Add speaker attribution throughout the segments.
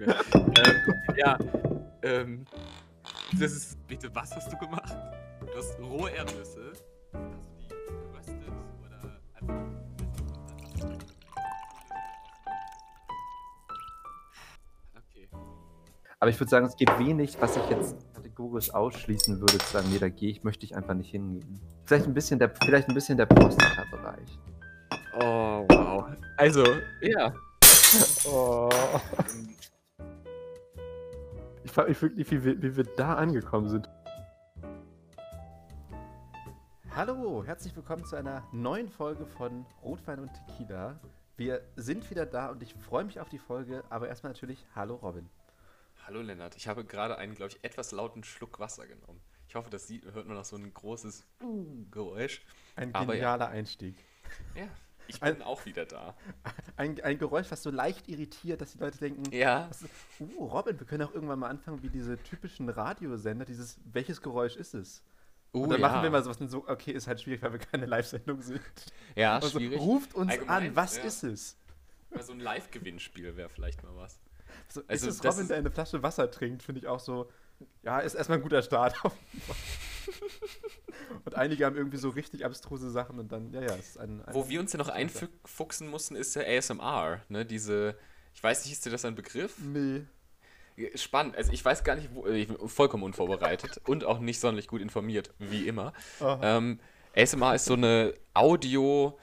Speaker 1: mehr. ähm, ja, ähm, das ist, bitte, was hast du gemacht? Du hast rohe Erdnüsse. Hast also du die geröstet
Speaker 2: oder einfach... Okay.
Speaker 3: Aber ich würde sagen, es gibt wenig, was ich jetzt kategorisch ausschließen würde, zu sagen, nee, da gehe ich, möchte ich einfach nicht hingehen. Vielleicht ein bisschen der, vielleicht ein bisschen der Prostata-Bereich.
Speaker 2: Oh, wow.
Speaker 3: Also,
Speaker 2: ja. Oh. Ähm,
Speaker 3: ich frage mich wirklich, wie wir, wie wir da angekommen sind. Hallo, herzlich willkommen zu einer neuen Folge von Rotwein und Tequila. Wir sind wieder da und ich freue mich auf die Folge, aber erstmal natürlich Hallo Robin.
Speaker 2: Hallo Lennart, ich habe gerade einen, glaube ich, etwas lauten Schluck Wasser genommen. Ich hoffe, das hört man noch so ein großes Geräusch.
Speaker 3: Ein genialer ja. Einstieg.
Speaker 2: Ja, ich bin ein, auch wieder da.
Speaker 3: Ein, ein, Geräusch, was so leicht irritiert, dass die Leute denken,
Speaker 2: ja.
Speaker 3: Was, oh Robin, wir können auch irgendwann mal anfangen wie diese typischen Radiosender, dieses, welches Geräusch ist es? Oh, und dann ja. machen wir mal sowas so, okay, ist halt schwierig, weil wir keine Live-Sendung sind.
Speaker 2: Ja, also,
Speaker 3: schwierig. Ruft uns Allgemein, an, was ja. ist es?
Speaker 2: Mal so ein Live-Gewinnspiel wäre vielleicht mal was.
Speaker 3: So, also,
Speaker 2: ist
Speaker 3: es Robin, der eine Flasche Wasser trinkt, finde ich auch so, ja, ist erstmal ein guter Start auf jeden Fall. und einige haben irgendwie so richtig abstruse Sachen und dann, ja, ja, es ist ein. ein
Speaker 2: Wo wir uns ja noch einfuchsen mussten, ist ja ASMR, ne? Diese, ich weiß nicht, ist dir das ein Begriff?
Speaker 3: Nee.
Speaker 2: Spannend, also ich weiß gar nicht, wo, ich bin vollkommen unvorbereitet und auch nicht sonderlich gut informiert, wie immer. Ähm, ASMR ist so eine Audio-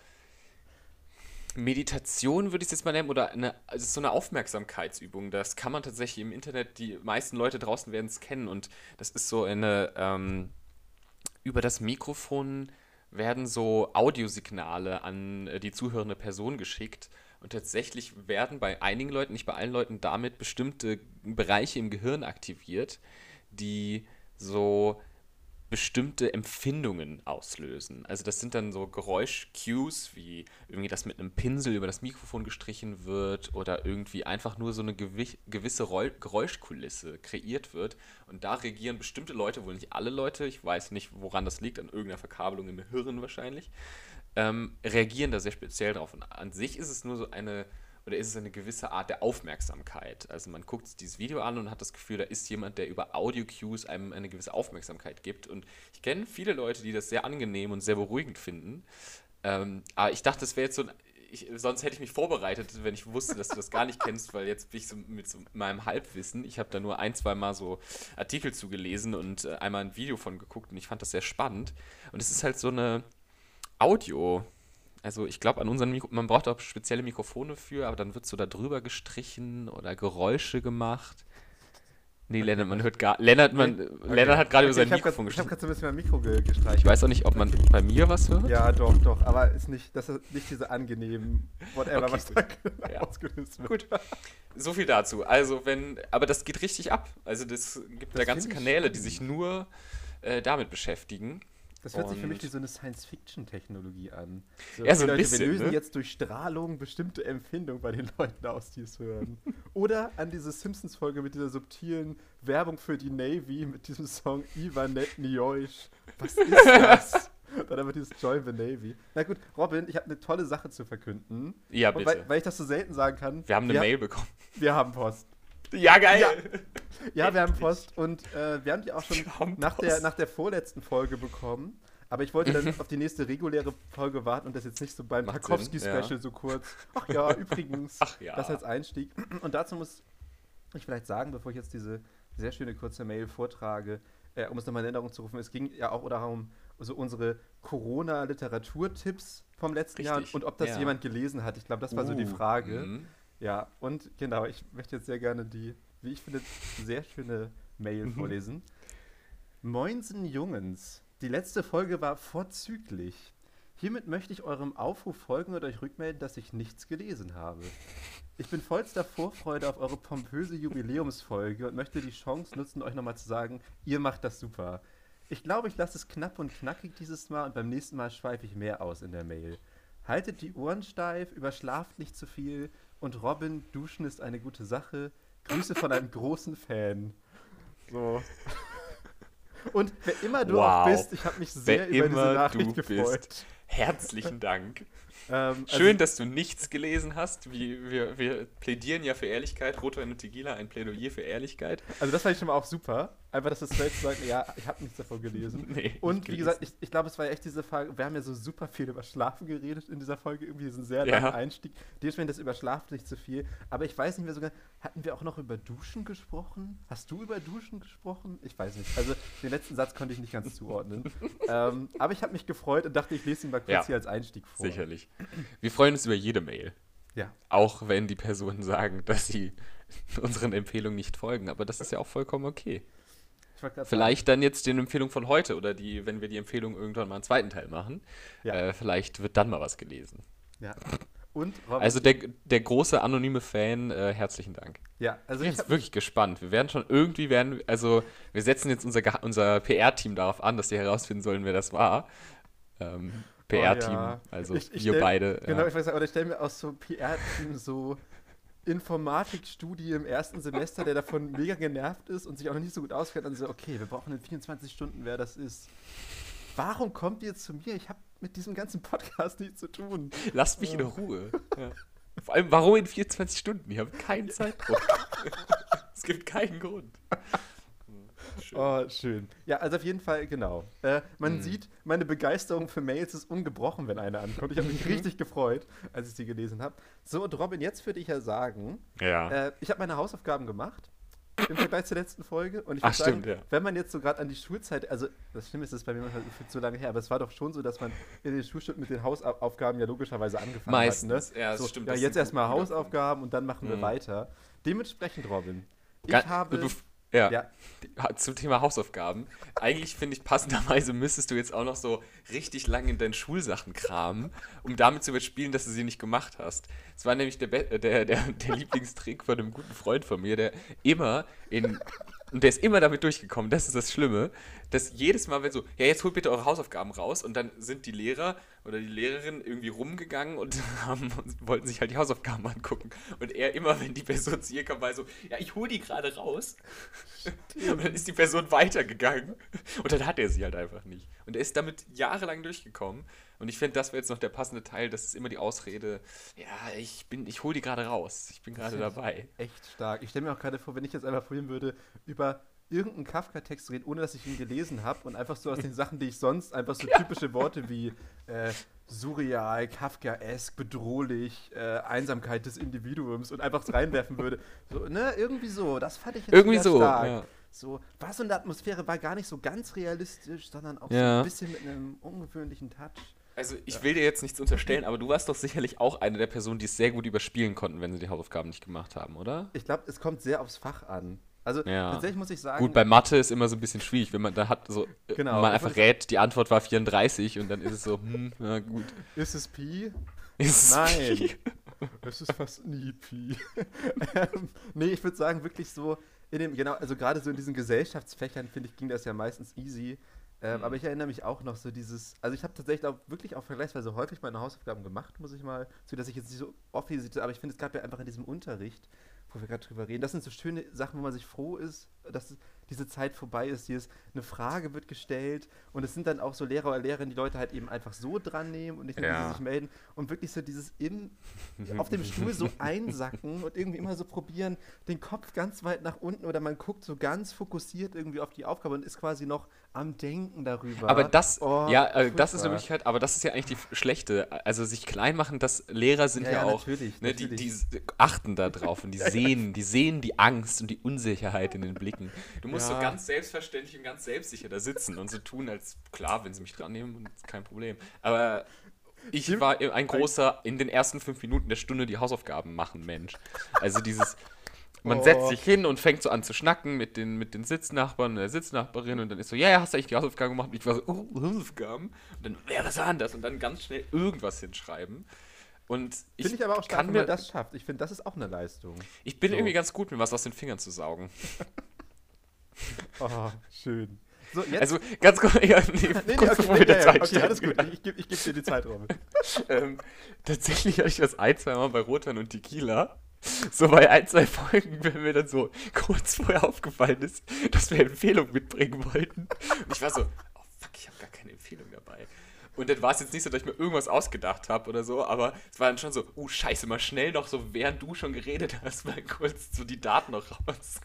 Speaker 2: Meditation würde ich es jetzt mal nennen, oder eine, also so eine Aufmerksamkeitsübung. Das kann man tatsächlich im Internet, die meisten Leute draußen werden es kennen und das ist so eine, ähm, über das Mikrofon werden so Audiosignale an äh, die zuhörende Person geschickt. Und tatsächlich werden bei einigen Leuten, nicht bei allen Leuten, damit bestimmte Bereiche im Gehirn aktiviert, die so bestimmte Empfindungen auslösen. Also das sind dann so Geräusch-Cues, wie irgendwie das mit einem Pinsel über das Mikrofon gestrichen wird oder irgendwie einfach nur so eine gewisse Roll Geräuschkulisse kreiert wird. Und da regieren bestimmte Leute, wohl nicht alle Leute, ich weiß nicht, woran das liegt, an irgendeiner Verkabelung im Hirn wahrscheinlich, ähm, reagieren da sehr speziell drauf. Und an sich ist es nur so eine oder ist es eine gewisse Art der Aufmerksamkeit? Also man guckt dieses Video an und hat das Gefühl, da ist jemand, der über Audio-Cues einem eine gewisse Aufmerksamkeit gibt. Und ich kenne viele Leute, die das sehr angenehm und sehr beruhigend finden. Ähm, aber ich dachte, das wäre jetzt so ein ich, sonst hätte ich mich vorbereitet, wenn ich wusste, dass du das gar nicht kennst, weil jetzt bin ich so mit so meinem Halbwissen. Ich habe da nur ein, zwei Mal so Artikel zugelesen und äh, einmal ein Video von geguckt und ich fand das sehr spannend. Und es ist halt so eine Audio- also ich glaube, an unseren Mikro man braucht auch spezielle Mikrofone für, aber dann wird so da drüber gestrichen oder Geräusche gemacht.
Speaker 3: Nee, Lennart, man hört gar. Lennart, man, okay. Lennart hat gerade okay, über sein Mikrofon grad, Ich habe gerade so ein bisschen mein
Speaker 4: Mikro ge gestreichelt.
Speaker 3: Ich weiß auch nicht, ob man bei mir was hört.
Speaker 4: Ja, doch, doch. Aber ist nicht, das ist nicht diese angenehmen Whatever, okay, was gut. da ja. ausgelöst
Speaker 2: wird. Gut. So viel dazu. Also, wenn. Aber das geht richtig ab. Also, das gibt das da ganze Kanäle, die sich nur äh, damit beschäftigen.
Speaker 3: Das hört sich für mich wie so eine Science-Fiction-Technologie an.
Speaker 2: So,
Speaker 3: ja,
Speaker 2: so
Speaker 3: ein Leute,
Speaker 2: bisschen, wir
Speaker 3: lösen ne? jetzt durch Strahlung bestimmte Empfindungen bei den Leuten aus, die es hören. Oder an diese Simpsons-Folge mit dieser subtilen Werbung für die Navy mit diesem Song Ivanet Nioisch. Was ist das? Dann aber dieses Join the Navy. Na gut, Robin, ich habe eine tolle Sache zu verkünden.
Speaker 2: Ja, bitte.
Speaker 3: Weil, weil, ich das so selten sagen kann.
Speaker 2: Wir haben eine wir Mail haben, bekommen.
Speaker 3: Wir haben Post.
Speaker 2: Ja, geil. Ja,
Speaker 3: ja wir haben Post und äh, wir haben die auch schon nach der, nach der vorletzten Folge bekommen. Aber ich wollte dann mhm. auf die nächste reguläre Folge warten und das jetzt nicht so beim Tarkovsky-Special ja. so kurz. Ach ja, übrigens,
Speaker 2: Ach ja.
Speaker 3: das als Einstieg. Und dazu muss ich vielleicht sagen, bevor ich jetzt diese sehr schöne kurze Mail vortrage, äh, um es nochmal in Erinnerung zu rufen, es ging ja auch darum, also unsere Corona-Literaturtipps vom letzten Richtig. Jahr und ob das ja. jemand gelesen hat. Ich glaube, das war uh, so die uh, Frage. Mhm. Ja, und genau, ich möchte jetzt sehr gerne die, wie ich finde, sehr schöne Mail mhm. vorlesen. Moinsen Jungens, die letzte Folge war vorzüglich. Hiermit möchte ich eurem Aufruf folgen und euch rückmelden, dass ich nichts gelesen habe. Ich bin vollster Vorfreude auf eure pompöse Jubiläumsfolge und möchte die Chance nutzen, euch nochmal zu sagen, ihr macht das super. Ich glaube, ich lasse es knapp und knackig dieses Mal und beim nächsten Mal schweife ich mehr aus in der Mail. Haltet die Ohren steif, überschlaft nicht zu viel, und Robin, duschen ist eine gute Sache. Grüße von einem großen Fan. So. Und wer immer du wow. auch bist, ich habe mich sehr wer über diese Nachricht gefreut. Bist.
Speaker 2: Herzlichen Dank. Ähm, also Schön, also, dass du nichts gelesen hast. Wie, wir, wir plädieren ja für Ehrlichkeit. Roto und Tegila, ein Plädoyer für Ehrlichkeit.
Speaker 3: Also das fand ich schon mal auch super. Einfach, dass das straight sagt, ja, ich habe nichts davon gelesen. Nee, und wie gesagt, ich, ich glaube, es war ja echt diese Frage, wir haben ja so super viel über Schlafen geredet in dieser Folge. Irgendwie ist ein sehr langer ja. Einstieg. Dementsprechend, das überschlaft nicht zu so viel. Aber ich weiß nicht mehr sogar, hatten wir auch noch über Duschen gesprochen? Hast du über Duschen gesprochen? Ich weiß nicht. Also den letzten Satz konnte ich nicht ganz zuordnen. ähm, aber ich habe mich gefreut und dachte, ich lese ihn mal kurz ja, hier als Einstieg vor.
Speaker 2: Sicherlich wichtig. Wir freuen uns über jede Mail.
Speaker 3: Ja.
Speaker 2: Auch wenn die Personen sagen, dass sie unseren Empfehlungen nicht folgen. Aber das ist ja auch vollkommen okay. Vielleicht dann jetzt den Empfehlungen von heute oder die, wenn wir die Empfehlung irgendwann mal einen zweiten Teil machen. Ja. Äh, vielleicht wird dann mal was gelesen.
Speaker 3: Ja.
Speaker 2: Und, also der, der große anonyme Fan, äh, herzlichen Dank.
Speaker 3: Ja,
Speaker 2: also ich bin jetzt wirklich gespannt. Wir werden schon irgendwie werden, also wir setzen jetzt unser, unser PR-Team darauf an, dass die herausfinden sollen, wer das war. Ähm, PR-Team. Oh, ja. Also ich, ich wir stell, beide.
Speaker 3: Genau, ja. ich weiß nicht, aber ich stelle mir aus so PR-Team so Informatikstudie im ersten Semester, der davon mega genervt ist und sich auch noch nicht so gut auskennt, dann so, okay, wir brauchen in 24 Stunden, wer das ist. Warum kommt ihr zu mir? Ich habe mit diesem ganzen Podcast nichts zu tun.
Speaker 2: Lasst mich in Ruhe. Ja. Vor allem, warum in 24 Stunden? Ich habe keinen Zeitdruck. es gibt keinen Grund.
Speaker 3: Schön. Oh, schön. Ja, also auf jeden Fall, genau. Äh, man hm. sieht, meine Begeisterung für Mails ist ungebrochen, wenn eine ankommt. Ich habe mich richtig gefreut, als ich sie gelesen habe. So, und Robin, jetzt würde ich ja sagen,
Speaker 2: ja.
Speaker 3: Äh, ich habe meine Hausaufgaben gemacht im Vergleich zur letzten Folge.
Speaker 2: Und
Speaker 3: ich
Speaker 2: Ach, sagen, stimmt,
Speaker 3: ja. wenn man jetzt so gerade an die Schulzeit, also das Schlimme ist, das ist bei mir manchmal zu lange her, aber es war doch schon so, dass man in den Schulstunden mit den Hausaufgaben ja logischerweise angefangen Meistens.
Speaker 2: hat. Ne? Ja, das so, stimmt. Ja,
Speaker 3: jetzt erstmal Hausaufgaben und dann machen mhm. wir hm. weiter. Dementsprechend, Robin,
Speaker 2: ich Ga habe ja. ja. Zum Thema Hausaufgaben. Eigentlich finde ich passenderweise müsstest du jetzt auch noch so richtig lang in deinen Schulsachen kramen, um damit zu überspielen, dass du sie nicht gemacht hast. Es war nämlich der, äh, der, der, der Lieblingstrick von einem guten Freund von mir, der immer in und der ist immer damit durchgekommen, das ist das Schlimme, dass jedes Mal, wenn so, ja, jetzt holt bitte eure Hausaufgaben raus und dann sind die Lehrer oder die Lehrerin irgendwie rumgegangen und, haben, wollten sich halt die Hausaufgaben angucken. Und er immer, wenn die Person zu ihr kam, war so, ja, ich hole die gerade raus. und dann ist die Person weitergegangen und dann hat er sie halt einfach nicht. Und er ist damit jahrelang durchgekommen und ich finde, das wäre jetzt noch der passende Teil, das ist immer die Ausrede, ja, ich bin, ich hole die gerade raus, ich bin gerade dabei.
Speaker 3: Echt stark. Ich stelle mir auch gerade vor, wenn ich jetzt einfach probieren würde, über irgendeinen Kafka-Text reden, ohne dass ich ihn gelesen habe und einfach so aus den Sachen, die ich sonst, einfach so typische Worte wie äh, surreal, Kafkaesk, bedrohlich, äh, Einsamkeit des Individuums und einfach reinwerfen würde. So, ne, irgendwie so, das fand ich
Speaker 2: jetzt irgendwie so, stark. Ja.
Speaker 3: So, was in Atmosphäre war gar nicht so ganz realistisch, sondern auch ja. so ein bisschen mit einem ungewöhnlichen Touch.
Speaker 2: Also ich ja. will dir jetzt nichts unterstellen, aber du warst doch sicherlich auch eine der Personen, die es sehr gut überspielen konnten, wenn sie die Hausaufgaben nicht gemacht haben, oder?
Speaker 3: Ich glaube, es kommt sehr aufs Fach an. Also ja. tatsächlich muss ich sagen. Gut,
Speaker 2: bei Mathe ist immer so ein bisschen schwierig, wenn man da hat so
Speaker 3: äh, genau,
Speaker 2: man einfach rät, die Antwort war 34 und dann ist es so, hm, na gut.
Speaker 3: Ist es Pi?
Speaker 2: Ist Nein. Es Pi?
Speaker 3: Es ist fast nie Pi. nee, ich würde sagen, wirklich so in dem, genau, also gerade so in diesen Gesellschaftsfächern, finde ich, ging das ja meistens easy. Ähm, mhm. Aber ich erinnere mich auch noch so dieses, also ich habe tatsächlich auch wirklich auch vergleichsweise häufig meine Hausaufgaben gemacht, muss ich mal, so dass ich jetzt nicht so offensichtlich, aber ich finde, es gab ja einfach in diesem Unterricht, wo wir gerade drüber reden, das sind so schöne Sachen, wo man sich froh ist, dass diese Zeit vorbei ist, ist eine Frage wird gestellt und es sind dann auch so Lehrer oder Lehrerinnen, die Leute halt eben einfach so dran nehmen und nicht nur, ja. sich melden und wirklich so dieses im, auf dem Stuhl so einsacken und irgendwie immer so probieren, den Kopf ganz weit nach unten oder man guckt so ganz fokussiert irgendwie auf die Aufgabe und ist quasi noch am Denken darüber.
Speaker 2: Aber das, oh, ja, äh, das ist eine Möglichkeit, halt, aber das ist ja eigentlich die schlechte. Also sich klein machen, dass Lehrer sind ja, ja, ja auch,
Speaker 3: natürlich, ne, natürlich.
Speaker 2: Die, die, achten da drauf und die sehen, die sehen die Angst und die Unsicherheit in den Blicken. Du musst ja. so ganz selbstverständlich und ganz selbstsicher da sitzen und so tun, als klar, wenn sie mich dran nehmen, kein Problem. Aber ich war ein großer in den ersten fünf Minuten der Stunde die Hausaufgaben machen Mensch. Also dieses man oh. setzt sich hin und fängt so an zu schnacken mit den, mit den Sitznachbarn und der Sitznachbarin und dann ist so, ja, ja, hast du eigentlich die Hausaufgaben gemacht? Und ich war so, oh, Hausaufgaben. Und dann, ja, was war das? Und dann ganz schnell irgendwas hinschreiben.
Speaker 3: Und ich
Speaker 2: finde ich
Speaker 3: aber auch stark, kann wenn man das schafft. Ich finde, das ist auch eine Leistung.
Speaker 2: Ich bin so. irgendwie ganz gut, mir was aus den Fingern zu saugen.
Speaker 3: oh, schön.
Speaker 2: So, also ganz kurz, ja,
Speaker 3: nee, nee, kurz okay, bevor nee, der Zeit okay, alles gut, ich, ich gebe geb dir die Zeit, ähm,
Speaker 2: tatsächlich hatte ich das ein, zwei Mal bei Rotan und Tequila so bei ein, zwei Folgen, wenn mir dann so kurz vorher aufgefallen ist, dass wir Empfehlungen mitbringen wollten. Und ich war so, oh fuck, ich habe gar keine Empfehlung dabei. Und dann war es jetzt nicht so, dass ich mir irgendwas ausgedacht habe oder so, aber es war dann schon so, oh scheiße, mal schnell noch so, während du schon geredet hast, mal kurz so die Daten noch raus.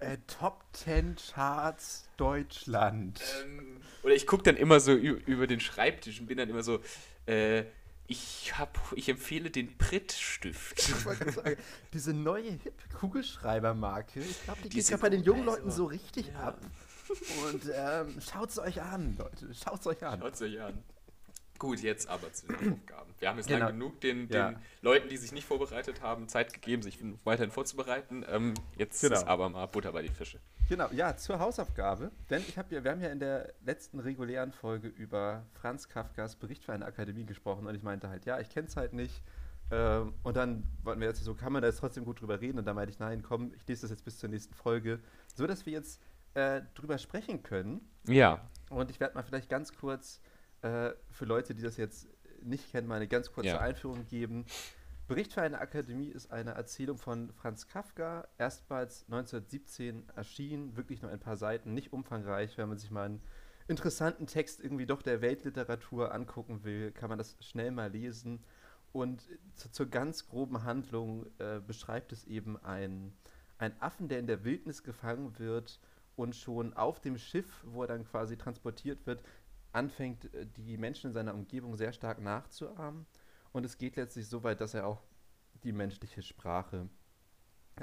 Speaker 3: Äh, Top 10 Charts Deutschland. Ähm,
Speaker 2: oder ich gucke dann immer so über den Schreibtisch und bin dann immer so, äh, ich, hab, ich empfehle den Pritt-Stift.
Speaker 3: Diese neue Hip-Kugelschreibermarke, ich glaube, die, die geht ja bei den jungen also, Leuten so richtig ja. ab. Und ähm, schaut's euch an, Leute. Schaut's euch an. Schaut's euch an.
Speaker 2: Gut, jetzt aber zu den Aufgaben. Wir haben jetzt genau. lang genug den, den ja. Leuten, die sich nicht vorbereitet haben, Zeit gegeben, sich weiterhin vorzubereiten. Ähm, jetzt
Speaker 3: genau. ist aber mal
Speaker 2: Butter bei die Fische.
Speaker 3: Genau, ja, zur Hausaufgabe. Denn ich hab ja, wir haben ja in der letzten regulären Folge über Franz Kafkas Bericht für eine Akademie gesprochen und ich meinte halt, ja, ich kenne es halt nicht. Ähm, und dann wollten wir jetzt so, kann man da jetzt trotzdem gut drüber reden? Und da meinte ich, nein, komm, ich lese das jetzt bis zur nächsten Folge, so dass wir jetzt äh, drüber sprechen können.
Speaker 2: Ja.
Speaker 3: Und ich werde mal vielleicht ganz kurz äh, für Leute, die das jetzt nicht kennen, mal eine ganz kurze ja. Einführung geben. Bericht für eine Akademie ist eine Erzählung von Franz Kafka, erstmals 1917 erschienen, wirklich nur ein paar Seiten, nicht umfangreich. Wenn man sich mal einen interessanten Text irgendwie doch der Weltliteratur angucken will, kann man das schnell mal lesen. Und zu, zur ganz groben Handlung äh, beschreibt es eben einen, einen Affen, der in der Wildnis gefangen wird und schon auf dem Schiff, wo er dann quasi transportiert wird, anfängt, äh, die Menschen in seiner Umgebung sehr stark nachzuahmen. Und es geht letztlich so weit, dass er auch die menschliche Sprache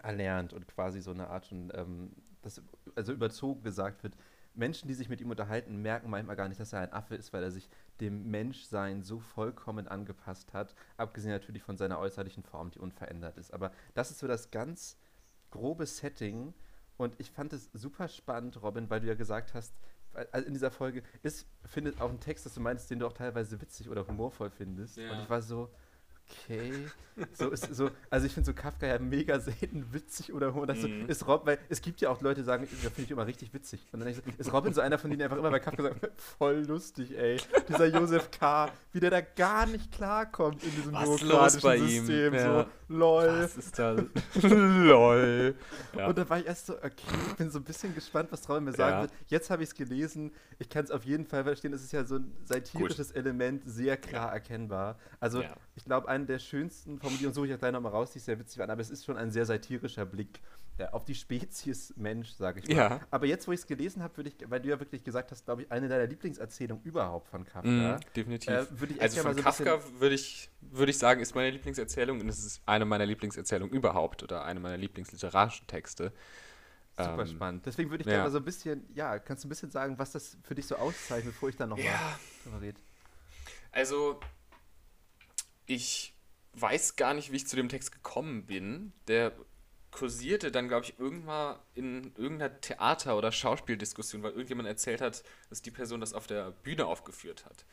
Speaker 3: erlernt und quasi so eine Art von, ähm, das, also überzogen gesagt wird. Menschen, die sich mit ihm unterhalten, merken manchmal gar nicht, dass er ein Affe ist, weil er sich dem Menschsein so vollkommen angepasst hat. Abgesehen natürlich von seiner äußerlichen Form, die unverändert ist. Aber das ist so das ganz grobe Setting. Und ich fand es super spannend, Robin, weil du ja gesagt hast, also in dieser Folge ist, findet auch ein Text, das du meinst, den du auch teilweise witzig oder humorvoll findest. Ja. Und ich war so, okay. So ist so, also ich finde so Kafka ja mega selten witzig oder So, mm. ist Rob, weil es gibt ja auch Leute, die sagen, da finde ich immer richtig witzig. Und dann ich so, ist Robin so einer von denen, der einfach immer bei Kafka sagt, voll lustig, ey. Dieser Josef K., wie der da gar nicht klarkommt in diesem
Speaker 2: Was System. Ihm?
Speaker 3: Ja. So, lol.
Speaker 2: Was ist da? lol.
Speaker 3: Ja. Und da war ich erst so, okay, ich bin so ein bisschen gespannt, was Robin mir sagen ja. wird. Jetzt habe ich es gelesen. Ich kann es auf jeden Fall verstehen. Es ist ja so ein satirisches Element, sehr klar erkennbar. Also ich glaube, eine der schönsten Formulierungen, suche ich auch gleich nochmal raus, die ich sehr witzig fand, aber es ist schon ein sehr satirischer Blick ja, äh, auf die Spezies Mensch, sage ich mal.
Speaker 2: Ja.
Speaker 3: Aber jetzt, wo ich es gelesen habe, würde ich, weil du ja wirklich gesagt hast, glaube ich, eine deiner Lieblingserzählungen überhaupt von Kafka. Mm,
Speaker 2: definitiv. Äh, ich also von so Kafka würde ich, würd ich sagen, ist meine Lieblingserzählung und es ist eine meiner Lieblingserzählungen überhaupt oder eine meiner lieblingsliterarischen Texte.
Speaker 3: Super ähm, spannend. Deswegen würde ich ja. gerne mal so ein bisschen, ja, kannst du ein bisschen sagen, was das für dich so auszeichnet, bevor ich dann
Speaker 2: nochmal ja. drüber rede? Also, ich weiß gar nicht, wie ich zu dem Text gekommen bin. Der kursierte dann, glaube ich, irgendwann in irgendeiner Theater- oder Schauspieldiskussion, weil irgendjemand erzählt hat, dass die Person das auf der Bühne aufgeführt hat.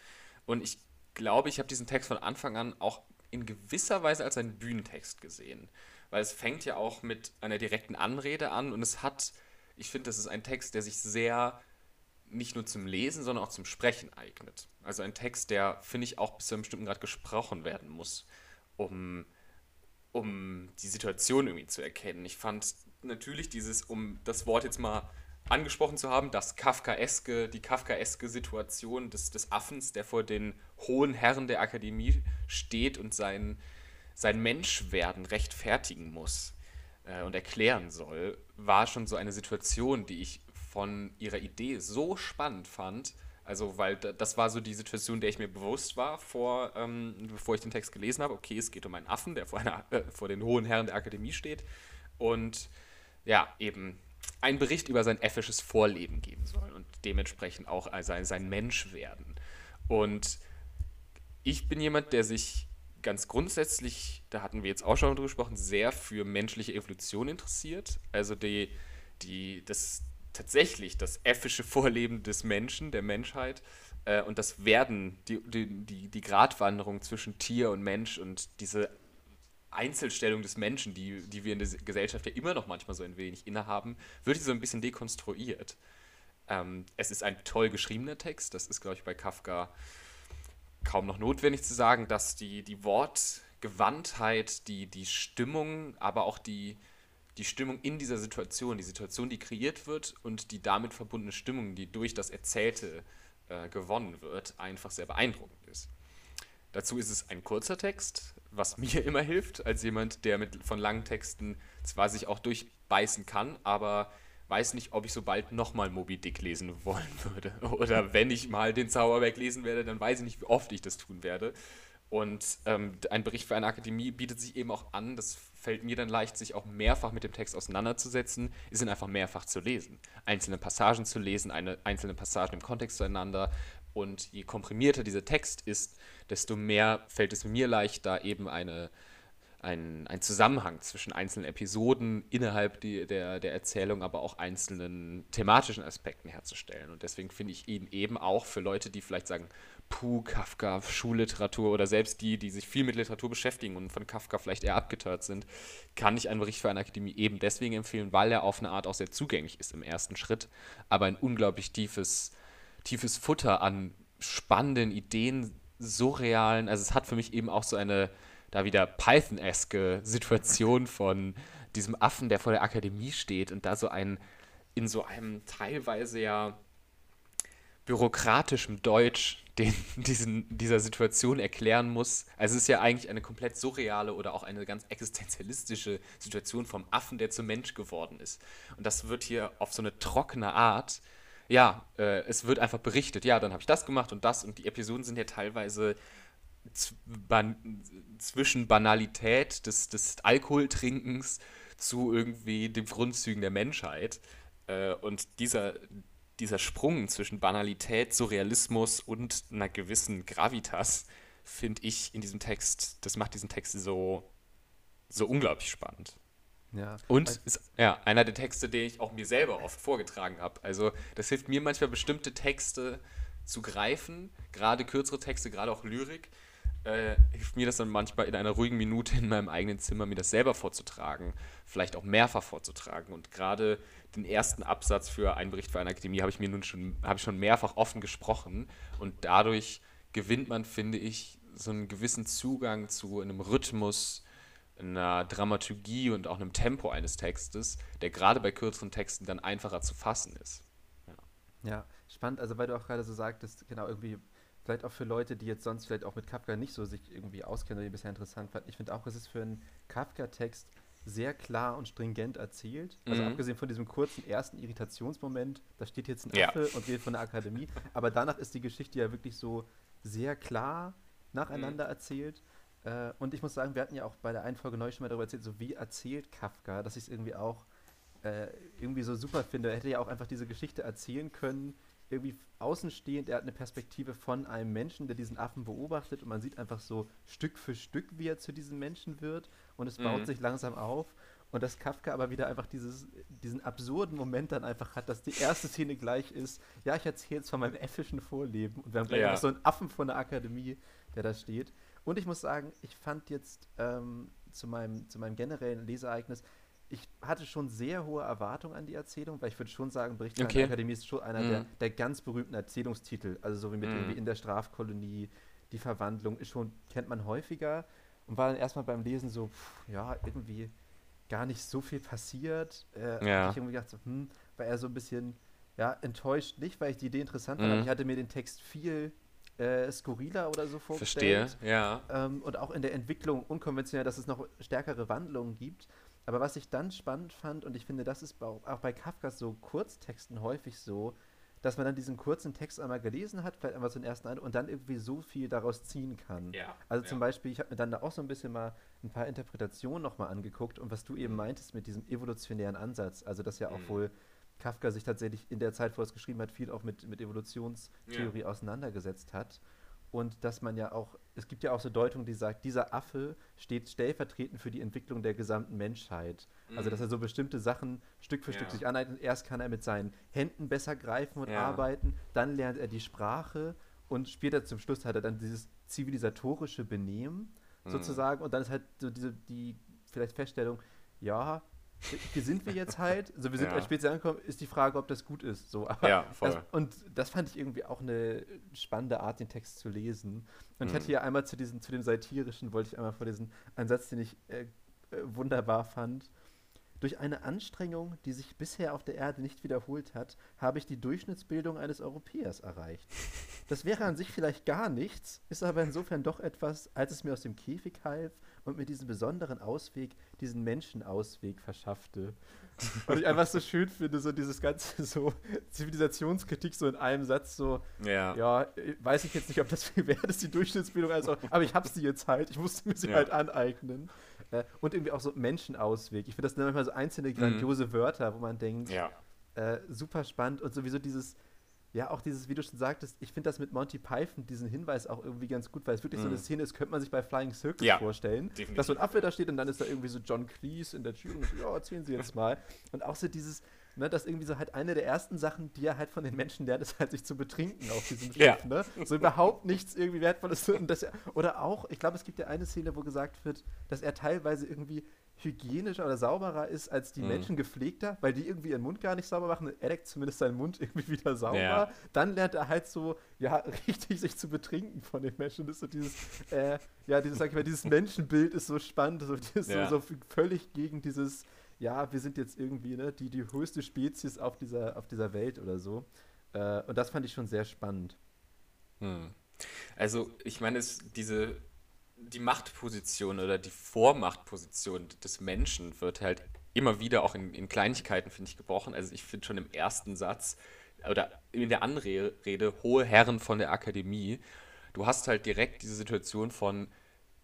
Speaker 2: Und ich glaube, ich habe diesen Text von Anfang an auch in gewisser Weise als einen Bühnentext gesehen. Weil es fängt ja auch mit einer direkten Anrede an und es hat, ich finde, das ist ein Text, der sich sehr nicht nur zum Lesen, sondern auch zum Sprechen eignet. Also ein Text, der, finde ich, auch bis zu einem bestimmten Grad gesprochen werden muss, um, um die Situation irgendwie zu erkennen. Ich fand natürlich dieses, um das Wort jetzt mal angesprochen zu haben, das Kafkaeske, die Kafkaeske Situation des, des Affens, der vor den hohen Herren der Akademie steht und sein, sein Menschwerden rechtfertigen muss äh, und erklären soll, war schon so eine Situation, die ich von ihrer Idee so spannend fand. Also, weil das war so die Situation, der ich mir bewusst war, vor, ähm, bevor ich den Text gelesen habe. Okay, es geht um einen Affen, der vor, einer, äh, vor den hohen Herren der Akademie steht. Und ja, eben einen Bericht über sein äffisches Vorleben geben soll und dementsprechend auch sein, sein Mensch werden. Und ich bin jemand, der sich ganz grundsätzlich, da hatten wir jetzt auch schon drüber gesprochen, sehr für menschliche Evolution interessiert. Also die, die, das, tatsächlich das effische Vorleben des Menschen, der Menschheit äh, und das Werden, die, die, die, die Gratwanderung zwischen Tier und Mensch und diese Einzelstellung des Menschen, die, die wir in der Gesellschaft ja immer noch manchmal so ein wenig innehaben, wird hier so ein bisschen dekonstruiert. Ähm, es ist ein toll geschriebener Text, das ist, glaube ich, bei Kafka kaum noch notwendig zu sagen, dass die, die Wortgewandtheit, die, die Stimmung, aber auch die, die Stimmung in dieser Situation, die Situation, die kreiert wird und die damit verbundene Stimmung, die durch das Erzählte äh, gewonnen wird, einfach sehr beeindruckend ist. Dazu ist es ein kurzer Text, was mir immer hilft, als jemand, der mit, von langen Texten zwar sich auch durchbeißen kann, aber weiß nicht, ob ich so bald nochmal Moby Dick lesen wollen würde. Oder wenn ich mal den Zauberwerk lesen werde, dann weiß ich nicht, wie oft ich das tun werde. Und ähm, ein Bericht für eine Akademie bietet sich eben auch an, das fällt mir dann leicht, sich auch mehrfach mit dem Text auseinanderzusetzen, ist ihn einfach mehrfach zu lesen. Einzelne Passagen zu lesen, eine, einzelne Passagen im Kontext zueinander. Und je komprimierter dieser Text ist, desto mehr fällt es mir leicht, da eben eine, ein, ein Zusammenhang zwischen einzelnen Episoden innerhalb die, der, der Erzählung, aber auch einzelnen thematischen Aspekten herzustellen. Und deswegen finde ich ihn eben auch für Leute, die vielleicht sagen, Puh, Kafka, Schulliteratur oder selbst die, die sich viel mit Literatur beschäftigen und von Kafka vielleicht eher abgetört sind, kann ich einen Bericht für eine Akademie eben deswegen empfehlen, weil er auf eine Art auch sehr zugänglich ist im ersten Schritt, aber ein unglaublich tiefes, tiefes Futter an spannenden Ideen, surrealen, also es hat für mich eben auch so eine da wieder Python-eske Situation von diesem Affen, der vor der Akademie steht und da so ein in so einem teilweise ja bürokratischem Deutsch den, diesen, dieser Situation erklären muss. Also es ist ja eigentlich eine komplett surreale oder auch eine ganz existenzialistische Situation vom Affen, der zum Mensch geworden ist. Und das wird hier auf so eine trockene Art, ja, äh, es wird einfach berichtet, ja, dann habe ich das gemacht und das und die Episoden sind ja teilweise ban zwischen Banalität des, des Alkoholtrinkens zu irgendwie den Grundzügen der Menschheit. Äh, und dieser, dieser Sprung zwischen Banalität, Surrealismus und einer gewissen Gravitas, finde ich in diesem Text, das macht diesen Text so, so unglaublich spannend. Ja. Und ist ja, einer der Texte, den ich auch mir selber oft vorgetragen habe. Also das hilft mir manchmal, bestimmte Texte zu greifen, gerade kürzere Texte, gerade auch Lyrik, äh, hilft mir das dann manchmal in einer ruhigen Minute in meinem eigenen Zimmer, mir das selber vorzutragen, vielleicht auch mehrfach vorzutragen. Und gerade den ersten Absatz für einen Bericht für eine Akademie habe ich mir nun schon, habe ich schon mehrfach offen gesprochen und dadurch gewinnt man, finde ich, so einen gewissen Zugang zu einem Rhythmus, einer Dramaturgie und auch einem Tempo eines Textes, der gerade bei kürzeren Texten dann einfacher zu fassen ist.
Speaker 3: Ja, ja spannend, also weil du auch gerade so sagtest, genau irgendwie vielleicht auch für Leute, die jetzt sonst vielleicht auch mit Kafka nicht so sich irgendwie auskennen oder die bisher interessant fanden. Ich finde auch, es ist für einen Kafka-Text sehr klar und stringent erzählt. Also mhm. abgesehen von diesem kurzen ersten Irritationsmoment, da steht jetzt ein ja. Affe und redet von der Akademie. Aber danach ist die Geschichte ja wirklich so sehr klar nacheinander mhm. erzählt. Äh, und ich muss sagen, wir hatten ja auch bei der einen Folge neu schon mal darüber erzählt, so wie erzählt Kafka, dass ich es irgendwie auch äh, irgendwie so super finde. Er hätte ja auch einfach diese Geschichte erzählen können, irgendwie außenstehend, er hat eine Perspektive von einem Menschen, der diesen Affen beobachtet und man sieht einfach so Stück für Stück, wie er zu diesem Menschen wird und es mhm. baut sich langsam auf. Und dass Kafka aber wieder einfach dieses, diesen absurden Moment dann einfach hat, dass die erste Szene gleich ist. Ja, ich erzähle jetzt von meinem effischen Vorleben. Und wir haben gleich ja. so einen Affen von der Akademie, der da steht. Und ich muss sagen, ich fand jetzt ähm, zu, meinem, zu meinem generellen Lesereignis, ich hatte schon sehr hohe Erwartungen an die Erzählung, weil ich würde schon sagen, Bericht okay. der Akademie ist schon einer mhm. der, der, ganz berühmten Erzählungstitel. Also so wie mit mhm. irgendwie in der Strafkolonie, die Verwandlung ist schon, kennt man häufiger und war dann erstmal beim Lesen so, pff, ja, irgendwie gar nicht so viel passiert.
Speaker 2: Äh, ja. ich irgendwie gedacht, so,
Speaker 3: hm, war er so ein bisschen ja, enttäuscht, nicht weil ich die Idee interessant fand, mhm. ich hatte mir den Text viel äh, skurriler oder so vorgestellt. Verstehe, ja. Ähm, und auch in der Entwicklung unkonventionell, dass es noch stärkere Wandlungen gibt. Aber was ich dann spannend fand, und ich finde, das ist auch bei Kafkas so Kurztexten häufig so, dass man dann diesen kurzen Text einmal gelesen hat, vielleicht einmal zum ersten Eindruck und dann irgendwie so viel daraus ziehen kann.
Speaker 2: Ja,
Speaker 3: also zum Beispiel, ich habe mir dann da auch so ein bisschen mal ein paar Interpretationen nochmal angeguckt und was du eben mhm. meintest mit diesem evolutionären Ansatz, also dass ja auch mhm. wohl Kafka sich tatsächlich in der Zeit, wo er es geschrieben hat, viel auch mit, mit Evolutionstheorie ja. auseinandergesetzt hat und dass man ja auch, es gibt ja auch so Deutungen, die sagt, dieser Affe steht stellvertretend für die Entwicklung der gesamten Menschheit. Mhm. Also dass mhm. er so bestimmte Sachen Stück für ja. Stück sich aneignet. Erst kann er mit seinen Händen besser greifen und ja. arbeiten, dann lernt er die Sprache und später zum Schluss hat er dann dieses zivilisatorische Benehmen mhm. sozusagen und dann ist halt so diese die vielleicht Feststellung, ja, hier sind wir jetzt halt. Also wir sind ja. als spät angekommen, ist die Frage, ob das gut ist. So,
Speaker 2: ja, voll. Das,
Speaker 3: und das fand ich irgendwie auch eine spannende Art, den Text zu lesen. Und mhm. ich hatte mhm. hier einmal zu diesem, zu dem Satirischen, wollte ich einmal vorlesen, einen Satz, den ich äh, äh, wunderbar fand. Durch eine Anstrengung, die sich bisher auf der Erde nicht wiederholt hat, habe ich die Durchschnittsbildung eines Europäers erreicht. Das wäre an sich vielleicht gar nichts, ist aber insofern doch etwas, als es mir aus dem Käfig half und mir diesen besonderen Ausweg, diesen Menschenausweg verschaffte. Was ich einfach so schön finde, so dieses ganze so Zivilisationskritik so in einem Satz so,
Speaker 2: ja,
Speaker 3: ja weiß ich jetzt nicht, ob das viel wert ist, die Durchschnittsbildung, also, aber ich habe sie jetzt halt, ich musste mir sie ja. halt aneignen. Äh, und irgendwie auch so Menschenausweg. Ich finde das manchmal so einzelne grandiose mhm. Wörter, wo man denkt, ja. äh, super spannend und sowieso dieses, ja, auch dieses, wie du schon sagtest, ich finde das mit Monty Python, diesen Hinweis auch irgendwie ganz gut, weil es wirklich mm. so eine mhm. Szene ist, könnte man sich bei Flying Circus ja, vorstellen. Definitiv. Dass so ein Affe da steht und dann ist da irgendwie so John Cleese in der Tür und so, ja, erzählen Sie jetzt mal. Und auch so dieses, ne, dass irgendwie so halt eine der ersten Sachen, die er halt von den Menschen lernt, ist halt sich zu betrinken auf diesem
Speaker 2: Schiff, ja.
Speaker 3: ne? So überhaupt nichts irgendwie Wertvolles. Und dass oder auch, ich glaube, es gibt ja eine Szene, wo gesagt wird, dass er teilweise irgendwie hygienischer oder sauberer ist als die mhm. Menschen gepflegter, weil die irgendwie ihren Mund gar nicht sauber machen. Alec zumindest seinen Mund irgendwie wieder sauber. Ja. Dann lernt er halt so, ja, richtig sich zu betrinken von den Menschen. Das ist so dieses, äh, ja, dieses, sag ich mal, dieses Menschenbild ist so spannend, so, das ja. so, so völlig gegen dieses, ja, wir sind jetzt irgendwie ne, die, die höchste Spezies auf dieser, auf dieser Welt oder so. Äh, und das fand ich schon sehr spannend.
Speaker 2: Hm. Also, ich meine, diese die Machtposition oder die Vormachtposition des Menschen wird halt immer wieder auch in, in Kleinigkeiten, finde ich, gebrochen. Also ich finde schon im ersten Satz oder in der Anrede hohe Herren von der Akademie, du hast halt direkt diese Situation von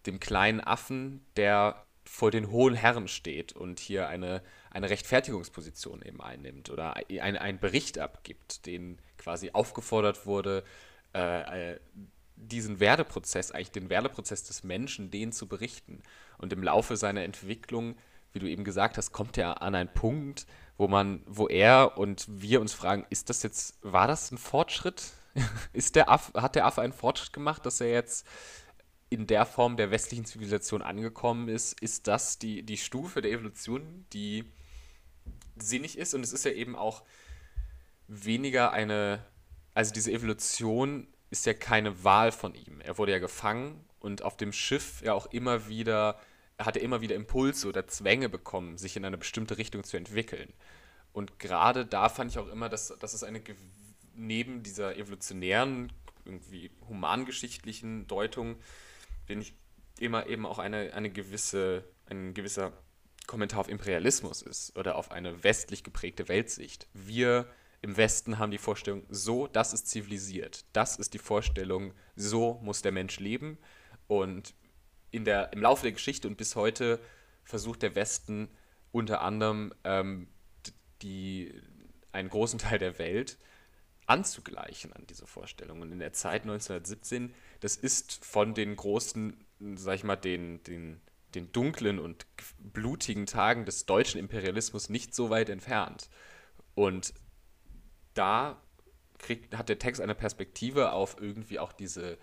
Speaker 2: dem kleinen Affen, der vor den hohen Herren steht und hier eine, eine Rechtfertigungsposition eben einnimmt oder einen Bericht abgibt, den quasi aufgefordert wurde, äh, äh diesen Werdeprozess, eigentlich den Werdeprozess des Menschen, den zu berichten. Und im Laufe seiner Entwicklung, wie du eben gesagt hast, kommt er an einen Punkt, wo man, wo er und wir uns fragen, ist das jetzt, war das ein Fortschritt? ist der Aff, hat der Affe einen Fortschritt gemacht, dass er jetzt in der Form der westlichen Zivilisation angekommen ist? Ist das die, die Stufe der Evolution, die sinnig ist? Und es ist ja eben auch weniger eine, also diese Evolution ist ja keine Wahl von ihm. Er wurde ja gefangen und auf dem Schiff ja auch immer wieder, er hatte immer wieder Impulse oder Zwänge bekommen, sich in eine bestimmte Richtung zu entwickeln. Und gerade da fand ich auch immer, dass, dass es eine neben dieser evolutionären, irgendwie humangeschichtlichen Deutung, bin ich immer eben auch eine, eine gewisse, ein gewisser Kommentar auf Imperialismus ist oder auf eine westlich geprägte Weltsicht. Wir im Westen haben die Vorstellung, so, das ist zivilisiert. Das ist die Vorstellung, so muss der Mensch leben. Und in der, im Laufe der Geschichte und bis heute versucht der Westen unter anderem ähm, die, einen großen Teil der Welt anzugleichen an diese Vorstellung. Und in der Zeit 1917, das ist von den großen, sag ich mal, den, den, den dunklen und blutigen Tagen des deutschen Imperialismus nicht so weit entfernt. Und da kriegt, hat der Text eine Perspektive auf irgendwie auch diese,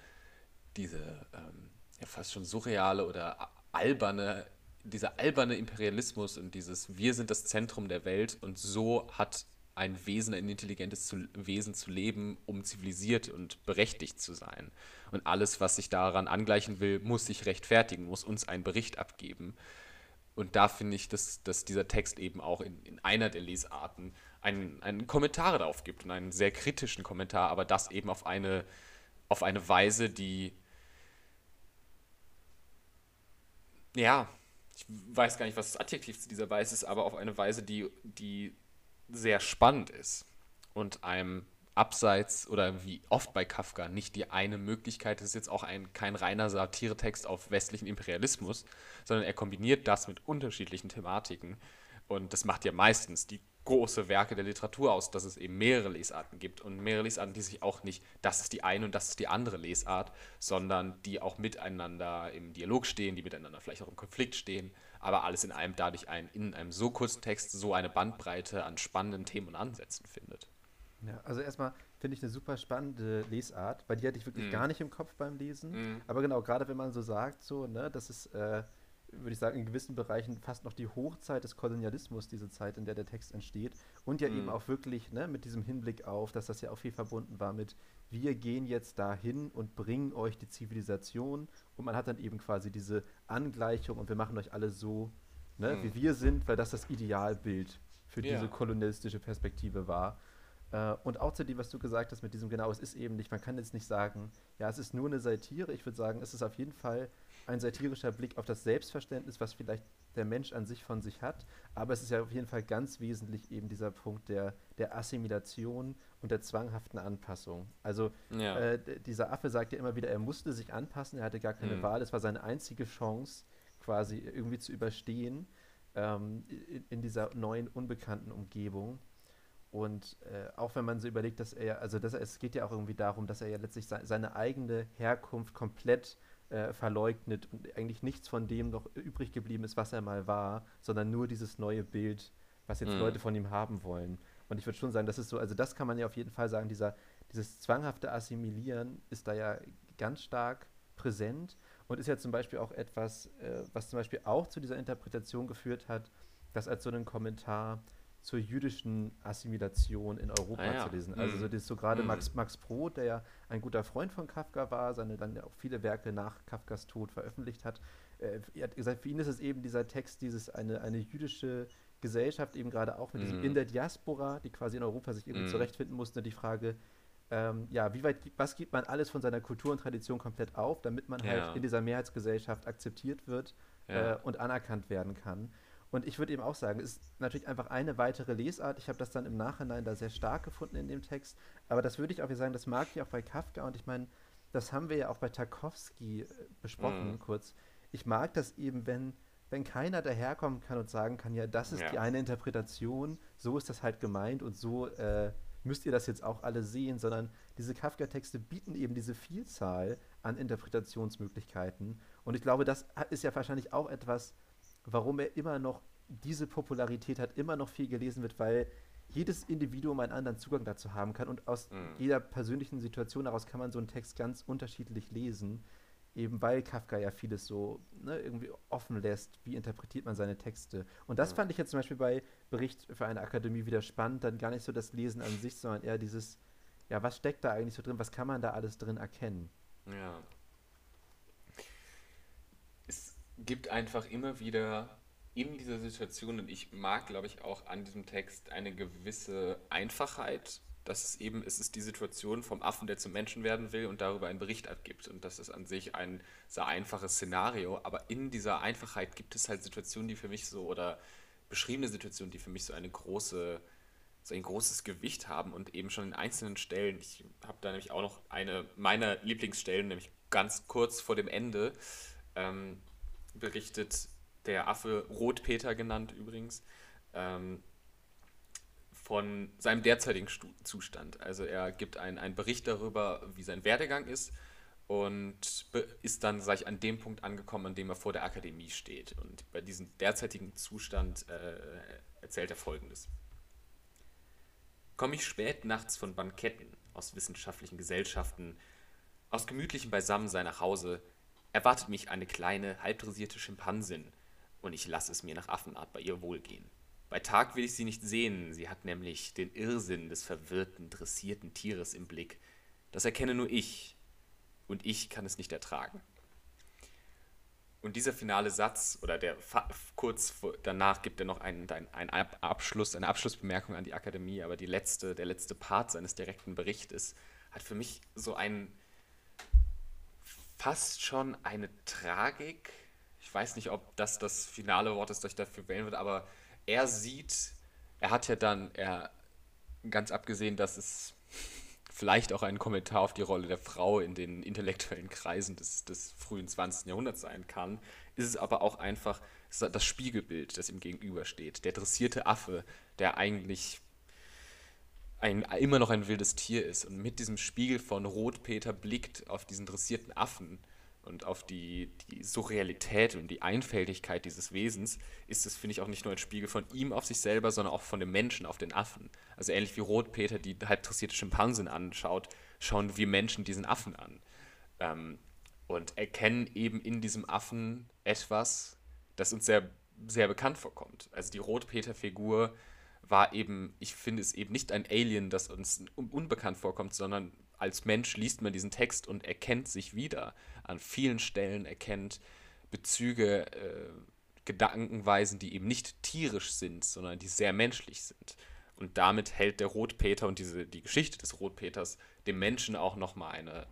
Speaker 2: diese ähm, ja, fast schon surreale oder alberne, dieser alberne Imperialismus und dieses Wir sind das Zentrum der Welt und so hat ein Wesen, ein intelligentes zu, Wesen zu leben, um zivilisiert und berechtigt zu sein. Und alles, was sich daran angleichen will, muss sich rechtfertigen, muss uns einen Bericht abgeben. Und da finde ich, dass, dass dieser Text eben auch in, in einer der Lesarten einen, einen Kommentar darauf gibt und einen sehr kritischen Kommentar, aber das eben auf eine, auf eine Weise, die. Ja, ich weiß gar nicht, was das Adjektiv zu dieser Weise ist, aber auf eine Weise, die, die sehr spannend ist und einem abseits oder wie oft bei Kafka nicht die eine Möglichkeit. Es ist jetzt auch ein, kein reiner Satiretext auf westlichen Imperialismus, sondern er kombiniert das mit unterschiedlichen Thematiken. Und das macht ja meistens die große Werke der Literatur aus, dass es eben mehrere Lesarten gibt und mehrere Lesarten, die sich auch nicht, das ist die eine und das ist die andere Lesart, sondern die auch miteinander im Dialog stehen, die miteinander vielleicht auch im Konflikt stehen, aber alles in einem dadurch ein, in einem so kurzen Text so eine Bandbreite an spannenden Themen und Ansätzen findet.
Speaker 3: Ja, also erstmal finde ich eine super spannende Lesart, weil die hatte ich wirklich mm. gar nicht im Kopf beim Lesen. Mm. Aber genau, gerade wenn man so sagt, so, ne, das ist äh, würde ich sagen, in gewissen Bereichen fast noch die Hochzeit des Kolonialismus, diese Zeit, in der der Text entsteht. Und ja mhm. eben auch wirklich ne, mit diesem Hinblick auf, dass das ja auch viel verbunden war mit, wir gehen jetzt dahin und bringen euch die Zivilisation. Und man hat dann eben quasi diese Angleichung und wir machen euch alle so, ne, mhm. wie wir sind, weil das das Idealbild für ja. diese kolonialistische Perspektive war. Äh, und auch zu dem, was du gesagt hast mit diesem, genau, es ist eben nicht, man kann jetzt nicht sagen, ja, es ist nur eine Satire. Ich würde sagen, es ist auf jeden Fall ein satirischer Blick auf das Selbstverständnis, was vielleicht der Mensch an sich von sich hat. Aber es ist ja auf jeden Fall ganz wesentlich eben dieser Punkt der, der Assimilation und der zwanghaften Anpassung. Also ja. äh, dieser Affe sagt ja immer wieder, er musste sich anpassen, er hatte gar keine mhm. Wahl, es war seine einzige Chance, quasi irgendwie zu überstehen ähm, in, in dieser neuen, unbekannten Umgebung. Und äh, auch wenn man so überlegt, dass er, also dass er, es geht ja auch irgendwie darum, dass er ja letztlich se seine eigene Herkunft komplett äh, verleugnet und eigentlich nichts von dem noch übrig geblieben ist, was er mal war, sondern nur dieses neue Bild, was jetzt mhm. Leute von ihm haben wollen. Und ich würde schon sagen, das ist so, also das kann man ja auf jeden Fall sagen, dieser, dieses zwanghafte Assimilieren ist da ja ganz stark präsent und ist ja zum Beispiel auch etwas, äh, was zum Beispiel auch zu dieser Interpretation geführt hat, dass als so ein Kommentar zur jüdischen Assimilation in Europa ah, ja. zu lesen. Also mhm. so, das so gerade mhm. Max, Max Brod, der ja ein guter Freund von Kafka war, seine dann auch viele Werke nach Kafkas Tod veröffentlicht hat, äh, er hat gesagt, für ihn ist es eben dieser Text, dieses eine, eine jüdische Gesellschaft eben gerade auch mit mhm. diesem in der Diaspora, die quasi in Europa sich irgendwie mhm. zurechtfinden musste, die Frage, ähm, ja, wie weit, was gibt man alles von seiner Kultur und Tradition komplett auf, damit man halt ja. halt in dieser Mehrheitsgesellschaft akzeptiert wird ja. äh, und anerkannt werden kann. Und ich würde eben auch sagen, es ist natürlich einfach eine weitere Lesart. Ich habe das dann im Nachhinein da sehr stark gefunden in dem Text. Aber das würde ich auch sagen, das mag ich auch bei Kafka. Und ich meine, das haben wir ja auch bei Tarkovsky äh, besprochen mhm. kurz. Ich mag das eben, wenn, wenn keiner daherkommen kann und sagen kann, ja, das ist ja. die eine Interpretation, so ist das halt gemeint und so äh, müsst ihr das jetzt auch alle sehen, sondern diese Kafka-Texte bieten eben diese Vielzahl an Interpretationsmöglichkeiten. Und ich glaube, das ist ja wahrscheinlich auch etwas, warum er immer noch diese Popularität hat, immer noch viel gelesen wird, weil jedes Individuum einen anderen Zugang dazu haben kann und aus mhm. jeder persönlichen Situation daraus kann man so einen Text ganz unterschiedlich lesen, eben weil Kafka ja vieles so ne, irgendwie offen lässt, wie interpretiert man seine Texte. Und das mhm. fand ich jetzt zum Beispiel bei Bericht für eine Akademie wieder spannend, dann gar nicht so das Lesen an sich, sondern eher dieses, ja, was steckt da eigentlich so drin, was kann man da alles drin erkennen.
Speaker 2: Ja gibt einfach immer wieder in dieser Situation, und ich mag, glaube ich, auch an diesem Text eine gewisse Einfachheit, dass es eben, es ist die Situation vom Affen, der zum Menschen werden will und darüber einen Bericht abgibt. Und das ist an sich ein sehr einfaches Szenario, aber in dieser Einfachheit gibt es halt Situationen, die für mich so, oder beschriebene Situationen, die für mich so eine große, so ein großes Gewicht haben und eben schon in einzelnen Stellen, ich habe da nämlich auch noch eine meiner Lieblingsstellen, nämlich ganz kurz vor dem Ende, ähm, berichtet der Affe Rotpeter genannt übrigens, ähm, von seinem derzeitigen Stu Zustand. Also er gibt einen, einen Bericht darüber, wie sein Werdegang ist und ist dann, sag ich, an dem Punkt angekommen, an dem er vor der Akademie steht. Und bei diesem derzeitigen Zustand äh, erzählt er Folgendes. Komme ich spät nachts von Banketten aus wissenschaftlichen Gesellschaften, aus gemütlichem Beisammensein nach Hause, Erwartet mich eine kleine, halbdressierte Schimpansin, und ich lasse es mir nach Affenart bei ihr wohlgehen. Bei Tag will ich sie nicht sehen, sie hat nämlich den Irrsinn des verwirrten, dressierten Tieres im Blick. Das erkenne nur ich, und ich kann es nicht ertragen. Und dieser finale Satz oder der kurz danach gibt er noch einen, einen Abschluss, eine Abschlussbemerkung an die Akademie, aber die letzte, der letzte Part seines direkten Berichtes hat für mich so einen fast schon eine Tragik. Ich weiß nicht, ob das das finale Wort ist, das ich dafür wählen würde, aber er sieht, er hat ja dann, er, ganz abgesehen, dass es vielleicht auch ein Kommentar auf die Rolle der Frau in den intellektuellen Kreisen des, des frühen 20. Jahrhunderts sein kann, ist es aber auch einfach das Spiegelbild, das ihm gegenübersteht. Der dressierte Affe, der eigentlich ein, immer noch ein wildes Tier ist und mit diesem Spiegel von Rotpeter blickt auf diesen dressierten Affen und auf die, die Surrealität und die Einfältigkeit dieses Wesens, ist es, finde ich, auch nicht nur ein Spiegel von ihm auf sich selber, sondern auch von dem Menschen auf den Affen. Also ähnlich wie Rotpeter die halb dressierte Schimpansen anschaut, schauen wir Menschen diesen Affen an. Ähm, und erkennen eben in diesem Affen etwas, das uns sehr, sehr bekannt vorkommt. Also die Rotpeter-Figur war eben, ich finde es eben nicht ein Alien, das uns unbekannt vorkommt, sondern als Mensch liest man diesen Text und erkennt sich wieder. An vielen Stellen erkennt Bezüge, äh, Gedankenweisen, die eben nicht tierisch sind, sondern die sehr menschlich sind. Und damit hält der Rotpeter und diese, die Geschichte des Rotpeters dem Menschen auch nochmal eine,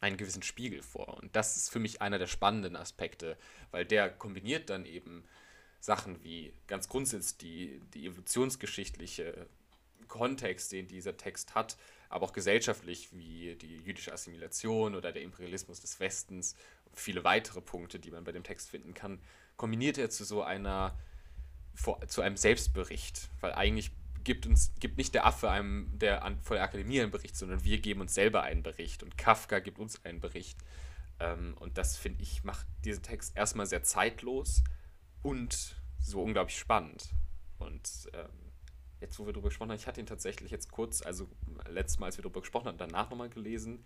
Speaker 2: einen gewissen Spiegel vor. Und das ist für mich einer der spannenden Aspekte, weil der kombiniert dann eben Sachen wie ganz grundsätzlich die, die evolutionsgeschichtliche Kontext, den dieser Text hat, aber auch gesellschaftlich wie die jüdische Assimilation oder der Imperialismus des Westens und viele weitere Punkte, die man bei dem Text finden kann, kombiniert er zu so einer zu einem Selbstbericht, weil eigentlich gibt uns gibt nicht der Affe einem der an, vor der Akademie einen Bericht, sondern wir geben uns selber einen Bericht und Kafka gibt uns einen Bericht. Ähm, und das finde ich macht diesen Text erstmal sehr zeitlos und so unglaublich spannend. Und ähm, jetzt, wo wir darüber gesprochen haben, ich hatte ihn tatsächlich jetzt kurz, also letztes Mal, als wir darüber gesprochen haben, danach nochmal gelesen,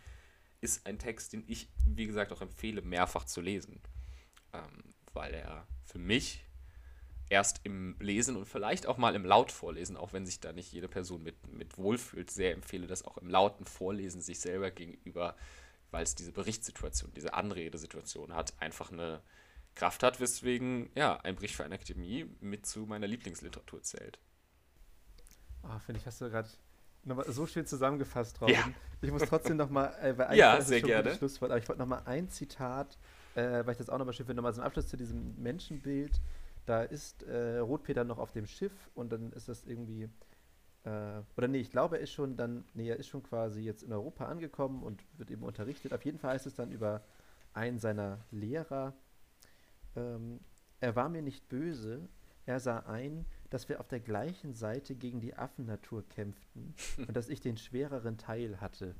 Speaker 2: ist ein Text, den ich, wie gesagt, auch empfehle, mehrfach zu lesen. Ähm, weil er für mich erst im Lesen und vielleicht auch mal im Laut vorlesen, auch wenn sich da nicht jede Person mit, mit wohlfühlt, sehr empfehle das auch im lauten Vorlesen sich selber gegenüber, weil es diese Berichtssituation, diese Anredesituation hat, einfach eine, Kraft hat, weswegen ja ein eine akademie mit zu meiner Lieblingsliteratur zählt.
Speaker 3: oh, finde ich, hast du gerade so schön zusammengefasst, Robin. Ja. Ich muss trotzdem nochmal, äh, weil ja, sehr schon gerne. Schlusswort, aber ich wollte nochmal ein Zitat, äh, weil ich das auch nochmal schön finde, nochmal zum Abschluss zu diesem Menschenbild. Da ist äh, Rotpeter noch auf dem Schiff und dann ist das irgendwie, äh, oder nee, ich glaube, er ist schon dann, nee, er ist schon quasi jetzt in Europa angekommen und wird eben unterrichtet. Auf jeden Fall heißt es dann über einen seiner Lehrer, ähm, er war mir nicht böse, er sah ein, dass wir auf der gleichen Seite gegen die Affennatur kämpften und dass ich den schwereren Teil hatte.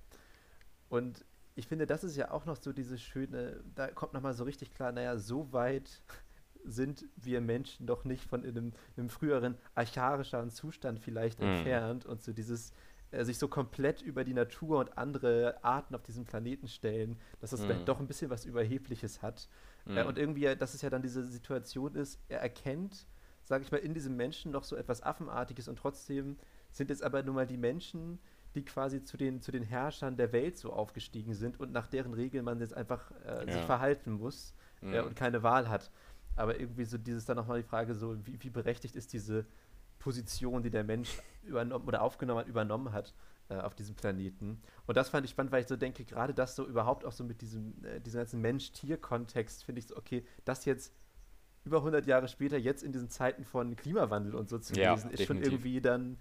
Speaker 3: Und ich finde, das ist ja auch noch so dieses schöne, da kommt nochmal so richtig klar, naja, so weit sind wir Menschen doch nicht von einem, einem früheren archaischeren Zustand vielleicht mhm. entfernt und so dieses äh, sich so komplett über die Natur und andere Arten auf diesem Planeten stellen, dass das mhm. vielleicht doch ein bisschen was Überhebliches hat. Mhm. Äh, und irgendwie, äh, dass es ja dann diese Situation ist, er erkennt, sage ich mal, in diesem Menschen noch so etwas Affenartiges und trotzdem sind es aber nun mal die Menschen, die quasi zu den, zu den Herrschern der Welt so aufgestiegen sind und nach deren Regeln man jetzt einfach äh, ja. sich verhalten muss äh, mhm. äh, und keine Wahl hat. Aber irgendwie so dieses dann nochmal die Frage, so wie, wie berechtigt ist diese Position, die der Mensch übernommen oder aufgenommen hat, übernommen hat. Äh, auf diesem Planeten. Und das fand ich spannend, weil ich so denke, gerade das so überhaupt auch so mit diesem, äh, diesem ganzen Mensch-Tier-Kontext finde ich so, okay, das jetzt über 100 Jahre später, jetzt in diesen Zeiten von Klimawandel und so zu ja, lesen, ist definitiv. schon irgendwie dann,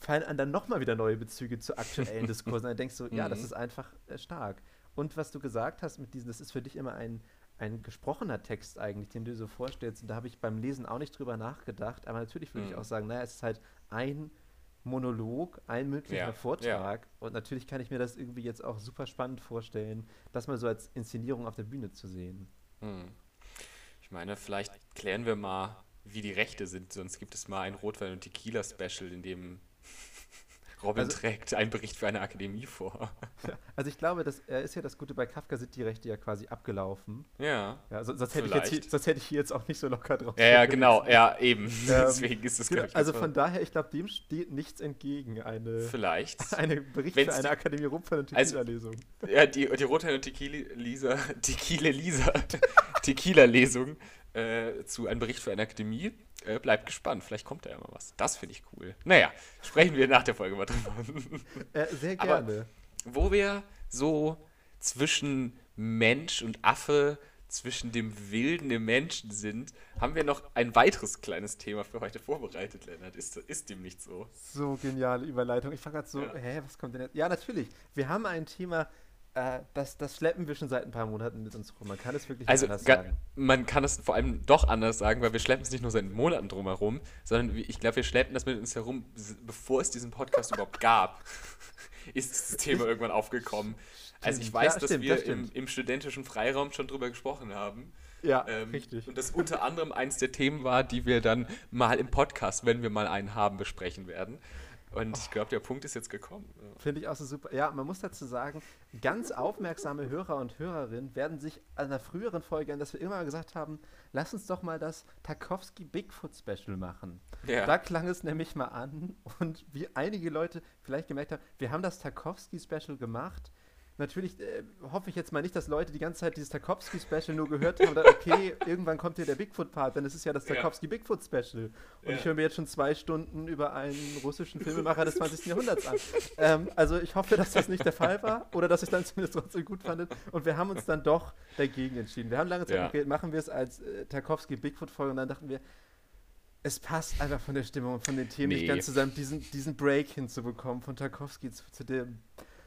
Speaker 3: fallen an dann nochmal wieder neue Bezüge zu aktuellen Diskursen. dann denkst du, ja, mhm. das ist einfach äh, stark. Und was du gesagt hast mit diesen, das ist für dich immer ein, ein gesprochener Text eigentlich, den du dir so vorstellst. Und da habe ich beim Lesen auch nicht drüber nachgedacht. Aber natürlich würde mhm. ich auch sagen, naja, es ist halt ein Monolog, ein mündlicher ja, Vortrag. Ja. Und natürlich kann ich mir das irgendwie jetzt auch super spannend vorstellen, das mal so als Inszenierung auf der Bühne zu sehen. Hm.
Speaker 2: Ich meine, vielleicht klären wir mal, wie die Rechte sind, sonst gibt es mal ein Rotwein- und Tequila-Special, in dem Robin also, trägt einen Bericht für eine Akademie vor.
Speaker 3: Also ich glaube, das ist ja das Gute, bei Kafka sind die Rechte ja quasi abgelaufen.
Speaker 2: Ja. ja sonst, sonst hätte
Speaker 3: ich jetzt, sonst hätte ich hier jetzt auch nicht so locker drauf.
Speaker 2: Ja, ja genau, ja, eben. Ähm, Deswegen
Speaker 3: ist es, genau, Also von daher, ich glaube, dem steht nichts entgegen, eine,
Speaker 2: vielleicht. eine Bericht Wenn's für eine Akademie Rumpfer und also, Tequila-Lesung. Also, ja, die, die Rothahn und Tequila-Lisa, Tequila-Lisa, Tequila-Lesung äh, zu einem Bericht für eine Akademie äh, bleibt gespannt, vielleicht kommt da ja mal was. Das finde ich cool. Naja, sprechen wir nach der Folge mal drüber. Äh, sehr gerne. Aber wo wir so zwischen Mensch und Affe, zwischen dem Wilden im Menschen sind, haben wir noch ein weiteres kleines Thema für heute vorbereitet, Lennart. Ist, ist dem nicht so?
Speaker 3: So geniale Überleitung. Ich frage gerade so, ja. hä, was kommt denn jetzt? Ja, natürlich. Wir haben ein Thema, äh, das, das schleppen wir schon seit ein paar Monaten mit uns rum. Man kann es wirklich also,
Speaker 2: anders sagen. Man kann es vor allem doch anders sagen, weil wir schleppen es nicht nur seit Monaten drum herum, sondern ich glaube, wir schleppen das mit uns herum, bevor es diesen Podcast überhaupt gab, ist das Thema irgendwann aufgekommen. Also ich weiß, ja, dass stimmt, wir das im, im, studentischen Freiraum schon drüber gesprochen haben.
Speaker 3: Ja, ähm,
Speaker 2: richtig. Und das unter anderem eins der Themen war, die wir dann mal im Podcast, wenn wir mal einen haben, besprechen werden. Und ich oh. glaube, der Punkt ist jetzt gekommen.
Speaker 3: Finde ich auch so super. Ja, man muss dazu sagen, ganz aufmerksame Hörer und Hörerinnen werden sich an der früheren Folge, an das wir immer gesagt haben, lass uns doch mal das Tarkovsky Bigfoot Special machen. Ja. Da klang es nämlich mal an und wie einige Leute vielleicht gemerkt haben, wir haben das Tarkovsky Special gemacht natürlich äh, hoffe ich jetzt mal nicht, dass Leute die ganze Zeit dieses Tarkovsky-Special nur gehört haben und dann, okay, irgendwann kommt hier der Bigfoot-Part, denn es ist ja das Tarkovsky-Bigfoot-Special. Und ja. ich höre mir jetzt schon zwei Stunden über einen russischen Filmemacher des 20. Jahrhunderts an. Ähm, also ich hoffe, dass das nicht der Fall war oder dass ich dann zumindest trotzdem gut fand. Und wir haben uns dann doch dagegen entschieden. Wir haben lange Zeit ja. geredet, machen wir es als äh, Tarkovsky-Bigfoot-Folge und dann dachten wir, es passt einfach von der Stimmung und von den Themen nee. nicht ganz zusammen, diesen, diesen Break hinzubekommen von Tarkovsky zu, zu dem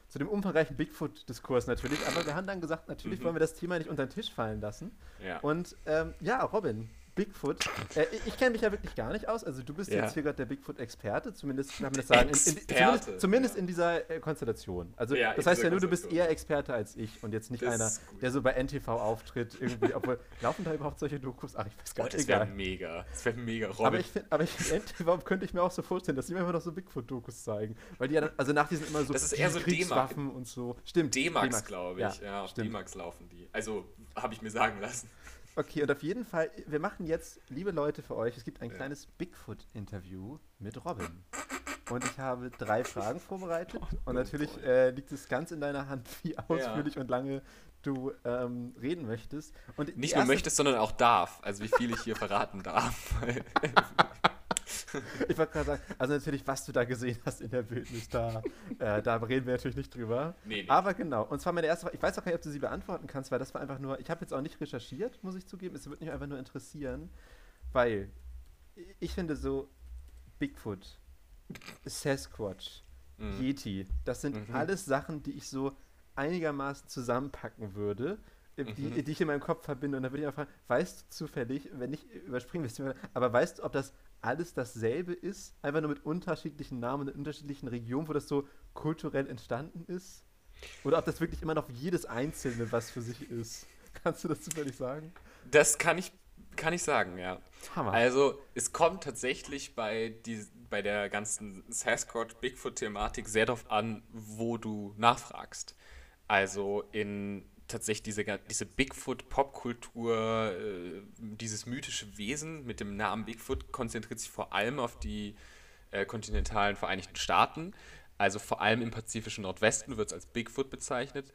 Speaker 3: zu dem umfangreichen Bigfoot-Diskurs natürlich. Aber wir haben dann gesagt, natürlich mhm. wollen wir das Thema nicht unter den Tisch fallen lassen. Ja. Und ähm, ja, Robin, Bigfoot. Äh, ich kenne mich ja wirklich gar nicht aus. Also du bist ja. jetzt hier gerade der Bigfoot-Experte, zumindest kann man das sagen. In, in, zumindest, zumindest ja. in dieser äh, Konstellation. Also ja, das heißt ja nur, du bist eher Experte als ich und jetzt nicht das einer, der so bei NTV auftritt. Irgendwie, obwohl, laufen da überhaupt solche Dokus? Ach, ich weiß gar oh, nicht. das wäre mega. Das wäre mega, Robin. Aber ich finde, find, NTV könnte ich mir auch so vorstellen, dass die mir immer noch so Bigfoot-Dokus zeigen. Weil die ja dann, also nach diesen immer so, das ist eher so Kriegswaffen und so. Stimmt. D-Max,
Speaker 2: glaube ich. Ja, ja auf D-Max laufen die. Also habe ich mir sagen lassen.
Speaker 3: Okay, und auf jeden Fall, wir machen jetzt, liebe Leute, für euch, es gibt ein ja. kleines Bigfoot-Interview mit Robin. Und ich habe drei Fragen vorbereitet. Oh und natürlich äh, liegt es ganz in deiner Hand, wie ausführlich ja. und lange du ähm, reden möchtest.
Speaker 2: Und Nicht nur möchtest, sondern auch darf. Also wie viel ich hier verraten darf.
Speaker 3: ich wollte gerade sagen, also natürlich, was du da gesehen hast in der Wildnis, da, äh, da reden wir natürlich nicht drüber. Nee, nee. Aber genau, und zwar meine erste Frage, ich weiß auch gar nicht, ob du sie beantworten kannst, weil das war einfach nur, ich habe jetzt auch nicht recherchiert, muss ich zugeben, es würde mich einfach nur interessieren, weil ich finde so Bigfoot, Sasquatch, mhm. Yeti, das sind mhm. alles Sachen, die ich so einigermaßen zusammenpacken würde, äh, die, mhm. die, ich in meinem Kopf verbinde. Und da würde ich auch fragen, weißt du zufällig, wenn ich überspringen wir aber weißt du, ob das alles dasselbe ist, einfach nur mit unterschiedlichen Namen in unterschiedlichen Regionen, wo das so kulturell entstanden ist? Oder ob das wirklich immer noch jedes Einzelne was für sich ist? Kannst du das zufällig sagen?
Speaker 2: Das kann ich, kann ich sagen, ja. Hammer. Also es kommt tatsächlich bei, die, bei der ganzen Sasquatch-Bigfoot-Thematik sehr darauf an, wo du nachfragst. Also in tatsächlich diese, diese Bigfoot-Popkultur, äh, dieses mythische Wesen mit dem Namen Bigfoot konzentriert sich vor allem auf die äh, kontinentalen Vereinigten Staaten. Also vor allem im pazifischen Nordwesten wird es als Bigfoot bezeichnet.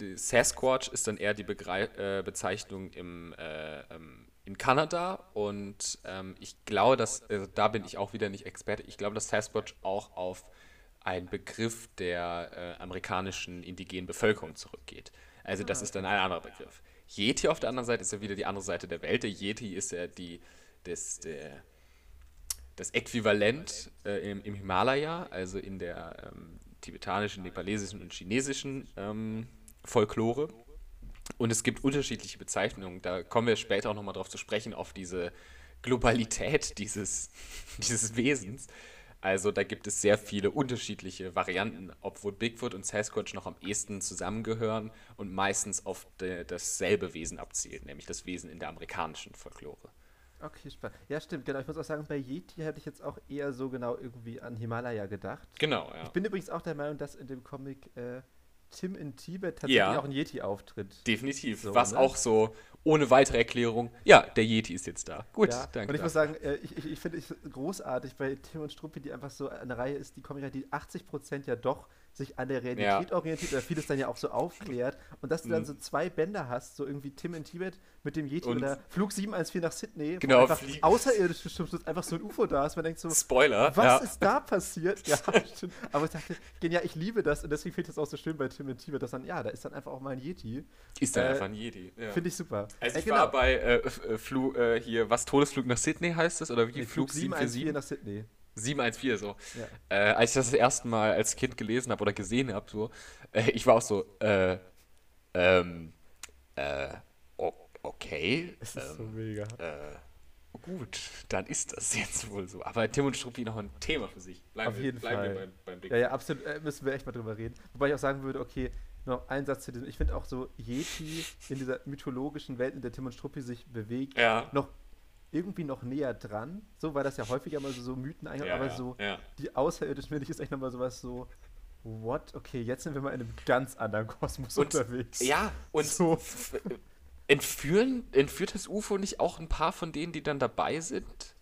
Speaker 2: Die Sasquatch ist dann eher die Begre äh, Bezeichnung im, äh, ähm, in Kanada und ähm, ich glaube, dass, also da bin ich auch wieder nicht Experte, ich glaube, dass Sasquatch auch auf einen Begriff der äh, amerikanischen indigenen Bevölkerung zurückgeht. Also das ah, ist dann ein anderer Begriff. Yeti auf der anderen Seite ist ja wieder die andere Seite der Welt. Der Yeti ist ja die, das, der, das Äquivalent äh, im, im, Himalaya, also in der ähm, tibetanischen, nepalesischen und chinesischen ähm, Folklore. Und es gibt unterschiedliche Bezeichnungen. Da kommen wir später auch nochmal drauf zu sprechen, auf diese Globalität dieses, dieses Wesens. Also da gibt es sehr viele unterschiedliche Varianten, obwohl Bigfoot und Sasquatch noch am ehesten zusammengehören und meistens auf de, dasselbe Wesen abzielen, nämlich das Wesen in der amerikanischen Folklore. Okay, spannend.
Speaker 3: Ja, stimmt, genau. Ich muss auch sagen, bei Yeti hätte ich jetzt auch eher so genau irgendwie an Himalaya gedacht.
Speaker 2: Genau,
Speaker 3: ja. Ich bin übrigens auch der Meinung, dass in dem Comic äh, Tim in Tibet tatsächlich ja, auch ein Yeti auftritt.
Speaker 2: Definitiv. So, was ne? auch so ohne weitere Erklärung, ja, der Yeti ist jetzt da. Gut, ja,
Speaker 3: danke. Und ich muss sagen, äh, ich, ich, ich finde es großartig bei Tim und Struppi, die einfach so eine Reihe ist, die kommen ja die 80 Prozent ja doch sich an der Realität ja. orientiert oder vieles dann ja auch so aufklärt und dass du dann mhm. so zwei Bänder hast, so irgendwie Tim in Tibet mit dem Yeti und oder Flug 714 nach Sydney, genau, einfach außerirdisch stimmt, einfach so ein UFO da ist, man denkt so, Spoiler, was ja. ist da passiert? ja, stimmt. Aber ich dachte, genial, ich liebe das und deswegen finde ich das auch so schön bei Tim in Tibet, dass dann, ja, da ist dann einfach auch mal ein Yeti. Ist dann äh, einfach ein Yeti, ja. Finde ich super.
Speaker 2: Also ich genau. war bei äh, äh Flug, äh, hier, was, Todesflug nach Sydney heißt das oder wie? Nee, Flug, Flug 714 nach Sydney. 714 so. Ja. Äh, als ich das das erste Mal als Kind gelesen habe oder gesehen habe, so, äh, ich war auch so, äh, ähm, äh, okay. Das ist ähm, so mega. Äh, gut, dann ist das jetzt wohl so. Aber Tim und Struppi noch ein Thema für sich. Bleiben Auf wir, jeden bleiben
Speaker 3: Fall. Wir beim, beim Ding. Ja, ja, absolut. Äh, müssen wir echt mal drüber reden. Wobei ich auch sagen würde, okay, noch ein Satz zu diesem. Ich finde auch so Yeti in dieser mythologischen Welt, in der Tim und Struppi sich bewegt, ja. noch irgendwie noch näher dran. So, weil das ja häufiger mal so, so Mythen einhört, ja, aber ja, so ja. die Außerirdischen finde ich ist echt nochmal sowas so. What? Okay, jetzt sind wir mal in einem ganz anderen Kosmos und, unterwegs.
Speaker 2: Ja, und so. entführen, entführt das UFO nicht auch ein paar von denen, die dann dabei sind?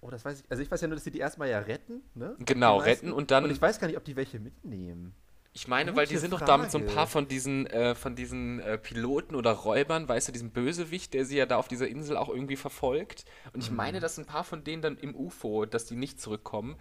Speaker 3: Oh, das weiß ich. Also ich weiß ja nur, dass sie die erstmal ja retten,
Speaker 2: ne? Genau, retten und dann. Und
Speaker 3: ich weiß gar nicht, ob die welche mitnehmen.
Speaker 2: Ich meine, Gute weil die sind Frage. doch damit so ein paar von diesen, äh, von diesen äh, Piloten oder Räubern, weißt du, diesem Bösewicht, der sie ja da auf dieser Insel auch irgendwie verfolgt. Und ich mhm. meine, dass ein paar von denen dann im UFO, dass die nicht zurückkommen.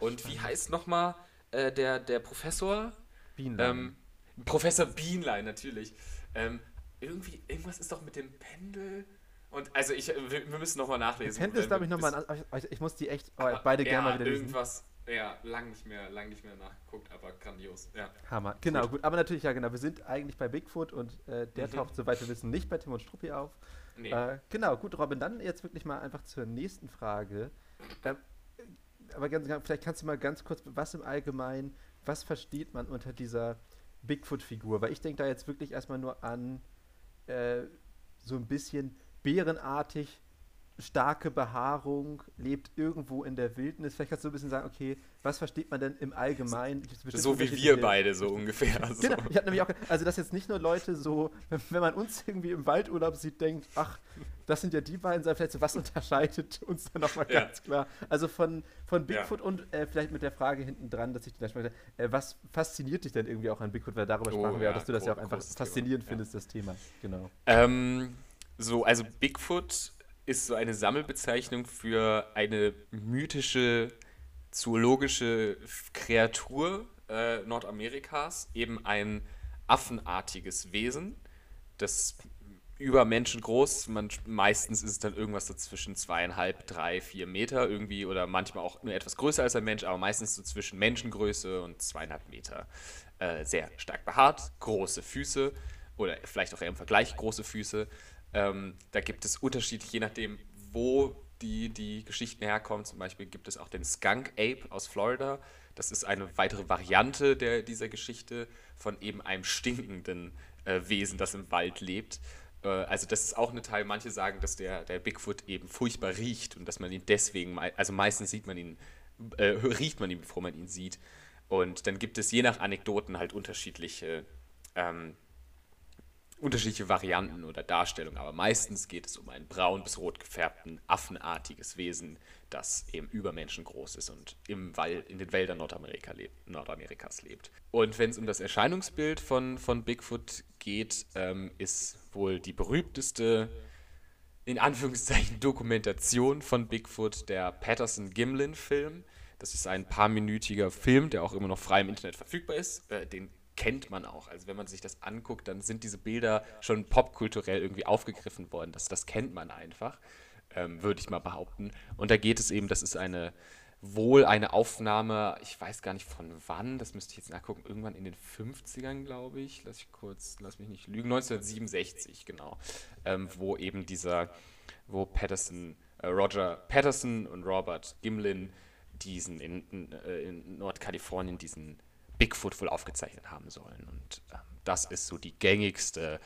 Speaker 2: Oh, Und wie heißt nochmal äh, der, der Professor? Bienlein. Ähm, Professor Bienlein, natürlich. Ähm, irgendwie, irgendwas ist doch mit dem Pendel. Und also ich, äh, wir, wir müssen nochmal nachlesen. Pendel ist, ähm,
Speaker 3: glaube ich, nochmal Ich, muss die echt oh, beide ja, gerne
Speaker 2: mal
Speaker 3: wieder lesen. Irgendwas.
Speaker 2: Ja, lang nicht mehr, lang nicht mehr nachgeguckt, aber grandios.
Speaker 3: Ja. Hammer. Genau, gut. gut. Aber natürlich, ja, genau. Wir sind eigentlich bei Bigfoot und äh, der mhm. taucht, soweit wir wissen, nicht bei Tim und Struppi auf. Nee. Äh, genau, gut, Robin. Dann jetzt wirklich mal einfach zur nächsten Frage. Ähm, aber ganz, vielleicht kannst du mal ganz kurz, was im Allgemeinen, was versteht man unter dieser Bigfoot-Figur? Weil ich denke da jetzt wirklich erstmal nur an äh, so ein bisschen bärenartig starke Behaarung, lebt irgendwo in der Wildnis. Vielleicht kannst du ein bisschen sagen, okay, was versteht man denn im Allgemeinen?
Speaker 2: So wie wir beide so ungefähr. Genau, also. Genau,
Speaker 3: ich nämlich auch, also dass jetzt nicht nur Leute so, wenn man uns irgendwie im Waldurlaub sieht, denkt, ach, das sind ja die beiden, sondern vielleicht so, was unterscheidet uns dann nochmal ja. ganz klar? Also von, von Bigfoot ja. und äh, vielleicht mit der Frage hinten dran, dass ich vielleicht mal, äh, was fasziniert dich denn irgendwie auch an Bigfoot? Weil darüber oh, sprachen oh, wir ja, dass du das ja auch einfach faszinierend Thema. findest, das Thema. Genau.
Speaker 2: Ähm, so, also Bigfoot ist so eine Sammelbezeichnung für eine mythische zoologische Kreatur äh, Nordamerikas, eben ein affenartiges Wesen, das über Menschen groß, man, meistens ist es dann irgendwas so zwischen zweieinhalb, drei, vier Meter irgendwie oder manchmal auch nur etwas größer als ein Mensch, aber meistens so zwischen Menschengröße und zweieinhalb Meter. Äh, sehr stark behaart, große Füße oder vielleicht auch eher im Vergleich große Füße. Ähm, da gibt es unterschiedlich, je nachdem, wo die, die Geschichten herkommen. Zum Beispiel gibt es auch den Skunk Ape aus Florida. Das ist eine weitere Variante der, dieser Geschichte von eben einem stinkenden äh, Wesen, das im Wald lebt. Äh, also das ist auch ein Teil, manche sagen, dass der, der Bigfoot eben furchtbar riecht und dass man ihn deswegen, also meistens sieht man ihn, äh, riecht man ihn, bevor man ihn sieht. Und dann gibt es je nach Anekdoten halt unterschiedliche ähm, unterschiedliche Varianten oder Darstellungen, aber meistens geht es um ein braun bis rot gefärbten, affenartiges Wesen, das eben übermenschengroß ist und im Wald, in den Wäldern Nordamerika lebt, Nordamerikas lebt. Und wenn es um das Erscheinungsbild von, von Bigfoot geht, ähm, ist wohl die berühmteste, in Anführungszeichen, Dokumentation von Bigfoot der Patterson-Gimlin-Film. Das ist ein paarminütiger Film, der auch immer noch frei im Internet verfügbar ist. Äh, den kennt man auch. Also wenn man sich das anguckt, dann sind diese Bilder schon popkulturell irgendwie aufgegriffen worden. Das, das kennt man einfach, ähm, würde ich mal behaupten. Und da geht es eben, das ist eine wohl eine Aufnahme, ich weiß gar nicht von wann, das müsste ich jetzt nachgucken, irgendwann in den 50ern, glaube ich. Lass ich kurz, lass mich nicht lügen, 1967, genau. Ähm, wo eben dieser, wo Patterson, äh, Roger Patterson und Robert Gimlin diesen in, in, äh, in Nordkalifornien diesen Bigfoot wohl aufgezeichnet haben sollen. Und ähm, das ist so die gängigste,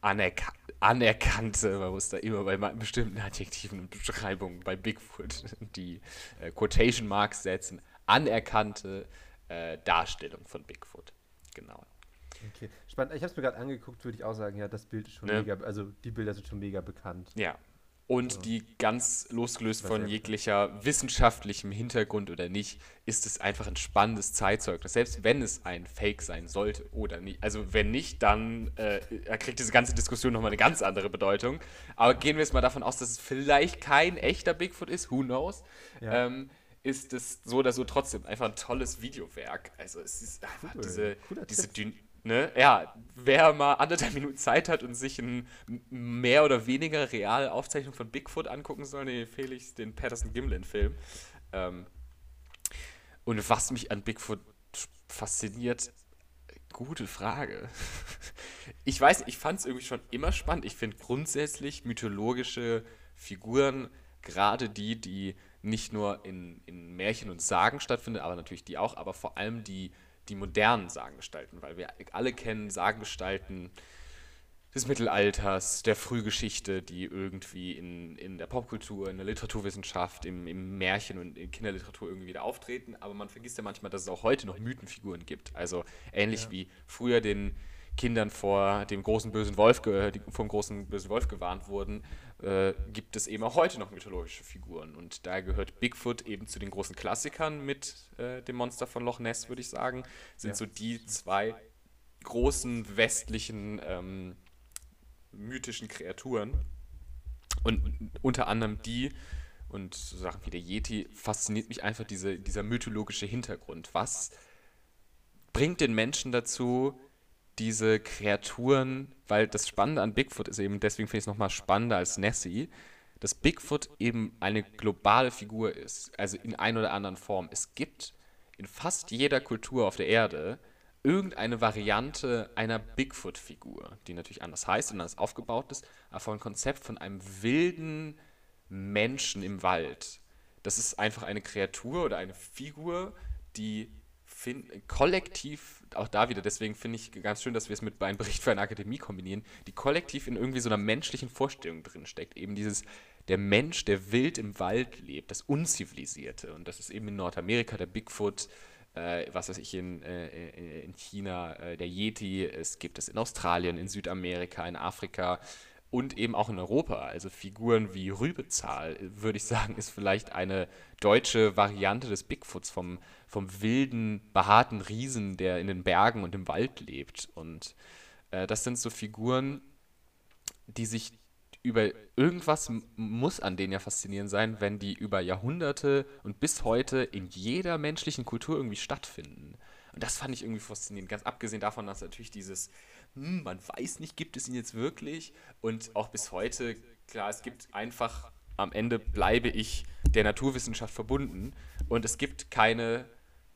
Speaker 2: anerka anerkannte, man muss da immer bei bestimmten Adjektiven und Beschreibungen bei Bigfoot die äh, Quotation Marks setzen, anerkannte äh, Darstellung von Bigfoot. Genau.
Speaker 3: Okay, spannend. Ich habe es mir gerade angeguckt, würde ich auch sagen, ja, das Bild ist schon ne? mega, also die Bilder sind schon mega bekannt.
Speaker 2: Ja, und die ganz losgelöst von jeglicher wissenschaftlichem Hintergrund oder nicht, ist es einfach ein spannendes Zeitzeugnis. Selbst wenn es ein Fake sein sollte oder nicht. Also wenn nicht, dann äh, kriegt diese ganze Diskussion nochmal eine ganz andere Bedeutung. Aber gehen wir jetzt mal davon aus, dass es vielleicht kein echter Bigfoot ist, who knows, ja. ähm, ist es so oder so trotzdem einfach ein tolles Videowerk. Also es ist einfach cool. diese, diese Dün Ne? Ja, wer mal anderthalb Minuten Zeit hat und sich eine mehr oder weniger reale Aufzeichnung von Bigfoot angucken soll, den empfehle ich den Patterson Gimlin-Film. Ähm und was mich an Bigfoot fasziniert, gute Frage. Ich weiß, ich fand es irgendwie schon immer spannend. Ich finde grundsätzlich mythologische Figuren, gerade die, die nicht nur in, in Märchen und Sagen stattfinden, aber natürlich die auch, aber vor allem die die modernen Sagengestalten, weil wir alle kennen Sagengestalten des Mittelalters, der Frühgeschichte, die irgendwie in, in der Popkultur, in der Literaturwissenschaft, im, im Märchen und in Kinderliteratur irgendwie wieder auftreten. Aber man vergisst ja manchmal, dass es auch heute noch Mythenfiguren gibt. Also ähnlich ja. wie früher den Kindern vor dem großen bösen Wolf, die vom großen bösen Wolf gewarnt wurden, äh, gibt es eben auch heute noch mythologische Figuren. Und da gehört Bigfoot eben zu den großen Klassikern mit äh, dem Monster von Loch Ness, würde ich sagen. Sind ja. so die zwei großen westlichen ähm, mythischen Kreaturen. Und unter anderem die und so Sachen wie der Yeti fasziniert mich einfach diese, dieser mythologische Hintergrund. Was bringt den Menschen dazu, diese Kreaturen, weil das Spannende an Bigfoot ist eben, deswegen finde ich es nochmal spannender als Nessie, dass Bigfoot eben eine globale Figur ist, also in einer oder anderen Form. Es gibt in fast jeder Kultur auf der Erde irgendeine Variante einer Bigfoot-Figur, die natürlich anders heißt und anders aufgebaut ist, aber von Konzept von einem wilden Menschen im Wald. Das ist einfach eine Kreatur oder eine Figur, die find, kollektiv, auch da wieder, deswegen finde ich ganz schön, dass wir es mit einem Bericht für eine Akademie kombinieren, die kollektiv in irgendwie so einer menschlichen Vorstellung drinsteckt. Eben dieses, der Mensch, der wild im Wald lebt, das Unzivilisierte. Und das ist eben in Nordamerika der Bigfoot, äh, was weiß ich, in, äh, äh in China äh, der Yeti, es gibt es in Australien, in Südamerika, in Afrika, und eben auch in Europa. Also Figuren wie Rübezahl, würde ich sagen, ist vielleicht eine deutsche Variante des Bigfoots, vom, vom wilden, behaarten Riesen, der in den Bergen und im Wald lebt. Und äh, das sind so Figuren, die sich über irgendwas muss an denen ja faszinierend sein, wenn die über Jahrhunderte und bis heute in jeder menschlichen Kultur irgendwie stattfinden. Und das fand ich irgendwie faszinierend, ganz abgesehen davon, dass natürlich dieses hm, man weiß nicht, gibt es ihn jetzt wirklich? Und auch bis heute, klar, es gibt einfach, am Ende bleibe ich der Naturwissenschaft verbunden und es gibt keine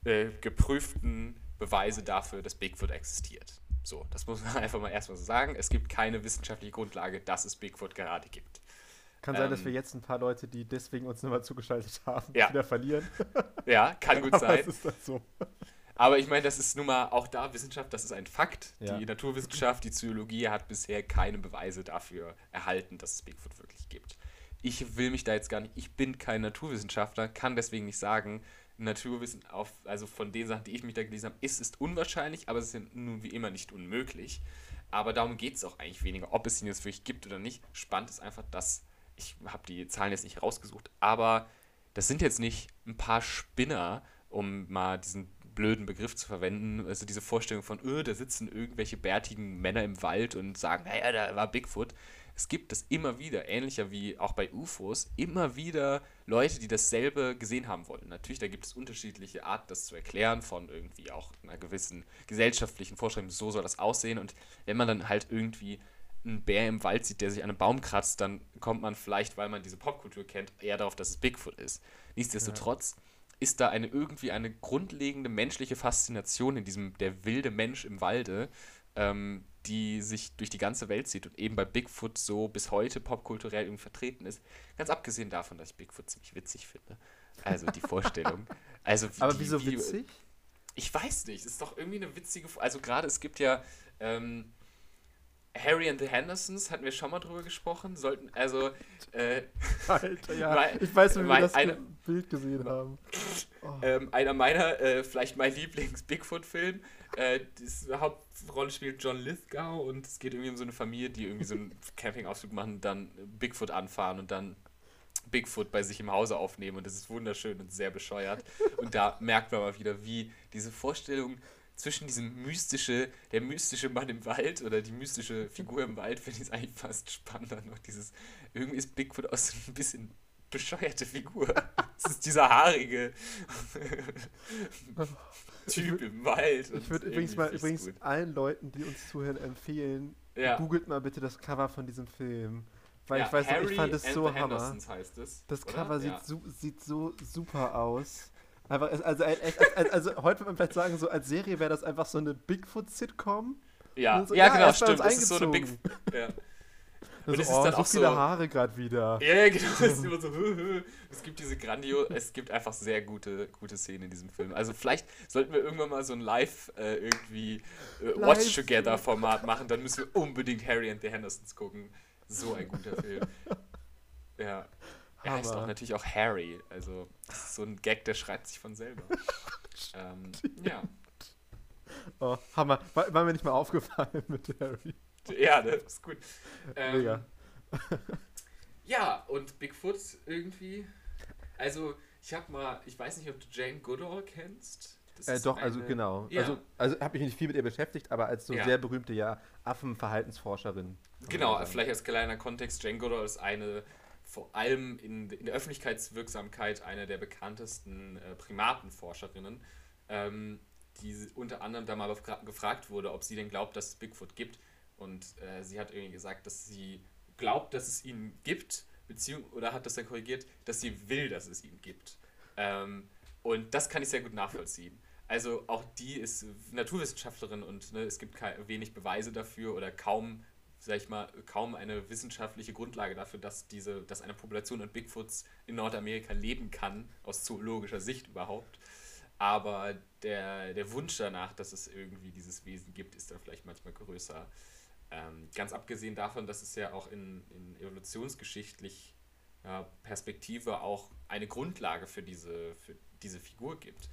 Speaker 2: äh, geprüften Beweise dafür, dass Bigfoot existiert. So, das muss man einfach mal erstmal so sagen. Es gibt keine wissenschaftliche Grundlage, dass es Bigfoot gerade gibt.
Speaker 3: Kann sein, ähm, dass wir jetzt ein paar Leute, die deswegen uns nochmal zugeschaltet haben, ja. wieder verlieren.
Speaker 2: Ja, kann gut sein. Aber ist das so. Aber ich meine, das ist nun mal auch da Wissenschaft, das ist ein Fakt. Ja. Die Naturwissenschaft, die Zoologie hat bisher keine Beweise dafür erhalten, dass es Bigfoot wirklich gibt. Ich will mich da jetzt gar nicht, ich bin kein Naturwissenschaftler, kann deswegen nicht sagen, Naturwissen, auf, also von den Sachen, die ich mich da gelesen habe, ist es unwahrscheinlich, aber es ist nun wie immer nicht unmöglich. Aber darum geht es auch eigentlich weniger, ob es ihn jetzt wirklich gibt oder nicht. Spannend ist einfach, dass ich habe die Zahlen jetzt nicht rausgesucht, aber das sind jetzt nicht ein paar Spinner, um mal diesen blöden Begriff zu verwenden, also diese Vorstellung von, öh, da sitzen irgendwelche bärtigen Männer im Wald und sagen, naja, da war Bigfoot. Es gibt das immer wieder, ähnlicher wie auch bei UFOs, immer wieder Leute, die dasselbe gesehen haben wollen. Natürlich, da gibt es unterschiedliche Arten, das zu erklären, von irgendwie auch einer gewissen gesellschaftlichen Vorstellung, so soll das aussehen. Und wenn man dann halt irgendwie einen Bär im Wald sieht, der sich an einem Baum kratzt, dann kommt man vielleicht, weil man diese Popkultur kennt, eher darauf, dass es Bigfoot ist. Nichtsdestotrotz. Ja ist da eine irgendwie eine grundlegende menschliche Faszination in diesem der wilde Mensch im Walde, ähm, die sich durch die ganze Welt zieht und eben bei Bigfoot so bis heute popkulturell irgendwie vertreten ist. Ganz abgesehen davon, dass ich Bigfoot ziemlich witzig finde. Also die Vorstellung. Also wie, Aber wieso wie, witzig? Ich weiß nicht. Es ist doch irgendwie eine witzige. Also gerade es gibt ja ähm, Harry and the Hendersons hatten wir schon mal drüber gesprochen. Sollten, also. Äh, Alter, ja. Mein, ich weiß nicht, wie mein, wir das eine, Bild gesehen haben. Oh. Ähm, einer meiner, äh, vielleicht mein Lieblings-Bigfoot-Film. Äh, die Hauptrolle spielt John Lithgow und es geht irgendwie um so eine Familie, die irgendwie so einen Campingausflug machen, dann Bigfoot anfahren und dann Bigfoot bei sich im Hause aufnehmen und das ist wunderschön und sehr bescheuert. Und da merkt man mal wieder, wie diese Vorstellung, zwischen diesem mystische, der mystische Mann im Wald oder die mystische Figur im Wald finde ich es eigentlich fast spannender noch dieses, irgendwie ist Bigfoot auch so ein bisschen bescheuerte Figur. Es ist dieser haarige
Speaker 3: Typ im Wald. Ich würde übrigens mal übrigens allen Leuten, die uns zuhören, empfehlen, ja. googelt mal bitte das Cover von diesem Film. Weil ja, ich weiß, Harry ich fand es so hammer. Das Cover ja. so, sieht so super aus. Einfach, also, also, also, heute würde man vielleicht sagen, so als Serie wäre das einfach so eine Bigfoot-Sitcom. Ja. So, ja, ja, genau, stimmt. Das ist so eine Bigfoot. Ja.
Speaker 2: Und es oh, ist dann so auch viele Haare gerade wieder. Ja, yeah, genau. Es ist immer so, es gibt diese grandio, es gibt einfach sehr gute, gute Szenen in diesem Film. Also vielleicht sollten wir irgendwann mal so ein Live äh, irgendwie äh, Watch Together Format machen. Dann müssen wir unbedingt Harry and the Hendersons gucken. So ein guter Film. Ja. Er heißt auch natürlich auch Harry. Also, das ist so ein Gag, der schreibt sich von selber. ähm, ja.
Speaker 3: Oh, Hammer. War, war, mir nicht mal aufgefallen mit Harry.
Speaker 2: Ja,
Speaker 3: das ist gut.
Speaker 2: Ähm, Mega. ja, und Bigfoot irgendwie. Also, ich hab mal, ich weiß nicht, ob du Jane Goodall kennst. Äh, doch, also eine,
Speaker 3: also genau. Ja. Also, also habe ich mich nicht viel mit ihr beschäftigt, aber als so ja. sehr berühmte ja Affenverhaltensforscherin.
Speaker 2: Genau, vielleicht als kleiner Kontext, Jane Goodall ist eine vor allem in, in der Öffentlichkeitswirksamkeit einer der bekanntesten äh, Primatenforscherinnen, ähm, die unter anderem da mal gefragt wurde, ob sie denn glaubt, dass es Bigfoot gibt. Und äh, sie hat irgendwie gesagt, dass sie glaubt, dass es ihn gibt, beziehung oder hat das dann korrigiert, dass sie will, dass es ihn gibt. Ähm, und das kann ich sehr gut nachvollziehen. Also auch die ist Naturwissenschaftlerin und ne, es gibt wenig Beweise dafür oder kaum sag ich mal, kaum eine wissenschaftliche Grundlage dafür, dass diese, dass eine Population an Bigfoots in Nordamerika leben kann, aus zoologischer Sicht überhaupt. Aber der, der Wunsch danach, dass es irgendwie dieses Wesen gibt, ist dann vielleicht manchmal größer. Ähm, ganz abgesehen davon, dass es ja auch in, in evolutionsgeschichtlich ja, Perspektive auch eine Grundlage für diese, für diese Figur gibt.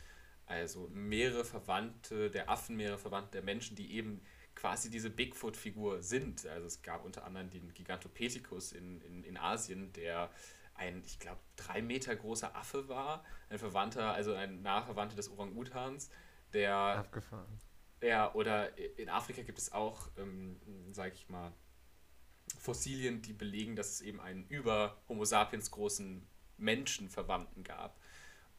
Speaker 2: Also mehrere Verwandte der Affen, mehrere Verwandte der Menschen, die eben quasi diese Bigfoot-Figur sind. Also es gab unter anderem den Gigantopithecus in, in, in Asien, der ein, ich glaube, drei Meter großer Affe war, ein Verwandter, also ein Nachverwandter des Orang-Utans, der... Abgefahren. Ja, oder in Afrika gibt es auch, ähm, sage ich mal, Fossilien, die belegen, dass es eben einen über Homo sapiens großen Menschenverwandten gab.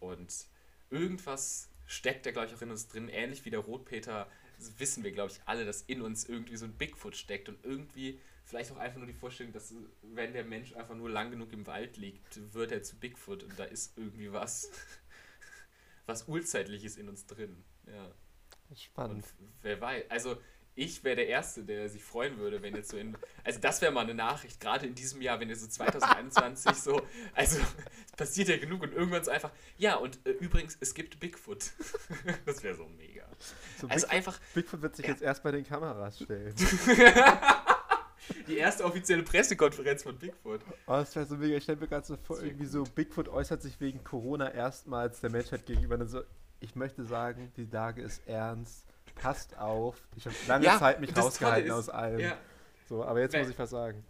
Speaker 2: Und irgendwas steckt da, glaube ich, auch in uns drin, ähnlich wie der Rotpeter das wissen wir, glaube ich, alle, dass in uns irgendwie so ein Bigfoot steckt und irgendwie vielleicht auch einfach nur die Vorstellung, dass wenn der Mensch einfach nur lang genug im Wald liegt, wird er zu Bigfoot und da ist irgendwie was, was Urzeitliches in uns drin. Ja. Spannend. Und wer weiß, also ich wäre der Erste, der sich freuen würde, wenn jetzt so in. Also, das wäre mal eine Nachricht, gerade in diesem Jahr, wenn ihr so 2021 so. Also, es passiert ja genug und irgendwann so einfach. Ja, und äh, übrigens, es gibt Bigfoot. das wäre
Speaker 3: so mega. So also, Bigfoot, einfach. Bigfoot wird sich ja. jetzt erst bei den Kameras stellen.
Speaker 2: Die erste offizielle Pressekonferenz von Bigfoot. Oh, das wäre so mega. Ich
Speaker 3: stelle mir gerade so vor, irgendwie gut. so: Bigfoot äußert sich wegen Corona erstmals der Menschheit gegenüber. Und so, ich möchte sagen, die Lage ist ernst passt auf. Ich habe lange ja, Zeit mich rausgehalten ist, aus allem. Ja. So, aber jetzt Weil, muss ich was sagen.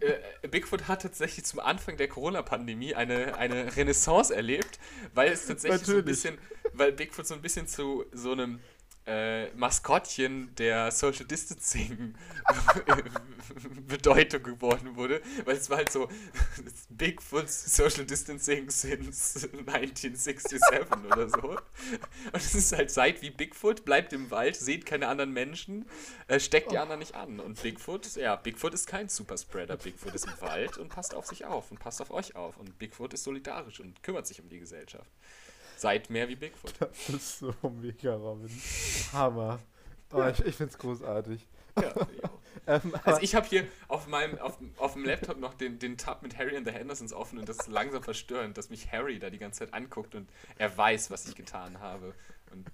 Speaker 2: Äh, äh, Bigfoot hat tatsächlich zum Anfang der Corona-Pandemie eine, eine Renaissance erlebt, weil es tatsächlich Natürlich. so ein bisschen, weil Bigfoot so ein bisschen zu so einem äh, Maskottchen der Social Distancing Bedeutung geworden wurde, weil es war halt so Bigfoot Social Distancing since 1967 oder so. Und es ist halt seid wie Bigfoot, bleibt im Wald, seht keine anderen Menschen, äh, steckt die oh. anderen nicht an. Und Bigfoot, ja, Bigfoot ist kein Superspreader, Bigfoot ist im Wald und passt auf sich auf und passt auf euch auf. Und Bigfoot ist solidarisch und kümmert sich um die Gesellschaft. Seid mehr wie Bigfoot. Das ist so mega,
Speaker 3: Robin. Hammer. Oh, ich, ich es großartig. Ja,
Speaker 2: ähm, also ich habe hier auf meinem auf, auf dem Laptop noch den, den Tab mit Harry and the Hendersons offen und das ist langsam verstörend, dass mich Harry da die ganze Zeit anguckt und er weiß, was ich getan habe. Und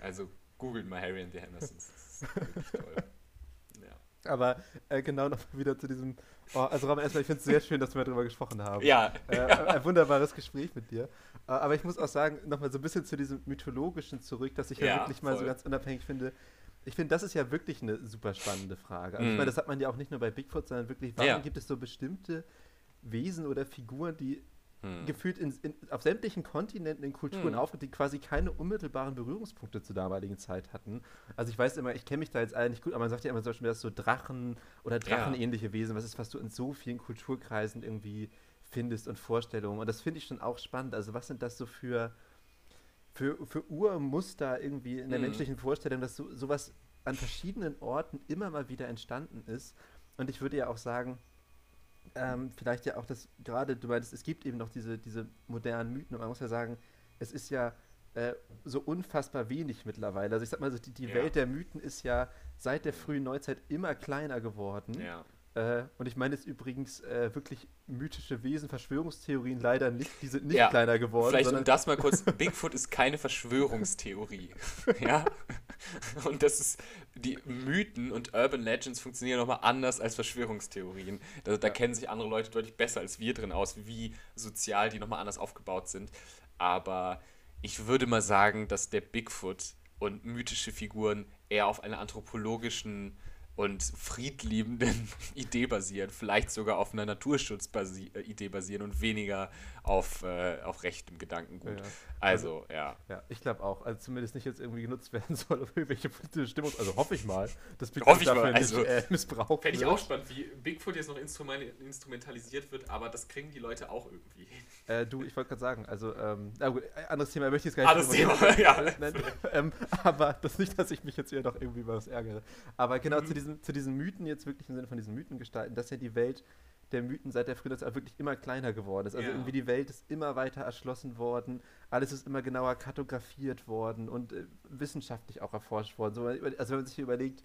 Speaker 2: also googelt mal Harry and the Hendersons. Das ist wirklich toll.
Speaker 3: Ja. Aber äh, genau noch wieder zu diesem Oh, also Roman, erstmal, ich finde es sehr schön, dass wir darüber gesprochen haben. Ja. Äh, Ein wunderbares Gespräch mit dir. Äh, aber ich muss auch sagen, nochmal so ein bisschen zu diesem mythologischen zurück, dass ich ja, ja wirklich mal so ganz unabhängig finde. Ich finde, das ist ja wirklich eine super spannende Frage. Also mm. Ich mhm. meine, das hat man ja auch nicht nur bei Bigfoot, sondern wirklich, warum ja. gibt es so bestimmte Wesen oder Figuren, die hm. gefühlt in, in, auf sämtlichen Kontinenten in Kulturen hm. aufgetreten, die quasi keine unmittelbaren Berührungspunkte zur damaligen Zeit hatten. Also ich weiß immer, ich kenne mich da jetzt alle nicht gut, aber man sagt ja immer zum Beispiel, dass so Drachen oder drachenähnliche ja. Wesen, was ist, was du in so vielen Kulturkreisen irgendwie findest und Vorstellungen. Und das finde ich schon auch spannend. Also was sind das so für, für, für Urmuster irgendwie in der hm. menschlichen Vorstellung, dass so, sowas an verschiedenen Orten immer mal wieder entstanden ist. Und ich würde ja auch sagen, ähm, vielleicht ja auch das, gerade du meinst, es gibt eben noch diese, diese modernen Mythen und man muss ja sagen, es ist ja äh, so unfassbar wenig mittlerweile. Also ich sag mal so, die, die ja. Welt der Mythen ist ja seit der frühen Neuzeit immer kleiner geworden. Ja. Äh, und ich meine jetzt übrigens äh, wirklich mythische Wesen, Verschwörungstheorien leider nicht, die sind nicht ja. kleiner geworden.
Speaker 2: Vielleicht um das mal kurz, Bigfoot ist keine Verschwörungstheorie. ja. Und das ist, die Mythen und Urban Legends funktionieren nochmal anders als Verschwörungstheorien. Da, da ja. kennen sich andere Leute deutlich besser als wir drin aus, wie sozial die nochmal anders aufgebaut sind. Aber ich würde mal sagen, dass der Bigfoot und mythische Figuren eher auf einer anthropologischen und friedliebenden Idee basieren, vielleicht sogar auf einer Naturschutz-Idee äh, Naturschutzidee basieren und weniger auf, äh, auf rechtem Gedankengut. Ja. Also, also, ja.
Speaker 3: Ja, ich glaube auch. Also zumindest nicht jetzt irgendwie genutzt werden soll, auf irgendwelche politische Stimmung. Also hoffe ich mal, dass Bigfoot hoffe ich dafür mal.
Speaker 2: Also, nicht äh, missbraucht Fände ich auch spannend, wie Bigfoot jetzt noch instrumentalisiert wird, aber das kriegen die Leute auch irgendwie
Speaker 3: hin. Äh, du, ich wollte gerade sagen, also, ähm, äh, anderes Thema, möchte ich jetzt gar nicht. Anderes Thema, ja. ähm, aber das nicht, dass ich mich jetzt hier noch irgendwie über was ärgere. Aber genau mhm. zu, diesen, zu diesen Mythen jetzt wirklich im Sinne von diesen Mythen gestalten, dass ja die Welt der Mythen seit der Frühlingsart wirklich immer kleiner geworden ist. Also ja. irgendwie die Welt ist immer weiter erschlossen worden, alles ist immer genauer kartografiert worden und äh, wissenschaftlich auch erforscht worden. So, also wenn man sich hier überlegt,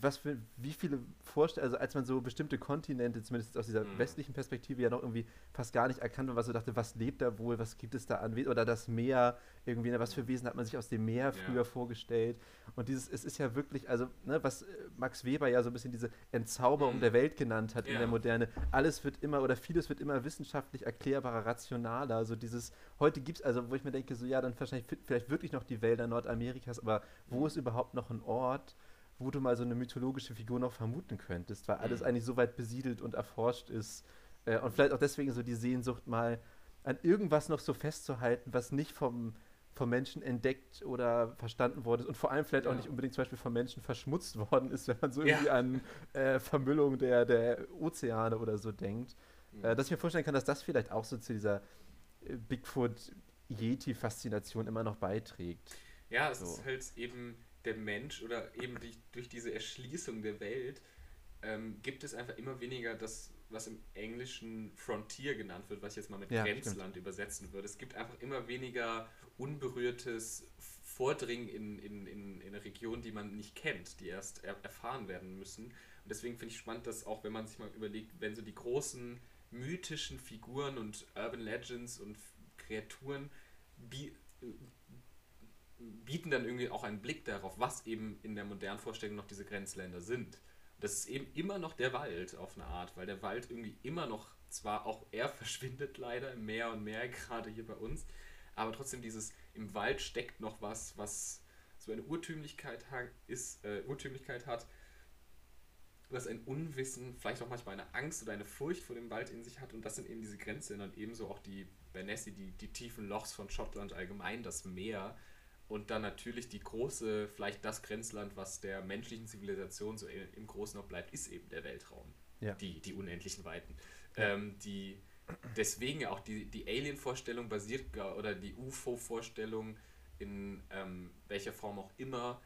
Speaker 3: was für, wie viele Vorstellungen, also als man so bestimmte Kontinente, zumindest aus dieser mhm. westlichen Perspektive, ja noch irgendwie fast gar nicht erkannt hat, was so dachte, was lebt da wohl, was gibt es da an, oder das Meer, irgendwie, ne, was für Wesen hat man sich aus dem Meer früher ja. vorgestellt. Und dieses, es ist ja wirklich, also, ne, was äh, Max Weber ja so ein bisschen diese Entzauberung mhm. der Welt genannt hat ja. in der Moderne, alles wird immer oder vieles wird immer wissenschaftlich erklärbarer, rationaler. Also dieses, heute gibt es, also wo ich mir denke, so ja, dann wahrscheinlich vielleicht wirklich noch die Wälder Nordamerikas, aber wo mhm. ist überhaupt noch ein Ort? wo du mal so eine mythologische Figur noch vermuten könntest, weil alles mhm. eigentlich so weit besiedelt und erforscht ist. Äh, und vielleicht auch deswegen so die Sehnsucht mal an irgendwas noch so festzuhalten, was nicht vom, von Menschen entdeckt oder verstanden worden ist und vor allem vielleicht ja. auch nicht unbedingt zum Beispiel von Menschen verschmutzt worden ist, wenn man so irgendwie ja. an äh, Vermüllung der, der Ozeane oder so denkt. Ja. Äh, dass ich mir vorstellen kann, dass das vielleicht auch so zu dieser äh, Bigfoot-Yeti-Faszination immer noch beiträgt.
Speaker 2: Ja, es so. ist halt eben der Mensch oder eben durch, durch diese Erschließung der Welt ähm, gibt es einfach immer weniger das was im Englischen Frontier genannt wird, was ich jetzt mal mit ja, Grenzland stimmt. übersetzen würde. Es gibt einfach immer weniger unberührtes Vordringen in, in, in, in eine Region, die man nicht kennt, die erst er erfahren werden müssen. Und deswegen finde ich spannend, dass auch wenn man sich mal überlegt, wenn so die großen mythischen Figuren und Urban Legends und Kreaturen äh, bieten dann irgendwie auch einen Blick darauf, was eben in der modernen Vorstellung noch diese Grenzländer sind das ist eben immer noch der Wald auf eine Art, weil der Wald irgendwie immer noch, zwar auch er verschwindet leider mehr und mehr, gerade hier bei uns, aber trotzdem dieses, im Wald steckt noch was, was so eine Urtümlichkeit, ist, äh, Urtümlichkeit hat, was ein Unwissen, vielleicht auch manchmal eine Angst oder eine Furcht vor dem Wald in sich hat und das sind eben diese Grenzen und ebenso auch die Bernassi, die, die tiefen Lochs von Schottland allgemein, das Meer, und dann natürlich die große, vielleicht das Grenzland, was der menschlichen Zivilisation so im Großen noch bleibt, ist eben der Weltraum. Ja. Die, die unendlichen Weiten. Ähm, die, deswegen auch die, die Alien-Vorstellung basiert, oder die UFO-Vorstellung in ähm, welcher Form auch immer,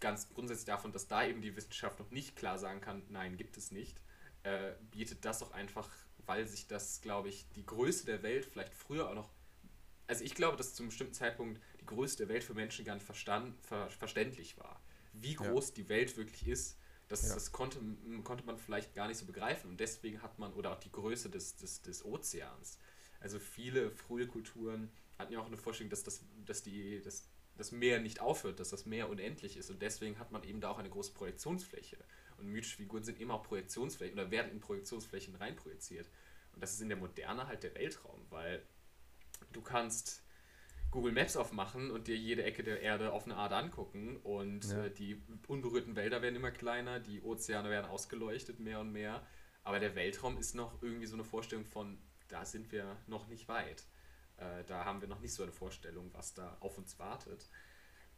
Speaker 2: ganz grundsätzlich davon, dass da eben die Wissenschaft noch nicht klar sagen kann, nein, gibt es nicht, äh, bietet das auch einfach, weil sich das, glaube ich, die Größe der Welt vielleicht früher auch noch. Also ich glaube, dass zum bestimmten Zeitpunkt Größe der Welt für Menschen gar nicht verstand, ver, verständlich war. Wie groß ja. die Welt wirklich ist, das, ja. das konnte, konnte man vielleicht gar nicht so begreifen. Und deswegen hat man, oder auch die Größe des, des, des Ozeans. Also viele frühe Kulturen hatten ja auch eine Vorstellung, dass das, dass die, dass das Meer nicht aufhört, dass das Meer unendlich ist. Und deswegen hat man eben da auch eine große Projektionsfläche. Und mythische Figuren sind immer Projektionsflächen oder werden in Projektionsflächen reinprojiziert. Und das ist in der Moderne halt der Weltraum, weil du kannst Google Maps aufmachen und dir jede Ecke der Erde auf eine Art angucken. Und ja. äh, die unberührten Wälder werden immer kleiner, die Ozeane werden ausgeleuchtet mehr und mehr. Aber der Weltraum ist noch irgendwie so eine Vorstellung von, da sind wir noch nicht weit. Äh, da haben wir noch nicht so eine Vorstellung, was da auf uns wartet.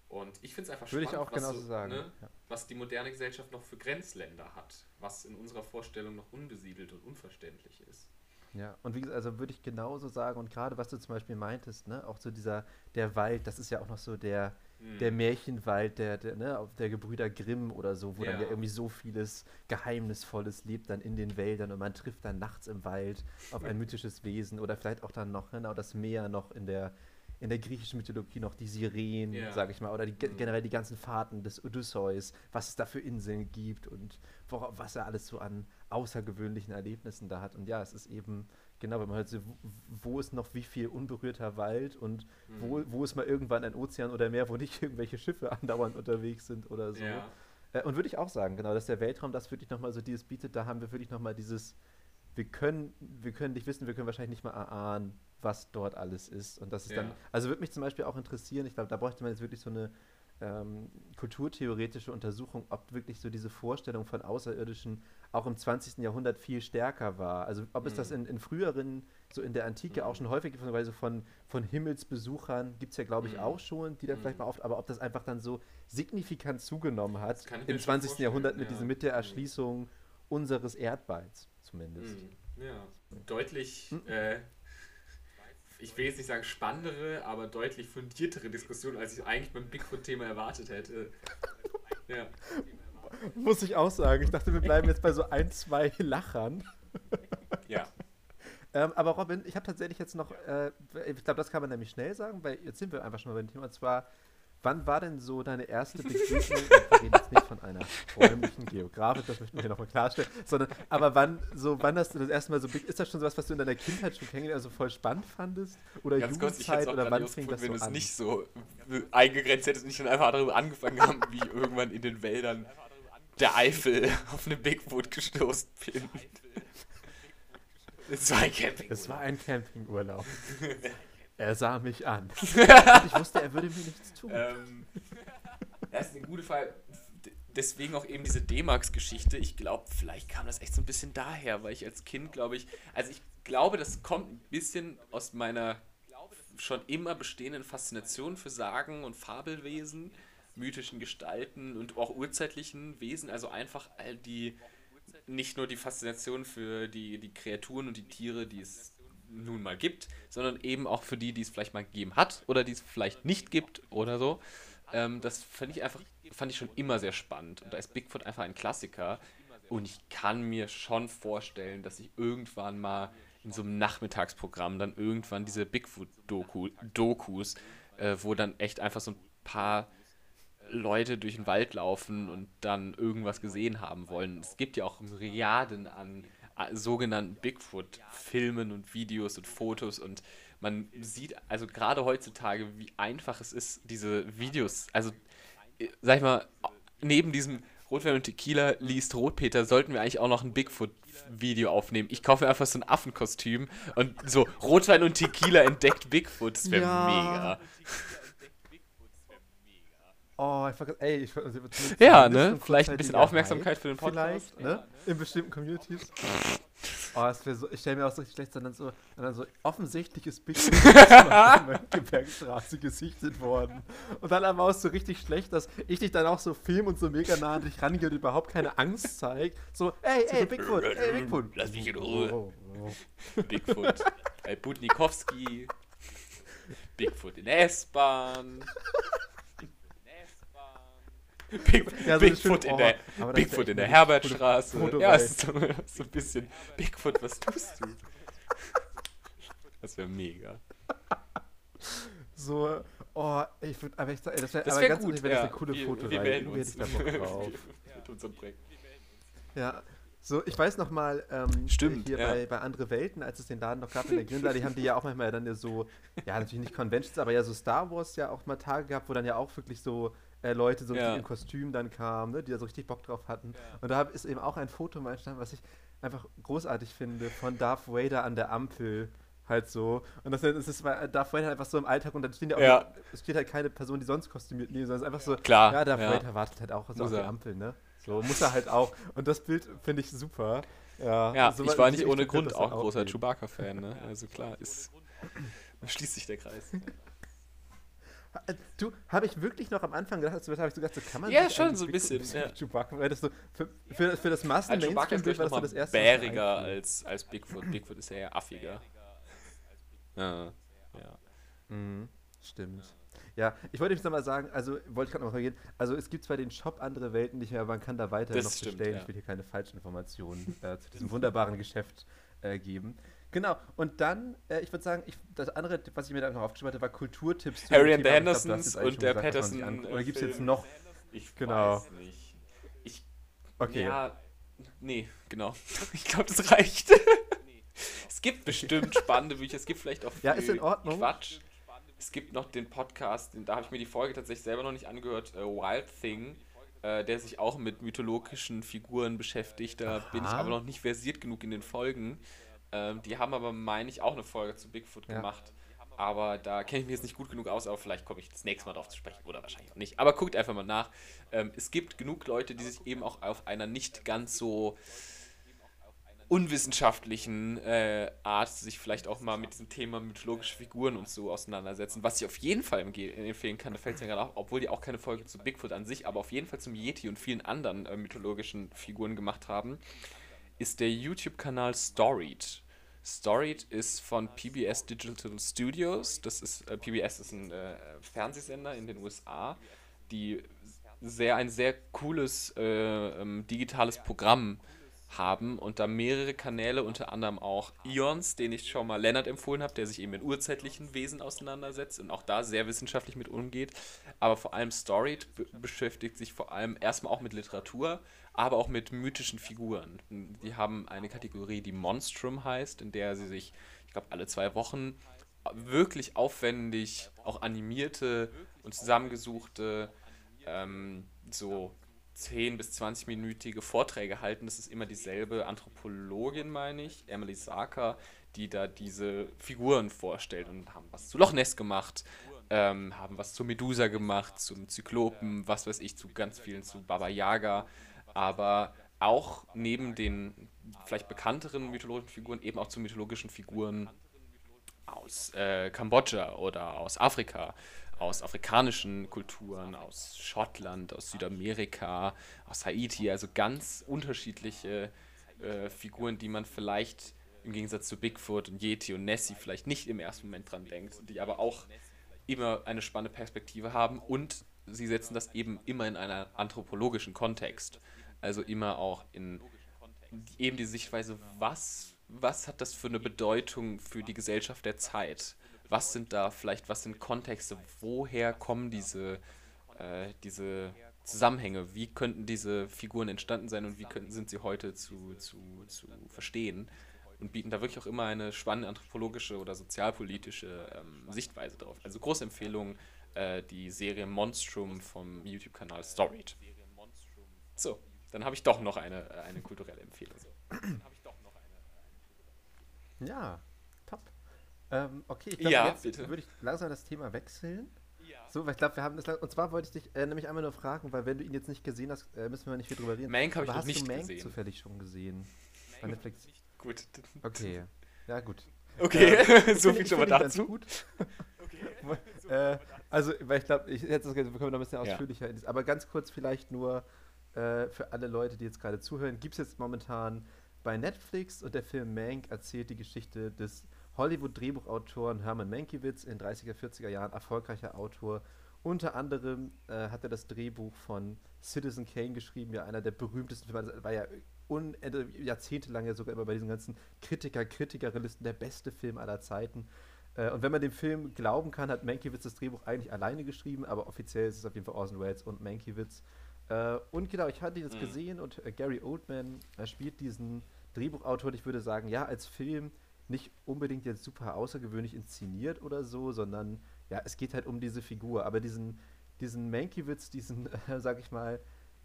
Speaker 2: Und ich finde es einfach
Speaker 3: Würde spannend, was, so, ne, ja.
Speaker 2: was die moderne Gesellschaft noch für Grenzländer hat, was in unserer Vorstellung noch unbesiedelt und unverständlich ist.
Speaker 3: Ja, und wie gesagt, also würde ich genauso sagen, und gerade was du zum Beispiel meintest, ne, auch so dieser, der Wald, das ist ja auch noch so der, mhm. der Märchenwald, der, der, ne, auf der Gebrüder Grimm oder so, wo ja. dann ja irgendwie so vieles Geheimnisvolles lebt dann in den Wäldern und man trifft dann nachts im Wald auf ein mythisches Wesen oder vielleicht auch dann noch, ne, genau, das Meer noch in der, in der griechischen Mythologie noch die Sirenen, yeah. sage ich mal, oder die, hm. generell die ganzen Fahrten des Odysseus, was es da für Inseln gibt und worauf, was er alles so an, außergewöhnlichen Erlebnissen da hat. Und ja, es ist eben, genau, wenn man hört, so, wo ist noch wie viel unberührter Wald und mhm. wo, wo ist mal irgendwann ein Ozean oder Meer, wo nicht irgendwelche Schiffe andauernd unterwegs sind oder so. Ja. Äh, und würde ich auch sagen, genau, dass der Weltraum das wirklich nochmal so dieses bietet, da haben wir wirklich nochmal dieses, wir können, wir können nicht wissen, wir können wahrscheinlich nicht mal erahnen, was dort alles ist. Und das ist ja. dann, also würde mich zum Beispiel auch interessieren, ich glaube, da bräuchte man jetzt wirklich so eine ähm, kulturtheoretische Untersuchung, ob wirklich so diese Vorstellung von Außerirdischen auch im 20. Jahrhundert viel stärker war. Also ob es das mhm. in, in, früheren, so in der Antike mhm. auch schon häufig also von, von Himmelsbesuchern gibt es ja, glaube ich, mhm. auch schon, die dann vielleicht mhm. mal oft, aber ob das einfach dann so signifikant zugenommen hat im 20. Jahrhundert mit ja. dieser mit der mhm. Erschließung unseres Erdballs zumindest.
Speaker 2: Ja, deutlich äh, ich will jetzt nicht sagen spannendere, aber deutlich fundiertere Diskussion, als ich eigentlich beim Bigfoot-Thema erwartet hätte. ja.
Speaker 3: Muss ich auch sagen. Ich dachte, wir bleiben jetzt bei so ein, zwei Lachern. Ja. ähm, aber Robin, ich habe tatsächlich jetzt noch, äh, ich glaube, das kann man nämlich schnell sagen, weil jetzt sind wir einfach schon mal beim Thema, und zwar Wann war denn so deine erste Begegnung? Wir reden jetzt nicht von einer räumlichen Geografin, das möchte ich hier nochmal klarstellen, sondern aber wann so, wann hast du das erste Mal so ist das schon sowas, was du in deiner Kindheit schon kennengelernt, also voll spannend fandest? Oder Ganz Jugendzeit
Speaker 2: kurz, oder wann fing das so wenn an? Wenn es nicht so eingegrenzt hättest und nicht dann einfach darüber angefangen haben, wie ich irgendwann in den Wäldern der Eifel auf eine Bigfoot gestoßen bin.
Speaker 3: Es war ein Campingurlaub. Es war ein Campingurlaub. Er sah mich an. ich wusste, er würde mir nichts
Speaker 2: tun. Ähm, das ist eine gute Frage. Deswegen auch eben diese D-Max-Geschichte. Ich glaube, vielleicht kam das echt so ein bisschen daher, weil ich als Kind, glaube ich, also ich glaube, das kommt ein bisschen aus meiner schon immer bestehenden Faszination für Sagen und Fabelwesen, mythischen Gestalten und auch urzeitlichen Wesen. Also einfach all die, nicht nur die Faszination für die, die Kreaturen und die Tiere, die es nun mal gibt, sondern eben auch für die, die es vielleicht mal gegeben hat oder die es vielleicht nicht gibt oder so. Ähm, das fand ich einfach, fand ich schon immer sehr spannend. Und da ist Bigfoot einfach ein Klassiker. Und ich kann mir schon vorstellen, dass ich irgendwann mal in so einem Nachmittagsprogramm dann irgendwann diese Bigfoot-Dokus, äh, wo dann echt einfach so ein paar Leute durch den Wald laufen und dann irgendwas gesehen haben wollen. Es gibt ja auch Milliarden an sogenannten Bigfoot-Filmen und Videos und Fotos und man sieht also gerade heutzutage, wie einfach es ist, diese Videos, also äh, sag ich mal, neben diesem Rotwein und Tequila liest Rotpeter, sollten wir eigentlich auch noch ein Bigfoot-Video aufnehmen. Ich kaufe einfach so ein Affenkostüm und so Rotwein und Tequila entdeckt Bigfoot. Das wäre ja. mega.
Speaker 3: Oh, ich vergesse. Ey, ich also, Ja, ne? Vielleicht ein bisschen Aufmerksamkeit für den Podcast. Vielleicht, ne? Ja, ne? In bestimmten Communities. Oh, das wäre so, ich stelle mir auch so richtig schlecht, sondern so, und dann so offensichtliches Bild auf Mönckebergstraße gesichtet worden. Und dann aber auch so richtig schlecht, dass ich dich dann auch so film und so mega nah an dich rangehe und überhaupt keine Angst zeige. So, ey, ey, Bigfoot, ey, Bigfoot. Lass mich in Ruhe. Oh, oh. Bigfoot. Butnikowski.
Speaker 2: Bigfoot in S-Bahn. Big, ja, so Bigfoot in der, oh, Bigfoot in der Herbertstraße. Foto ja, es ist so, so, ein bisschen Bigfoot, was tust du? Das wäre mega.
Speaker 3: So, oh, ich würde aber ich das wäre wär ganz gut, wenn ja. das eine coole wir, Foto wir melden uns. Ich drauf. Mit unserem Projekt. Ja, so, ich weiß noch mal, ähm, Stimmt, hier ja. bei, bei Andere Welten, als es den Laden noch gab in der Grünlade, die haben die ja auch manchmal dann ja so, ja natürlich nicht Conventions, aber ja so Star Wars ja auch mal Tage gehabt, wo dann ja auch wirklich so äh, Leute so ja. im Kostüm dann kamen, ne, die da so richtig Bock drauf hatten. Ja. Und da ist eben auch ein Foto mal entstanden, was ich einfach großartig finde, von Darth Vader an der Ampel. Halt so. Und das ist äh, Darth Vader einfach so im Alltag und dann stehen ja auch, ja. steht halt keine Person, die sonst kostümiert neben, sondern es ist einfach so, Klar, ja, Darth Vader wartet halt auch so auf die Ampel, ne? So muss er halt auch. Und das Bild finde ich super.
Speaker 2: Ja, ja so ich war nicht ohne Grund halt auch großer Chewbacca-Fan, ne? Also klar, ist, schließt sich der Kreis.
Speaker 3: Äh, du, habe ich wirklich noch am Anfang gedacht, also, habe ich so gedacht, so kann man. Ja, schon so ein bisschen. Ja. Chewbacca,
Speaker 2: weil das so für, für, für das massen also Chewbacca ist war das so das erste bäriger als, als Bigfoot. Bigfoot ist ja eher affiger.
Speaker 3: ja. ja. Mhm, stimmt. Ja, ich wollte jetzt nochmal sagen, also wollte ich gerade nochmal gehen, also es gibt zwar den Shop andere Welten nicht mehr, aber man kann da weiter das noch stimmt, bestellen. Ja. Ich will hier keine falschen Informationen äh, zu diesem wunderbaren Geschäft äh, geben. Genau, und dann, äh, ich würde sagen, ich, das andere, was ich mir da noch aufgeschrieben hatte, war Kulturtipps. Harry and the Hendersons und der Patterson. Oder äh, gibt es jetzt noch? Ich genau. weiß nicht.
Speaker 2: Ich, okay. Ja, nee, genau. Ich glaube, das reicht. es gibt bestimmt spannende Bücher, es gibt vielleicht auch ja, ist in Ordnung. Quatsch. Es gibt noch den Podcast, da habe ich mir die Folge tatsächlich selber noch nicht angehört, uh, Wild Thing äh, der sich auch mit mythologischen Figuren beschäftigt. Da Aha. bin ich aber noch nicht versiert genug in den Folgen. Ähm, die haben aber, meine ich, auch eine Folge zu Bigfoot ja. gemacht. Aber da kenne ich mich jetzt nicht gut genug aus, aber vielleicht komme ich das nächste Mal darauf zu sprechen oder wahrscheinlich auch nicht. Aber guckt einfach mal nach. Ähm, es gibt genug Leute, die sich eben auch auf einer nicht ganz so unwissenschaftlichen äh, Art sich vielleicht auch mal mit diesem Thema mythologische Figuren und so auseinandersetzen, was ich auf jeden Fall äh, empfehlen kann. Da fällt es mir gerade auf, obwohl die auch keine Folge zu Bigfoot an sich, aber auf jeden Fall zum Yeti und vielen anderen äh, mythologischen Figuren gemacht haben ist der YouTube-Kanal Storied. Storied ist von PBS Digital Studios. Das ist äh, PBS ist ein äh, Fernsehsender in den USA, die sehr ein sehr cooles äh, ähm, digitales Programm haben und da mehrere Kanäle, unter anderem auch Ions, den ich schon mal Lennart empfohlen habe, der sich eben mit urzeitlichen Wesen auseinandersetzt und auch da sehr wissenschaftlich mit umgeht. Aber vor allem Storied beschäftigt sich vor allem erstmal auch mit Literatur, aber auch mit mythischen Figuren. Die haben eine Kategorie, die Monstrum heißt, in der sie sich, ich glaube, alle zwei Wochen wirklich aufwendig auch animierte und zusammengesuchte ähm, so 10 bis 20-minütige Vorträge halten. Das ist immer dieselbe Anthropologin, meine ich, Emily Sarker, die da diese Figuren vorstellt und haben was zu Loch Ness gemacht, ähm, haben was zu Medusa gemacht, zum Zyklopen, was weiß ich, zu ganz vielen, zu Baba Yaga aber auch neben den vielleicht bekannteren mythologischen Figuren eben auch zu mythologischen Figuren aus äh, Kambodscha oder aus Afrika, aus afrikanischen Kulturen, aus Schottland, aus Südamerika, aus Haiti, also ganz unterschiedliche äh, Figuren, die man vielleicht im Gegensatz zu Bigfoot und Yeti und Nessie vielleicht nicht im ersten Moment dran denkt, die aber auch immer eine spannende Perspektive haben und sie setzen das eben immer in einen anthropologischen Kontext. Also immer auch in eben die Sichtweise, was, was hat das für eine Bedeutung für die Gesellschaft der Zeit? Was sind da vielleicht, was sind Kontexte? Woher kommen diese, äh, diese Zusammenhänge? Wie könnten diese Figuren entstanden sein und wie könnten, sind sie heute zu, zu, zu verstehen? Und bieten da wirklich auch immer eine spannende anthropologische oder sozialpolitische ähm, Sichtweise drauf. Also große Empfehlung, äh, die Serie Monstrum vom YouTube-Kanal Storied. So. Äh, Dann habe ich doch noch eine, eine kulturelle Empfehlung.
Speaker 3: Ja, top. Ähm, okay, ich glaube, ja, jetzt würde ich langsam das Thema wechseln. Ja. So, weil ich glaube, wir haben das Und zwar wollte ich dich äh, nämlich einmal nur fragen, weil wenn du ihn jetzt nicht gesehen hast, äh, müssen wir nicht viel drüber reden. Mank habe ich hast nicht du Mank zufällig schon gesehen? Mank bei Netflix. Gut. Okay. Ja, gut. Okay, äh, äh, so viel schon mal dazu. Gut. okay. äh, also, weil ich glaube, ich hätte können wir noch ein bisschen ausführlicher. Ja. Aber ganz kurz vielleicht nur äh, für alle Leute, die jetzt gerade zuhören, gibt es jetzt momentan bei Netflix und der Film Mank erzählt die Geschichte des Hollywood-Drehbuchautoren Herman Mankiewicz, in 30er, 40er Jahren erfolgreicher Autor. Unter anderem äh, hat er das Drehbuch von Citizen Kane geschrieben, ja einer der berühmtesten Filme, das also, war ja un jahrzehntelang ja sogar immer bei diesen ganzen Kritiker, Kritikerinnen-Listen der beste Film aller Zeiten. Äh, und wenn man dem Film glauben kann, hat Mankiewicz das Drehbuch eigentlich alleine geschrieben, aber offiziell ist es auf jeden Fall Orson Welles und Mankiewicz. Äh, und genau, ich hatte das mhm. gesehen und äh, Gary Oldman spielt diesen Drehbuchautor, und ich würde sagen, ja, als Film nicht unbedingt jetzt super außergewöhnlich inszeniert oder so, sondern ja, es geht halt um diese Figur. Aber diesen, diesen Mankiewicz, diesen, äh, sag ich mal,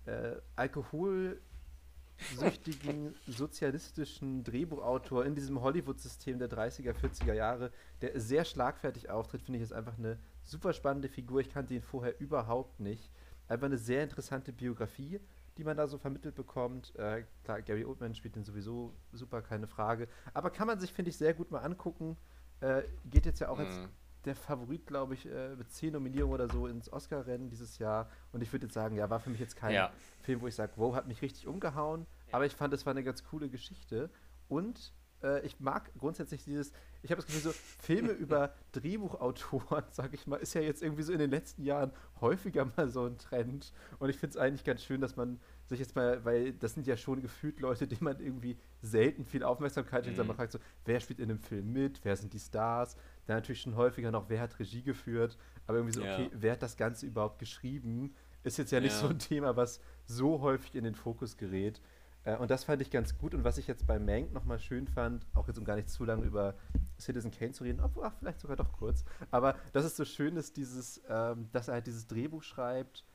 Speaker 3: äh, alkoholsüchtigen, sozialistischen Drehbuchautor in diesem Hollywood-System der 30er, 40er Jahre, der sehr schlagfertig auftritt, finde ich jetzt einfach eine super spannende Figur. Ich kannte ihn vorher überhaupt nicht einfach eine sehr interessante Biografie, die man da so vermittelt bekommt. Äh, klar, Gary Oldman spielt den sowieso super, keine Frage. Aber kann man sich, finde ich, sehr gut mal angucken. Äh, geht jetzt ja auch mhm. als der Favorit, glaube ich, äh, mit zehn Nominierungen oder so ins Oscar-Rennen dieses Jahr. Und ich würde jetzt sagen, ja, war für mich jetzt kein ja. Film, wo ich sage, wow, hat mich richtig umgehauen. Ja. Aber ich fand, es war eine ganz coole Geschichte. Und äh, ich mag grundsätzlich dieses, ich habe das Gefühl, so Filme über Drehbuchautoren, sag ich mal, ist ja jetzt irgendwie so in den letzten Jahren häufiger mal so ein Trend. Und ich finde es eigentlich ganz schön, dass man sich jetzt mal, weil das sind ja schon gefühlt Leute, denen man irgendwie selten viel Aufmerksamkeit schenkt, mhm. sondern man mhm. fragt so, wer spielt in dem Film mit, wer sind die Stars? Dann natürlich schon häufiger noch, wer hat Regie geführt, aber irgendwie so, ja. okay, wer hat das Ganze überhaupt geschrieben? Ist jetzt ja nicht ja. so ein Thema, was so häufig in den Fokus gerät. Äh, und das fand ich ganz gut. Und was ich jetzt bei Mank nochmal schön fand, auch jetzt um gar nicht zu lange über Citizen Kane zu reden, obwohl, ach, vielleicht sogar doch kurz, aber das ist so schön ist, dieses, ähm, dass er halt dieses Drehbuch schreibt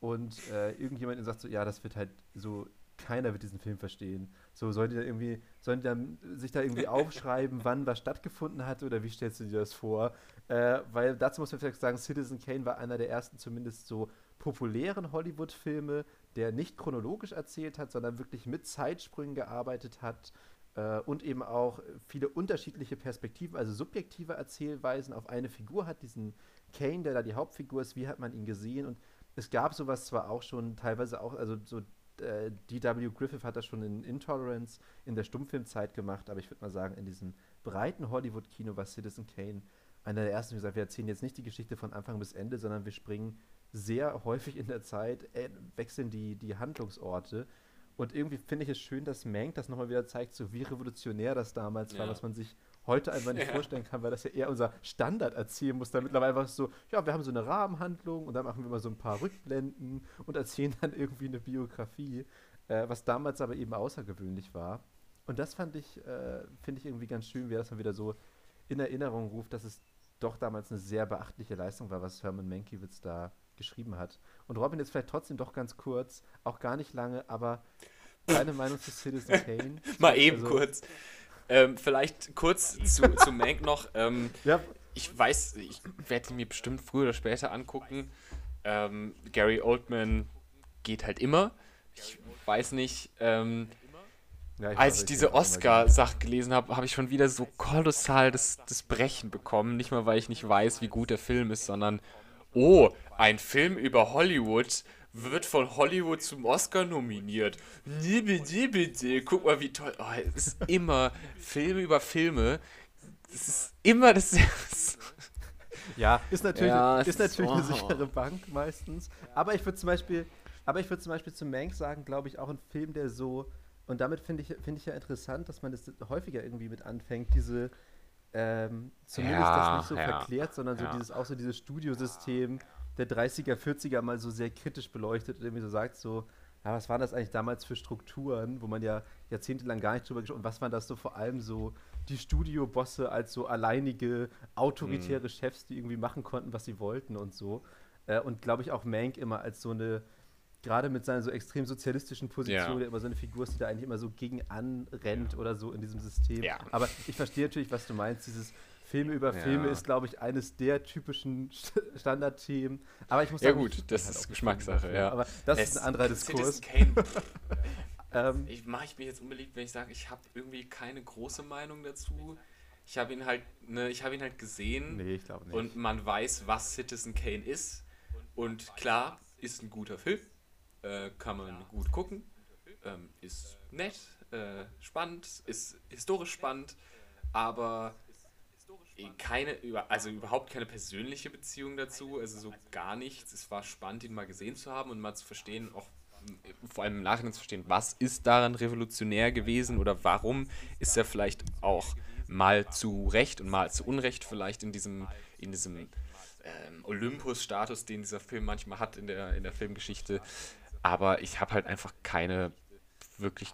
Speaker 3: und äh, irgendjemand ihm sagt so, ja, das wird halt so keiner wird diesen Film verstehen. So, sollen die da irgendwie, sollen die dann äh, sich da irgendwie aufschreiben, wann was stattgefunden hat oder wie stellst du dir das vor? Äh, weil dazu muss man vielleicht sagen, Citizen Kane war einer der ersten zumindest so populären Hollywood-Filme, der nicht chronologisch erzählt hat, sondern wirklich mit Zeitsprüngen gearbeitet hat äh, und eben auch viele unterschiedliche Perspektiven, also subjektive Erzählweisen auf eine Figur hat, diesen Kane, der da die Hauptfigur ist, wie hat man ihn gesehen und es gab sowas zwar auch schon, teilweise auch, also so äh, D.W. Griffith hat das schon in Intolerance in der Stummfilmzeit gemacht, aber ich würde mal sagen, in diesem breiten Hollywood-Kino war Citizen Kane einer der ersten, wie gesagt, wir erzählen jetzt nicht die Geschichte von Anfang bis Ende, sondern wir springen sehr häufig in der Zeit äh, wechseln die, die Handlungsorte. Und irgendwie finde ich es schön, dass Mank das nochmal wieder zeigt, so wie revolutionär das damals ja. war, was man sich heute einfach nicht ja. vorstellen kann, weil das ja eher unser Standard erzählen muss. Da mittlerweile war es so, ja, wir haben so eine Rahmenhandlung und dann machen wir mal so ein paar Rückblenden und erzählen dann irgendwie eine Biografie, äh, was damals aber eben außergewöhnlich war. Und das fand ich, äh, finde ich irgendwie ganz schön, wie er das mal wieder so in Erinnerung ruft, dass es doch damals eine sehr beachtliche Leistung war, was Herman Mankiewicz da geschrieben hat. Und Robin ist vielleicht trotzdem doch ganz kurz, auch gar nicht lange, aber deine Meinung zu Citizen Kane?
Speaker 2: Mal eben also, kurz. Ähm, vielleicht kurz zu, zu Mank noch. Ähm, ja. Ich weiß, ich werde ihn mir bestimmt früher oder später angucken. Ähm, Gary Oldman geht halt immer. Ich weiß nicht. Ähm, ja, ich Als ich diese Oscar-Sache gelesen habe, habe ich schon wieder so kolossal das, das Brechen bekommen. Nicht mal, weil ich nicht weiß, wie gut der Film ist, sondern oh, ein Film über Hollywood wird von Hollywood zum Oscar nominiert. Nee, bitte, bitte. Guck mal, wie toll. Oh, es ist immer Filme über Filme. Es ist immer das.
Speaker 3: ja, ist natürlich, ja, ist natürlich ist, oh. eine sichere Bank meistens. Aber ich würde zum Beispiel, aber ich würde zum Beispiel zu Mank sagen, glaube ich, auch ein Film, der so. Und damit finde ich, find ich ja interessant, dass man das häufiger irgendwie mit anfängt, diese, ähm, zumindest ja, das nicht so ja. verklärt, sondern so ja. dieses, auch so dieses Studiosystem der 30er, 40er mal so sehr kritisch beleuchtet und irgendwie so sagt, so, ja, was waren das eigentlich damals für Strukturen, wo man ja jahrzehntelang gar nicht drüber gesprochen und was waren das so vor allem so die Studiobosse als so alleinige, autoritäre mhm. Chefs, die irgendwie machen konnten, was sie wollten und so. Äh, und glaube ich auch Mank immer als so eine gerade mit seiner so extrem sozialistischen Position, ja. der immer so eine Figur ist, die da eigentlich immer so gegen anrennt ja. oder so in diesem System. Ja. Aber ich verstehe natürlich, was du meinst. Dieses Filme über Filme ist, glaube ich, eines der typischen Standardthemen.
Speaker 2: Aber ich muss sagen, ja gut, das halt ist Geschmackssache. Ja. Aber das es ist ein anderer Diskurs. Ähm. ich mache ich mir jetzt unbeliebt, wenn ich sage, ich habe irgendwie keine große Meinung dazu. Ich habe ihn halt, ne, ich habe ihn halt gesehen. Nee, ich glaube nicht. Und man weiß, was Citizen Kane ist. Und klar, ist ein guter Film äh, kann man gut gucken. Ähm, ist nett, äh, spannend, ist historisch spannend, aber keine, also überhaupt keine persönliche Beziehung dazu, also so gar nichts. Es war spannend, ihn mal gesehen zu haben und mal zu verstehen, auch mm, vor allem im Nachhinein zu verstehen, was ist daran revolutionär gewesen oder warum ist er vielleicht auch mal zu Recht und mal zu Unrecht vielleicht in diesem, in diesem ähm, Olympus-Status, den dieser Film manchmal hat in der, in der Filmgeschichte, aber ich habe halt einfach keine, wirklich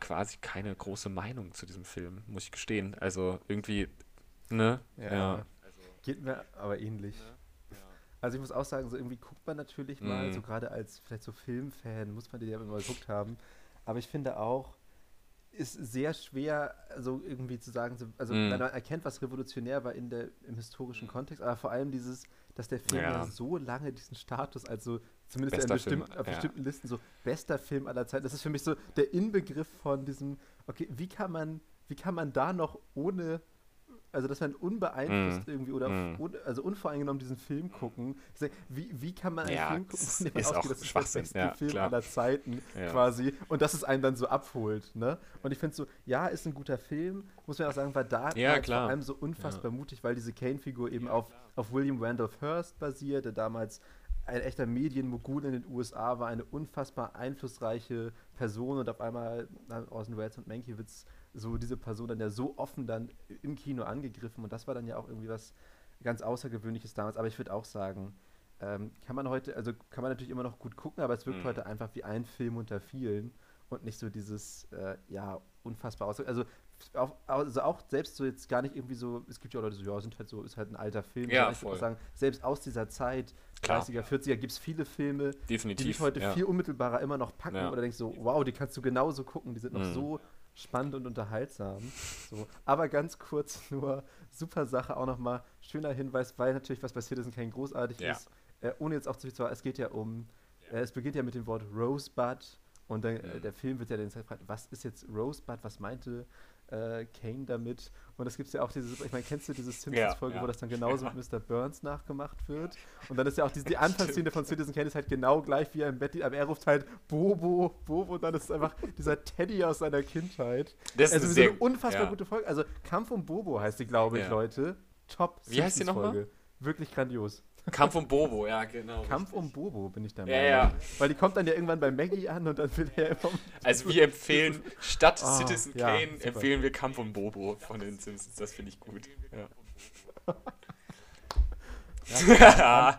Speaker 2: quasi keine große Meinung zu diesem Film, muss ich gestehen. Also irgendwie, ne? Ja.
Speaker 3: ja. Geht mir aber ähnlich. Also ich muss auch sagen, so irgendwie guckt man natürlich mal, mm. so gerade als vielleicht so Filmfan, muss man den ja immer geguckt haben. Aber ich finde auch, ist sehr schwer, so irgendwie zu sagen, also mm. man erkennt, was revolutionär war in der, im historischen mhm. Kontext, aber vor allem dieses, dass der Film ja so lange diesen Status als so Zumindest in bestimm Film, auf ja. bestimmten Listen so bester Film aller Zeiten. Das ist für mich so der Inbegriff von diesem, okay, wie kann man, wie kann man da noch ohne also dass man unbeeinflusst mm. irgendwie oder mm. un, also unvoreingenommen diesen Film gucken. Wie, wie kann man einen ja, Film gucken, der ist ausgeht, das ist der beste ja, Film klar. aller Zeiten ja. quasi und dass es einen dann so abholt. Ne? Und ich finde so, ja, ist ein guter Film, muss man auch sagen, war da
Speaker 2: halt vor allem
Speaker 3: so unfassbar mutig, weil diese Kane-Figur eben auf, auf William Randolph Hearst basiert, der damals ein echter Medienmogul in den USA, war eine unfassbar einflussreiche Person und auf einmal Orson Welles und Mankiewicz so diese Person dann ja so offen dann im Kino angegriffen und das war dann ja auch irgendwie was ganz Außergewöhnliches damals. Aber ich würde auch sagen, ähm, kann man heute, also kann man natürlich immer noch gut gucken, aber es wirkt mhm. heute einfach wie ein Film unter vielen und nicht so dieses, äh, ja, unfassbar aus. Also auch, also auch selbst so jetzt gar nicht irgendwie so, es gibt ja auch Leute so, ja, sind halt so, ist halt ein alter Film. Ja, ich würde sagen, selbst aus dieser Zeit, 30er, 40er, gibt es viele Filme,
Speaker 2: Definitiv,
Speaker 3: die
Speaker 2: mich
Speaker 3: heute ja. viel unmittelbarer immer noch packen ja. oder denkst so, wow, die kannst du genauso gucken, die sind noch mhm. so spannend und unterhaltsam. So. Aber ganz kurz nur, super Sache auch nochmal, schöner Hinweis, weil natürlich was bei Citizen Kane großartig ja. ist, äh, ohne jetzt auch zu viel zu es geht ja um, äh, es beginnt ja mit dem Wort Rosebud. Und dann, äh, mhm. der Film wird ja dann gefragt, was ist jetzt Rosebud, was meinte äh, Kane damit. Und es gibt ja auch dieses, ich meine, kennst du diese Simpsons-Folge, ja, ja. wo das dann genauso ja. mit Mr. Burns nachgemacht wird? Und dann ist ja auch diese, die Anfangsszene von Citizen Kane ist halt genau gleich wie er im Bett aber er ruft halt Bobo, Bobo und dann ist es einfach dieser Teddy aus seiner Kindheit. Das also, ist eine unfassbar gute Folge. Also Kampf um Bobo heißt die, glaube ich, Leute. Top Wie Simpsons heißt die nochmal? Wirklich grandios.
Speaker 2: Kampf um Bobo, ja, genau.
Speaker 3: Kampf um Bobo bin ich der Ja, ja. Weil die kommt dann ja irgendwann bei Maggie an und dann will er
Speaker 2: immer. Also, wir empfehlen, statt oh, Citizen ja, Kane, super. empfehlen wir Kampf um Bobo von den Simpsons. Das finde ich gut. Ja.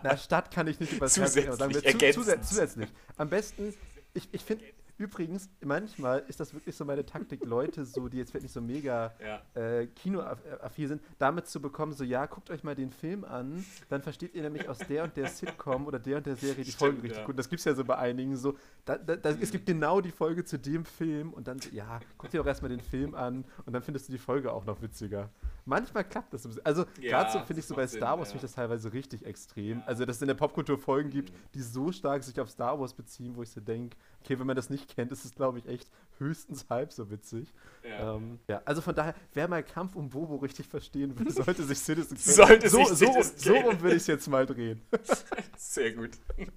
Speaker 3: na, Stadt kann ich nicht übersetzen. Zusätzlich, zu, zusätzlich. Am besten, ich, ich finde, Übrigens, manchmal ist das wirklich so meine Taktik, Leute, so, die jetzt vielleicht nicht so mega ja. Äh, kinoaffin sind, damit zu bekommen, so ja, guckt euch mal den Film an, dann versteht ihr nämlich aus der und der Sitcom oder der und der Serie die Stimmt, Folgen richtig ja. gut. das gibt es ja so bei einigen so. Da, da, da, mhm. Es gibt genau die Folge zu dem Film und dann, so, ja, guck dir auch erstmal den Film an und dann findest du die Folge auch noch witziger. Manchmal klappt das. Also ja, gerade so finde ich so bei Sinn, Star Wars finde ich das teilweise richtig extrem. Also dass es in der Popkultur Folgen gibt, mhm. die so stark sich auf Star Wars beziehen, wo ich so denke, Okay, wenn man das nicht kennt, ist es, glaube ich, echt höchstens halb so witzig. Ja. Ähm, ja. Also von daher, wer mal Kampf um Bobo richtig verstehen will, sollte sich Citizen Kane. Sollte so, sich so, Citizen so, so rum will ich es jetzt mal drehen.
Speaker 2: Sehr gut.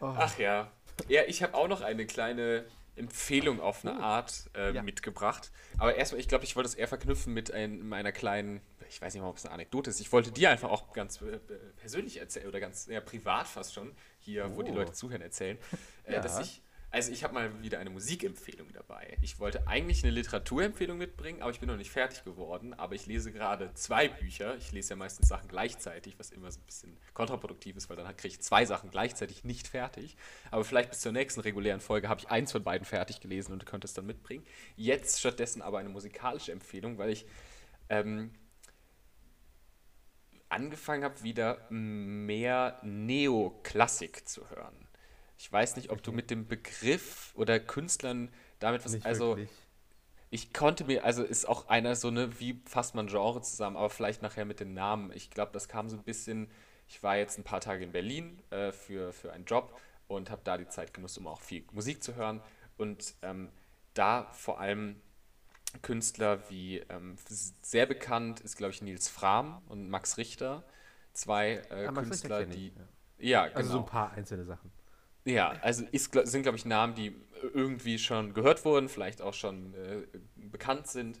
Speaker 2: oh. Ach ja. Ja, ich habe auch noch eine kleine Empfehlung auf eine oh. Art äh, ja. mitgebracht. Aber erstmal, ich glaube, ich wollte es eher verknüpfen mit ein, meiner kleinen, ich weiß nicht mal, ob es eine Anekdote ist. Ich wollte dir einfach auch ganz äh, äh persönlich erzählen oder ganz ja, privat fast schon hier, oh. wo die oh. Leute zuhören, erzählen, äh, ja. dass ich, also ich habe mal wieder eine Musikempfehlung dabei. Ich wollte eigentlich eine Literaturempfehlung mitbringen, aber ich bin noch nicht fertig geworden. Aber ich lese gerade zwei Bücher. Ich lese ja meistens Sachen gleichzeitig, was immer so ein bisschen kontraproduktiv ist, weil dann kriege ich zwei Sachen gleichzeitig nicht fertig. Aber vielleicht bis zur nächsten regulären Folge habe ich eins von beiden fertig gelesen und könnte es dann mitbringen. Jetzt stattdessen aber eine musikalische Empfehlung, weil ich ähm, angefangen habe, wieder mehr Neoklassik zu hören. Ich weiß nicht, ob okay. du mit dem Begriff oder Künstlern damit was. Nicht also, wirklich. ich konnte mir, also ist auch einer so eine, wie fasst man Genre zusammen, aber vielleicht nachher mit den Namen. Ich glaube, das kam so ein bisschen. Ich war jetzt ein paar Tage in Berlin äh, für, für einen Job und habe da die Zeit genutzt, um auch viel Musik zu hören. Und ähm, da vor allem Künstler wie ähm, sehr bekannt ist, glaube ich, Nils Frahm und Max Richter. Zwei äh, ja, ah, Künstler, die. Ja, ja genau. Also so genau. ein paar einzelne Sachen. Ja, also ist, sind, glaube ich, Namen, die äh, irgendwie schon gehört wurden, vielleicht auch schon äh, bekannt sind,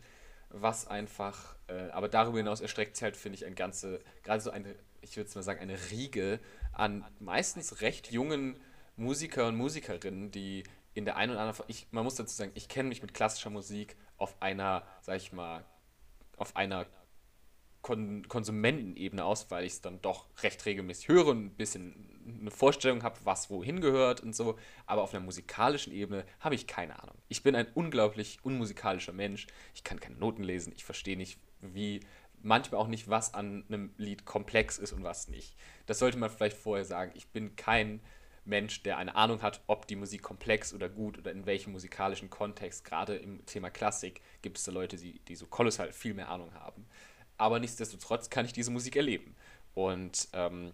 Speaker 2: was einfach, äh, aber darüber hinaus erstreckt sich halt, finde ich, ein ganze, gerade so eine, ich würde es mal sagen, eine Riege an meistens recht jungen Musiker und Musikerinnen, die in der einen oder anderen, ich, man muss dazu sagen, ich kenne mich mit klassischer Musik auf einer, sag ich mal, auf einer Kon Konsumentenebene aus, weil ich es dann doch recht regelmäßig höre und ein bisschen eine Vorstellung habe, was wohin gehört und so. Aber auf einer musikalischen Ebene habe ich keine Ahnung. Ich bin ein unglaublich unmusikalischer Mensch. Ich kann keine Noten lesen. Ich verstehe nicht, wie manchmal auch nicht, was an einem Lied komplex ist und was nicht. Das sollte man vielleicht vorher sagen. Ich bin kein Mensch, der eine Ahnung hat, ob die Musik komplex oder gut oder in welchem musikalischen Kontext, gerade im Thema Klassik, gibt es da Leute, die, die so kolossal viel mehr Ahnung haben. Aber nichtsdestotrotz kann ich diese Musik erleben. Und ähm,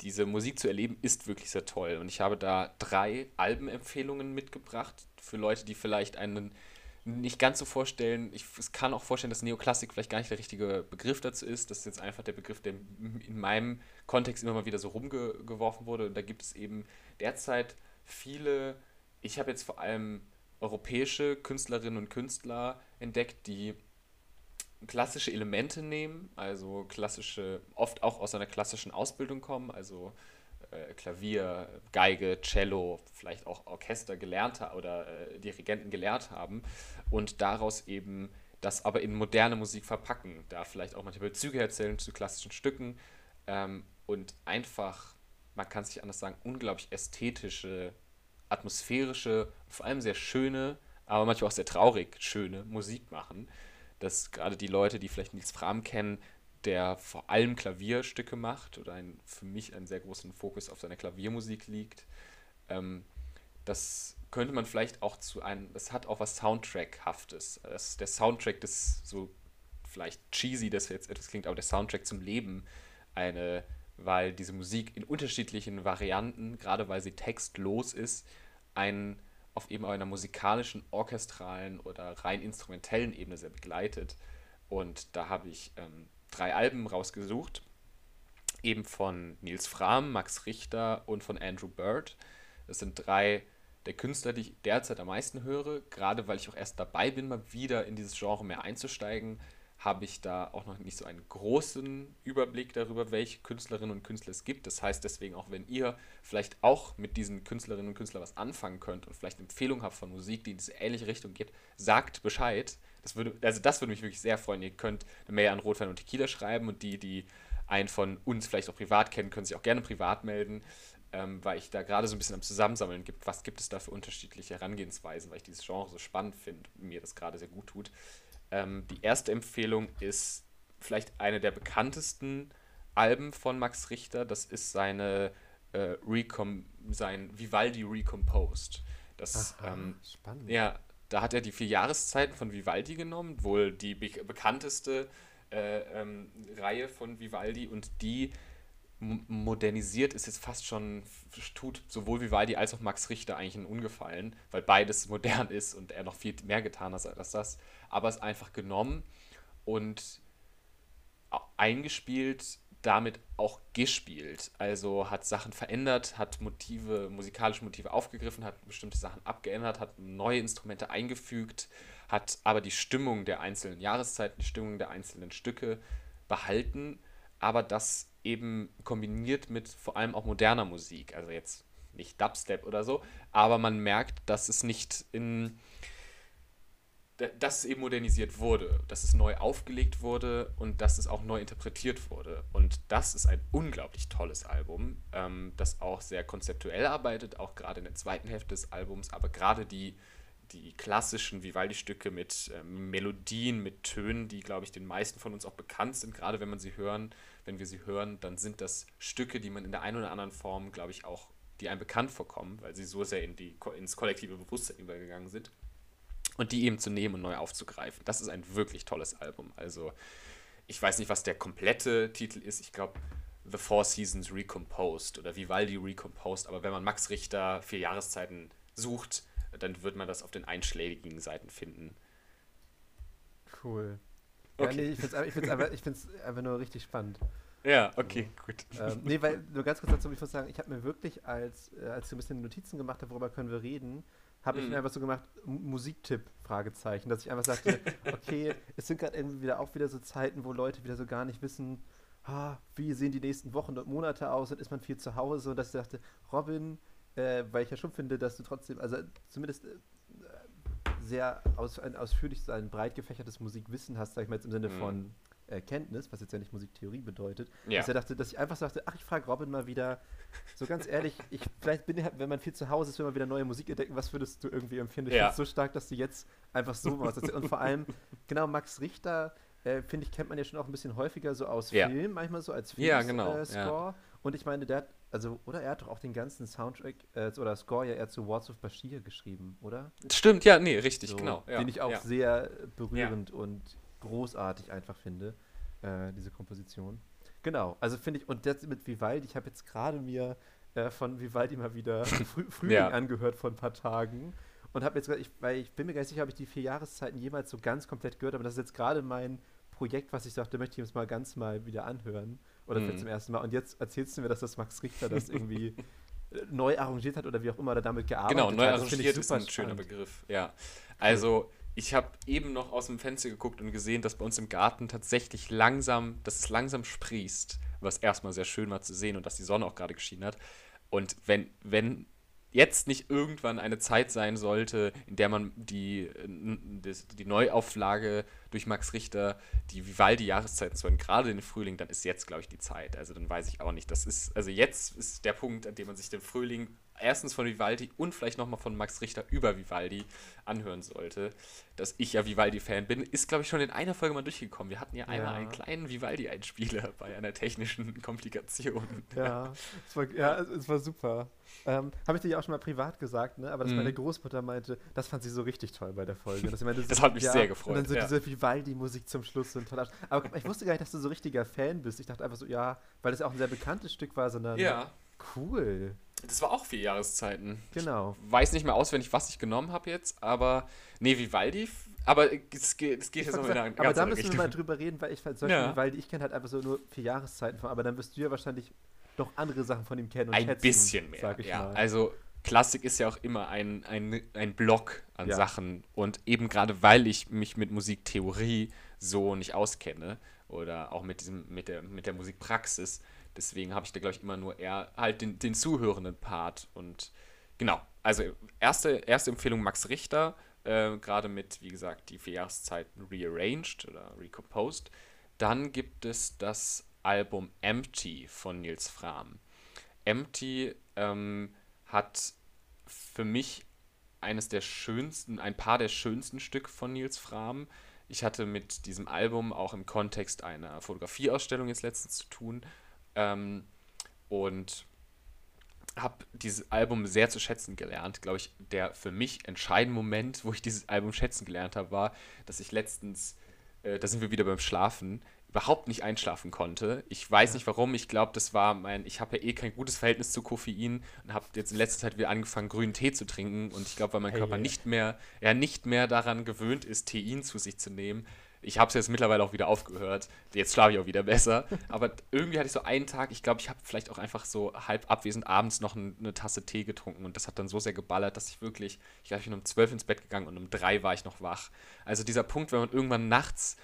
Speaker 2: diese Musik zu erleben ist wirklich sehr toll. Und ich habe da drei Albenempfehlungen mitgebracht für Leute, die vielleicht einen nicht ganz so vorstellen. Ich kann auch vorstellen, dass Neoklassik vielleicht gar nicht der richtige Begriff dazu ist. Das ist jetzt einfach der Begriff, der in meinem Kontext immer mal wieder so rumgeworfen wurde. Und da gibt es eben derzeit viele, ich habe jetzt vor allem europäische Künstlerinnen und Künstler entdeckt, die klassische Elemente nehmen, also klassische, oft auch aus einer klassischen Ausbildung kommen, also äh, Klavier, Geige, Cello, vielleicht auch Orchester gelernt oder äh, Dirigenten gelernt haben und daraus eben das aber in moderne Musik verpacken, da vielleicht auch manche Bezüge erzählen zu klassischen Stücken ähm, und einfach, man kann es nicht anders sagen, unglaublich ästhetische, atmosphärische, vor allem sehr schöne, aber manchmal auch sehr traurig schöne Musik machen. Dass gerade die Leute, die vielleicht Nils Fram kennen, der vor allem Klavierstücke macht oder ein, für mich einen sehr großen Fokus auf seine Klaviermusik liegt. Ähm, das könnte man vielleicht auch zu einem, das hat auch was Soundtrackhaftes. Das der Soundtrack des, so vielleicht cheesy, dass jetzt etwas klingt, aber der Soundtrack zum Leben, eine, weil diese Musik in unterschiedlichen Varianten, gerade weil sie textlos ist, einen auf eben einer musikalischen, orchestralen oder rein instrumentellen Ebene sehr begleitet. Und da habe ich ähm, drei Alben rausgesucht. Eben von Nils Fram, Max Richter und von Andrew Bird. Das sind drei der Künstler, die ich derzeit am meisten höre. Gerade weil ich auch erst dabei bin, mal wieder in dieses Genre mehr einzusteigen, habe ich da auch noch nicht so einen großen Überblick darüber, welche Künstlerinnen und Künstler es gibt. Das heißt deswegen auch, wenn ihr vielleicht auch mit diesen Künstlerinnen und Künstlern was anfangen könnt und vielleicht Empfehlungen habt von Musik, die in diese ähnliche Richtung geht, sagt Bescheid das würde, also das würde mich wirklich sehr freuen. Ihr könnt eine Mail an Rotwein und Tequila schreiben und die, die einen von uns vielleicht auch privat kennen, können sich auch gerne privat melden, ähm, weil ich da gerade so ein bisschen am Zusammensammeln gibt, was gibt es da für unterschiedliche Herangehensweisen, weil ich dieses Genre so spannend finde und mir das gerade sehr gut tut. Ähm, die erste Empfehlung ist vielleicht eine der bekanntesten Alben von Max Richter. Das ist seine äh, Recom sein Vivaldi Recomposed. Das Aha, ähm, spannend. Ja, da hat er die vier Jahreszeiten von Vivaldi genommen, wohl die be bekannteste äh, ähm, Reihe von Vivaldi und die modernisiert ist jetzt fast schon, tut sowohl Vivaldi als auch Max Richter eigentlich einen Ungefallen, weil beides modern ist und er noch viel mehr getan hat als das, aber es einfach genommen und eingespielt damit auch gespielt. Also hat Sachen verändert, hat Motive, musikalische Motive aufgegriffen, hat bestimmte Sachen abgeändert, hat neue Instrumente eingefügt, hat aber die Stimmung der einzelnen Jahreszeiten, die Stimmung der einzelnen Stücke behalten, aber das eben kombiniert mit vor allem auch moderner Musik. Also jetzt nicht Dubstep oder so, aber man merkt, dass es nicht in dass es eben modernisiert wurde, dass es neu aufgelegt wurde und dass es auch neu interpretiert wurde. Und das ist ein unglaublich tolles Album, ähm, das auch sehr konzeptuell arbeitet, auch gerade in der zweiten Hälfte des Albums, aber gerade die, die klassischen Vivaldi-Stücke mit ähm, Melodien, mit Tönen, die, glaube ich, den meisten von uns auch bekannt sind, gerade wenn man sie hören, wenn wir sie hören, dann sind das Stücke, die man in der einen oder anderen Form, glaube ich, auch, die einem bekannt vorkommen, weil sie so sehr in die, ins kollektive Bewusstsein übergegangen sind und die eben zu nehmen und neu aufzugreifen. Das ist ein wirklich tolles Album. Also ich weiß nicht, was der komplette Titel ist. Ich glaube The Four Seasons Recomposed oder Vivaldi Recomposed. Aber wenn man Max Richter vier Jahreszeiten sucht, dann wird man das auf den einschlägigen Seiten finden.
Speaker 3: Cool. Okay. Ja, nee, ich finde es ich find's einfach, einfach nur richtig spannend.
Speaker 2: Ja, okay, gut.
Speaker 3: Ähm, nee, weil nur ganz kurz dazu, ich muss sagen, ich habe mir wirklich, als, äh, als ich ein bisschen Notizen gemacht habe, worüber können wir reden, habe ich mm. mir einfach so gemacht, Musiktipp, Fragezeichen, dass ich einfach sagte, okay, es sind gerade irgendwie wieder auch wieder so Zeiten, wo Leute wieder so gar nicht wissen, ah, wie sehen die nächsten Wochen und Monate aus und ist man viel zu Hause und dass ich dachte, Robin, äh, weil ich ja schon finde, dass du trotzdem, also zumindest äh, sehr aus, ein ausführlich, ein breit gefächertes Musikwissen hast, sag ich mal jetzt im Sinne mm. von äh, Kenntnis, was jetzt ja nicht Musiktheorie bedeutet, ja. dass er dachte, dass ich einfach sagte, ach, ich frage Robin mal wieder, so ganz ehrlich, ich vielleicht bin ja, halt, wenn man viel zu Hause ist, wenn man wieder neue Musik entdecken, was würdest du irgendwie empfehlen? Ich ja. finde so stark, dass du jetzt einfach so machst. Und vor allem, genau, Max Richter, äh, finde ich, kennt man ja schon auch ein bisschen häufiger so aus ja. Filmen, manchmal so als Filmscore. Ja, genau. Äh, ja. Und ich meine, der hat, also, oder er hat doch auch den ganzen Soundtrack äh, oder Score ja eher zu Wars of Bashir geschrieben, oder?
Speaker 2: Stimmt, ja, nee, richtig, so, genau.
Speaker 3: Ja,
Speaker 2: den
Speaker 3: ich auch sehr berührend und großartig einfach finde, äh, diese Komposition. Genau, also finde ich, und jetzt mit Vivaldi, ich habe jetzt gerade mir äh, von Vivaldi mal wieder Frü Frühling ja. angehört vor ein paar Tagen und habe jetzt, ich, weil ich bin mir gar nicht sicher, ob ich die vier Jahreszeiten jemals so ganz komplett gehört aber das ist jetzt gerade mein Projekt, was ich sagte, möchte ich jetzt mal ganz mal wieder anhören oder mhm. zum ersten Mal und jetzt erzählst du mir, dass das Max Richter das irgendwie äh, neu arrangiert hat oder wie auch immer, oder damit gearbeitet genau, hat. Genau, neu
Speaker 2: also hat. arrangiert ist ein spannend. schöner Begriff, ja. Also, ich habe eben noch aus dem Fenster geguckt und gesehen, dass bei uns im Garten tatsächlich langsam, dass es langsam sprießt, was erstmal sehr schön war zu sehen und dass die Sonne auch gerade geschienen hat. Und wenn, wenn jetzt nicht irgendwann eine Zeit sein sollte, in der man die, äh, die Neuauflage durch Max Richter, die Vivaldi-Jahreszeiten zu hören, gerade den Frühling, dann ist jetzt, glaube ich, die Zeit. Also dann weiß ich auch nicht. Das ist, also jetzt ist der Punkt, an dem man sich den Frühling erstens von Vivaldi und vielleicht nochmal von Max Richter über Vivaldi anhören sollte. Dass ich ja Vivaldi-Fan bin, ist, glaube ich, schon in einer Folge mal durchgekommen. Wir hatten ja einmal einen kleinen Vivaldi-Einspieler bei einer technischen Komplikation. Ja,
Speaker 3: es war, ja, es war super. Ähm, Habe ich dir ja auch schon mal privat gesagt, ne? aber dass mhm. meine Großmutter meinte, das fand sie so richtig toll bei der Folge. Dass meinte, so, das hat mich ja, sehr gefreut. Und dann so ja. diese Vivaldi-Musik zum Schluss. So toller aber ich wusste gar nicht, dass du so richtiger Fan bist. Ich dachte einfach so, ja, weil das ja auch ein sehr bekanntes Stück war, sondern. Ja.
Speaker 2: Cool. Das war auch vier Jahreszeiten.
Speaker 3: Genau.
Speaker 2: Ich weiß nicht mehr auswendig, was ich genommen habe jetzt, aber nee, Vivaldi. Aber es geht, es geht jetzt noch
Speaker 3: in eine Aber da müssen Richtung. wir mal drüber reden, weil ich halt solche ja. Vivaldi, ich kenne halt einfach so nur vier Jahreszeiten von, aber dann wirst du ja wahrscheinlich noch andere Sachen von ihm kennen und Ein schätzen, bisschen
Speaker 2: mehr, ja. Mal. Also Klassik ist ja auch immer ein, ein, ein Block an ja. Sachen und eben gerade weil ich mich mit Musiktheorie so nicht auskenne oder auch mit, diesem, mit, der, mit der Musikpraxis, Deswegen habe ich da, glaube ich, immer nur eher halt den, den zuhörenden Part. Und genau, also erste, erste Empfehlung Max Richter, äh, gerade mit, wie gesagt, die vier Jahreszeiten Rearranged oder Recomposed. Dann gibt es das Album Empty von Nils Fram. Empty ähm, hat für mich eines der schönsten, ein paar der schönsten Stück von Nils Fram. Ich hatte mit diesem Album auch im Kontext einer Fotografieausstellung jetzt letztens zu tun ähm, und habe dieses Album sehr zu schätzen gelernt. Glaube ich, der für mich entscheidende Moment, wo ich dieses Album schätzen gelernt habe, war, dass ich letztens, äh, da sind wir wieder beim Schlafen, überhaupt nicht einschlafen konnte. Ich weiß ja. nicht warum. Ich glaube, das war mein. Ich habe ja eh kein gutes Verhältnis zu Koffein und habe jetzt in letzter Zeit wieder angefangen, grünen Tee zu trinken. Und ich glaube, weil mein hey, Körper yeah. nicht mehr, ja, nicht mehr daran gewöhnt ist, Tein zu sich zu nehmen, ich habe es jetzt mittlerweile auch wieder aufgehört. Jetzt schlafe ich auch wieder besser. Aber irgendwie hatte ich so einen Tag, ich glaube, ich habe vielleicht auch einfach so halb abwesend abends noch eine Tasse Tee getrunken und das hat dann so sehr geballert, dass ich wirklich, ich glaube, ich bin um zwölf ins Bett gegangen und um drei war ich noch wach. Also dieser Punkt, wenn man irgendwann nachts,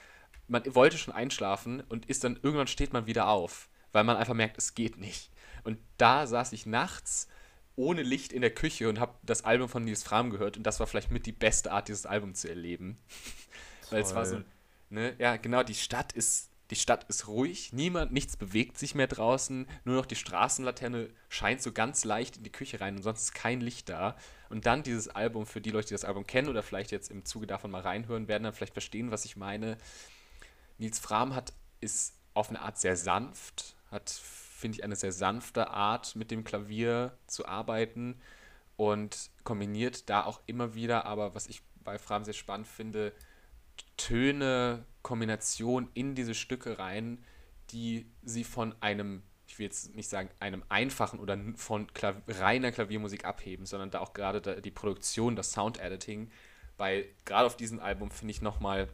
Speaker 2: man wollte schon einschlafen und ist dann, irgendwann steht man wieder auf, weil man einfach merkt, es geht nicht. Und da saß ich nachts ohne Licht in der Küche und habe das Album von Nils Fram gehört und das war vielleicht mit die beste Art, dieses Album zu erleben. Weil es war so ein Ne? Ja, genau, die Stadt ist die Stadt ist ruhig, niemand, nichts bewegt sich mehr draußen, nur noch die Straßenlaterne scheint so ganz leicht in die Küche rein und sonst ist kein Licht da. Und dann dieses Album, für die Leute, die das Album kennen oder vielleicht jetzt im Zuge davon mal reinhören, werden dann vielleicht verstehen, was ich meine. Nils Fram hat, ist auf eine Art sehr sanft, hat, finde ich, eine sehr sanfte Art, mit dem Klavier zu arbeiten und kombiniert da auch immer wieder, aber was ich bei Fram sehr spannend finde, Töne, Kombinationen in diese Stücke rein, die sie von einem, ich will jetzt nicht sagen einem einfachen oder von Klav reiner Klaviermusik abheben, sondern da auch gerade die Produktion, das Sound Editing, bei gerade auf diesem Album finde ich nochmal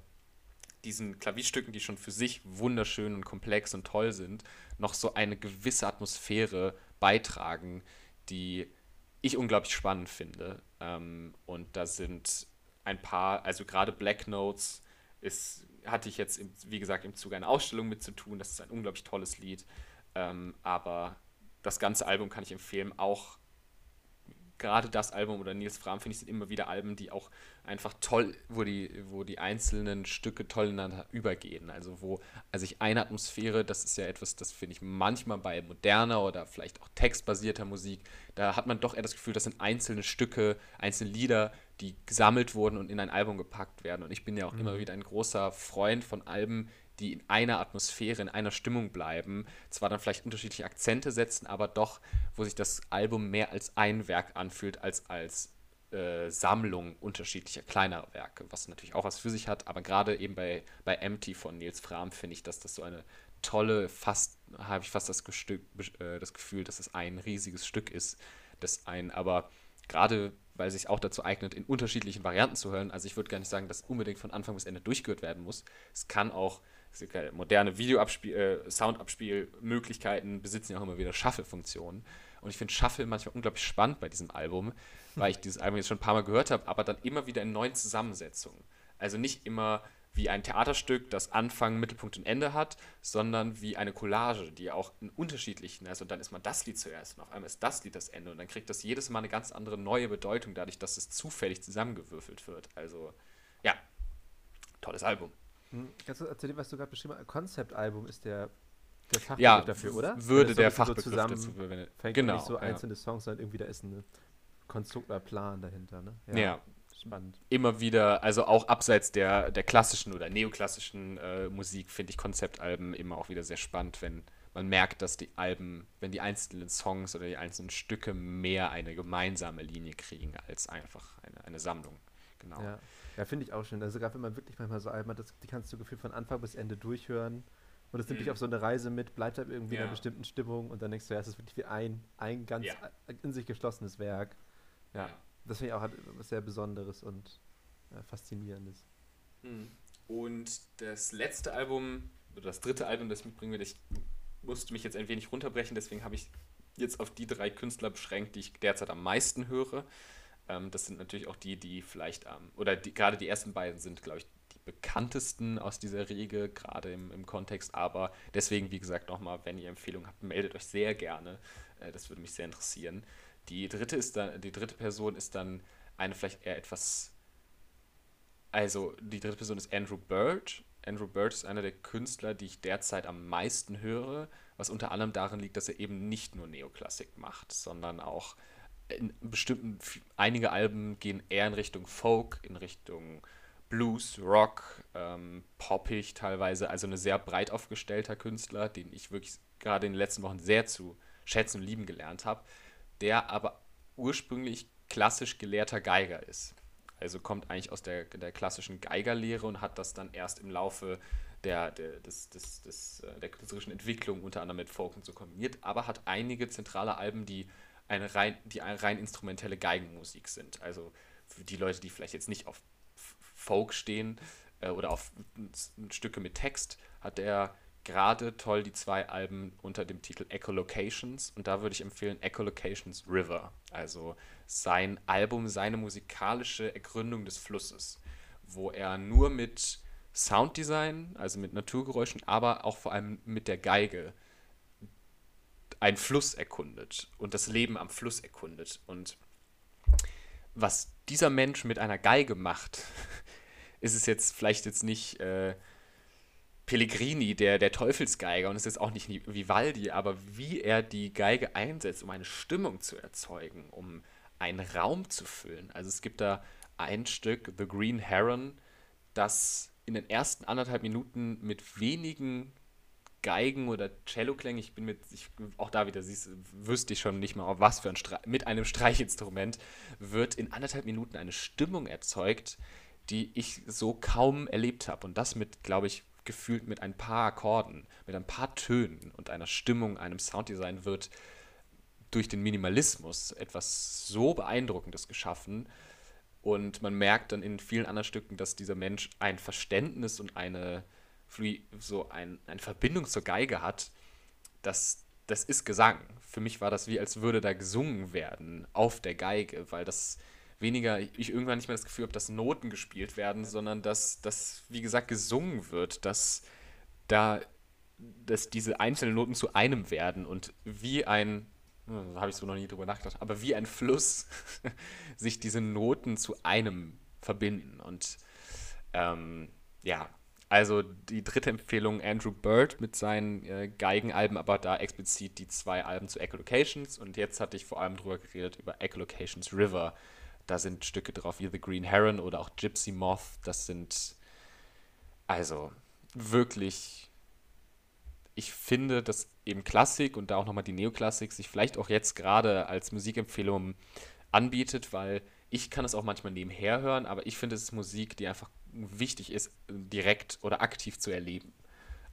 Speaker 2: diesen Klavierstücken, die schon für sich wunderschön und komplex und toll sind, noch so eine gewisse Atmosphäre beitragen, die ich unglaublich spannend finde. Ähm, und da sind ein paar, also gerade Black Notes ist, hatte ich jetzt, wie gesagt, im Zuge einer Ausstellung mit zu tun. Das ist ein unglaublich tolles Lied. Ähm, aber das ganze Album kann ich empfehlen. Auch gerade das Album oder Nils Fram, finde ich, sind immer wieder Alben, die auch einfach toll, wo die, wo die einzelnen Stücke toll ineinander übergehen. Also wo also ich eine Atmosphäre, das ist ja etwas, das finde ich manchmal bei moderner oder vielleicht auch textbasierter Musik, da hat man doch eher das Gefühl, das sind einzelne Stücke, einzelne Lieder, die gesammelt wurden und in ein Album gepackt werden. Und ich bin ja auch mhm. immer wieder ein großer Freund von Alben, die in einer Atmosphäre, in einer Stimmung bleiben, zwar dann vielleicht unterschiedliche Akzente setzen, aber doch, wo sich das Album mehr als ein Werk anfühlt, als als äh, Sammlung unterschiedlicher kleiner Werke, was natürlich auch was für sich hat, aber gerade eben bei, bei Empty von Nils Fram finde ich, dass das so eine tolle, fast, habe ich fast das, Gestück, äh, das Gefühl, dass es ein riesiges Stück ist, das einen aber gerade weil es sich auch dazu eignet, in unterschiedlichen Varianten zu hören. Also ich würde gar nicht sagen, dass unbedingt von Anfang bis Ende durchgehört werden muss. Es kann auch moderne video Videoabspiel, äh, Soundabspielmöglichkeiten besitzen ja auch immer wieder Shuffle-Funktionen. Und ich finde Shuffle manchmal unglaublich spannend bei diesem Album, weil hm. ich dieses Album jetzt schon ein paar Mal gehört habe, aber dann immer wieder in neuen Zusammensetzungen. Also nicht immer wie ein Theaterstück, das Anfang, Mittelpunkt und Ende hat, sondern wie eine Collage, die auch in unterschiedlichen ist. Also und dann ist man das Lied zuerst und auf einmal ist das Lied das Ende. Und dann kriegt das jedes Mal eine ganz andere neue Bedeutung, dadurch, dass es zufällig zusammengewürfelt wird. Also, ja, tolles Album. Hm,
Speaker 3: kannst du erzählen, was du gerade beschrieben hast? Konzeptalbum ist der, der Fachbegriff
Speaker 2: ja, dafür, oder? würde Weil also, der Fachbegriff so dazu verwendet.
Speaker 3: genau, nicht so einzelne ja. Songs, sondern irgendwie da ist ein Konstrukt oder Plan dahinter. Ne? ja. ja.
Speaker 2: Spannend. immer wieder, also auch abseits der, der klassischen oder neoklassischen äh, Musik, finde ich Konzeptalben immer auch wieder sehr spannend, wenn man merkt, dass die Alben, wenn die einzelnen Songs oder die einzelnen Stücke mehr eine gemeinsame Linie kriegen als einfach eine, eine Sammlung. Genau.
Speaker 3: Ja, ja finde ich auch schön. Also gerade wenn man wirklich manchmal so Alben hat, die kannst du gefühlt von Anfang bis Ende durchhören. Und es nimmt dich mhm. auf so eine Reise mit, bleibt halt irgendwie ja. in einer bestimmten Stimmung und dann denkst du, ja, es ist wirklich wie ein, ein ganz ja. in sich geschlossenes Werk. Ja das finde ich auch halt was sehr Besonderes und äh, Faszinierendes.
Speaker 2: Hm. Und das letzte Album, oder das dritte Album, das mitbringen wir, ich musste mich jetzt ein wenig runterbrechen, deswegen habe ich jetzt auf die drei Künstler beschränkt, die ich derzeit am meisten höre. Ähm, das sind natürlich auch die, die vielleicht am, ähm, oder die, gerade die ersten beiden sind, glaube ich, die bekanntesten aus dieser Regel, gerade im, im Kontext. Aber deswegen, wie gesagt, nochmal, wenn ihr Empfehlungen habt, meldet euch sehr gerne. Äh, das würde mich sehr interessieren. Die dritte ist dann, die dritte Person ist dann eine vielleicht eher etwas. Also die dritte Person ist Andrew Bird. Andrew Bird ist einer der Künstler, die ich derzeit am meisten höre, was unter anderem darin liegt, dass er eben nicht nur Neoklassik macht, sondern auch in bestimmten, einige Alben gehen eher in Richtung Folk, in Richtung Blues, Rock, ähm, poppig teilweise, also ein sehr breit aufgestellter Künstler, den ich wirklich gerade in den letzten Wochen sehr zu schätzen und lieben gelernt habe der aber ursprünglich klassisch gelehrter Geiger ist. Also kommt eigentlich aus der, der klassischen Geigerlehre und hat das dann erst im Laufe der, der, des, des, des, äh, der künstlerischen Entwicklung unter anderem mit Folk und so kombiniert, aber hat einige zentrale Alben, die eine rein, die eine rein instrumentelle Geigenmusik sind. Also für die Leute, die vielleicht jetzt nicht auf Folk stehen äh, oder auf Stücke mit Text, hat er gerade toll die zwei Alben unter dem Titel Echolocations und da würde ich empfehlen Echolocations River, also sein Album, seine musikalische Ergründung des Flusses, wo er nur mit Sounddesign, also mit Naturgeräuschen, aber auch vor allem mit der Geige einen Fluss erkundet und das Leben am Fluss erkundet und was dieser Mensch mit einer Geige macht, ist es jetzt vielleicht jetzt nicht äh, Pellegrini, der, der Teufelsgeiger, und es ist auch nicht Vivaldi, aber wie er die Geige einsetzt, um eine Stimmung zu erzeugen, um einen Raum zu füllen. Also es gibt da ein Stück, The Green Heron, das in den ersten anderthalb Minuten mit wenigen Geigen oder Celloklängen, ich bin mit, ich, auch da wieder, siehst, wüsste ich schon nicht mal, was für ein Streich, mit einem Streichinstrument wird in anderthalb Minuten eine Stimmung erzeugt, die ich so kaum erlebt habe. Und das mit, glaube ich, gefühlt mit ein paar Akkorden, mit ein paar Tönen und einer Stimmung, einem Sounddesign wird durch den Minimalismus etwas so Beeindruckendes geschaffen. Und man merkt dann in vielen anderen Stücken, dass dieser Mensch ein Verständnis und eine, so ein, eine Verbindung zur Geige hat, dass das ist Gesang. Für mich war das wie, als würde da gesungen werden auf der Geige, weil das weniger ich irgendwann nicht mehr das Gefühl habe, dass Noten gespielt werden, sondern dass, dass wie gesagt, gesungen wird, dass da dass diese einzelnen Noten zu einem werden und wie ein, hm, da habe ich so noch nie drüber nachgedacht, aber wie ein Fluss sich diese Noten zu einem verbinden. Und ähm, ja, also die dritte Empfehlung Andrew Bird mit seinen äh, Geigenalben, aber da explizit die zwei Alben zu Echolocations. Und jetzt hatte ich vor allem drüber geredet über Echolocations River, da sind Stücke drauf wie The Green Heron oder auch Gypsy Moth. Das sind also wirklich. Ich finde, dass eben Klassik und da auch nochmal die Neoklassik sich vielleicht auch jetzt gerade als Musikempfehlung anbietet, weil ich kann es auch manchmal nebenher hören, aber ich finde, es ist Musik, die einfach wichtig ist, direkt oder aktiv zu erleben.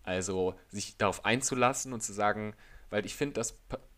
Speaker 2: Also sich darauf einzulassen und zu sagen, weil ich finde, das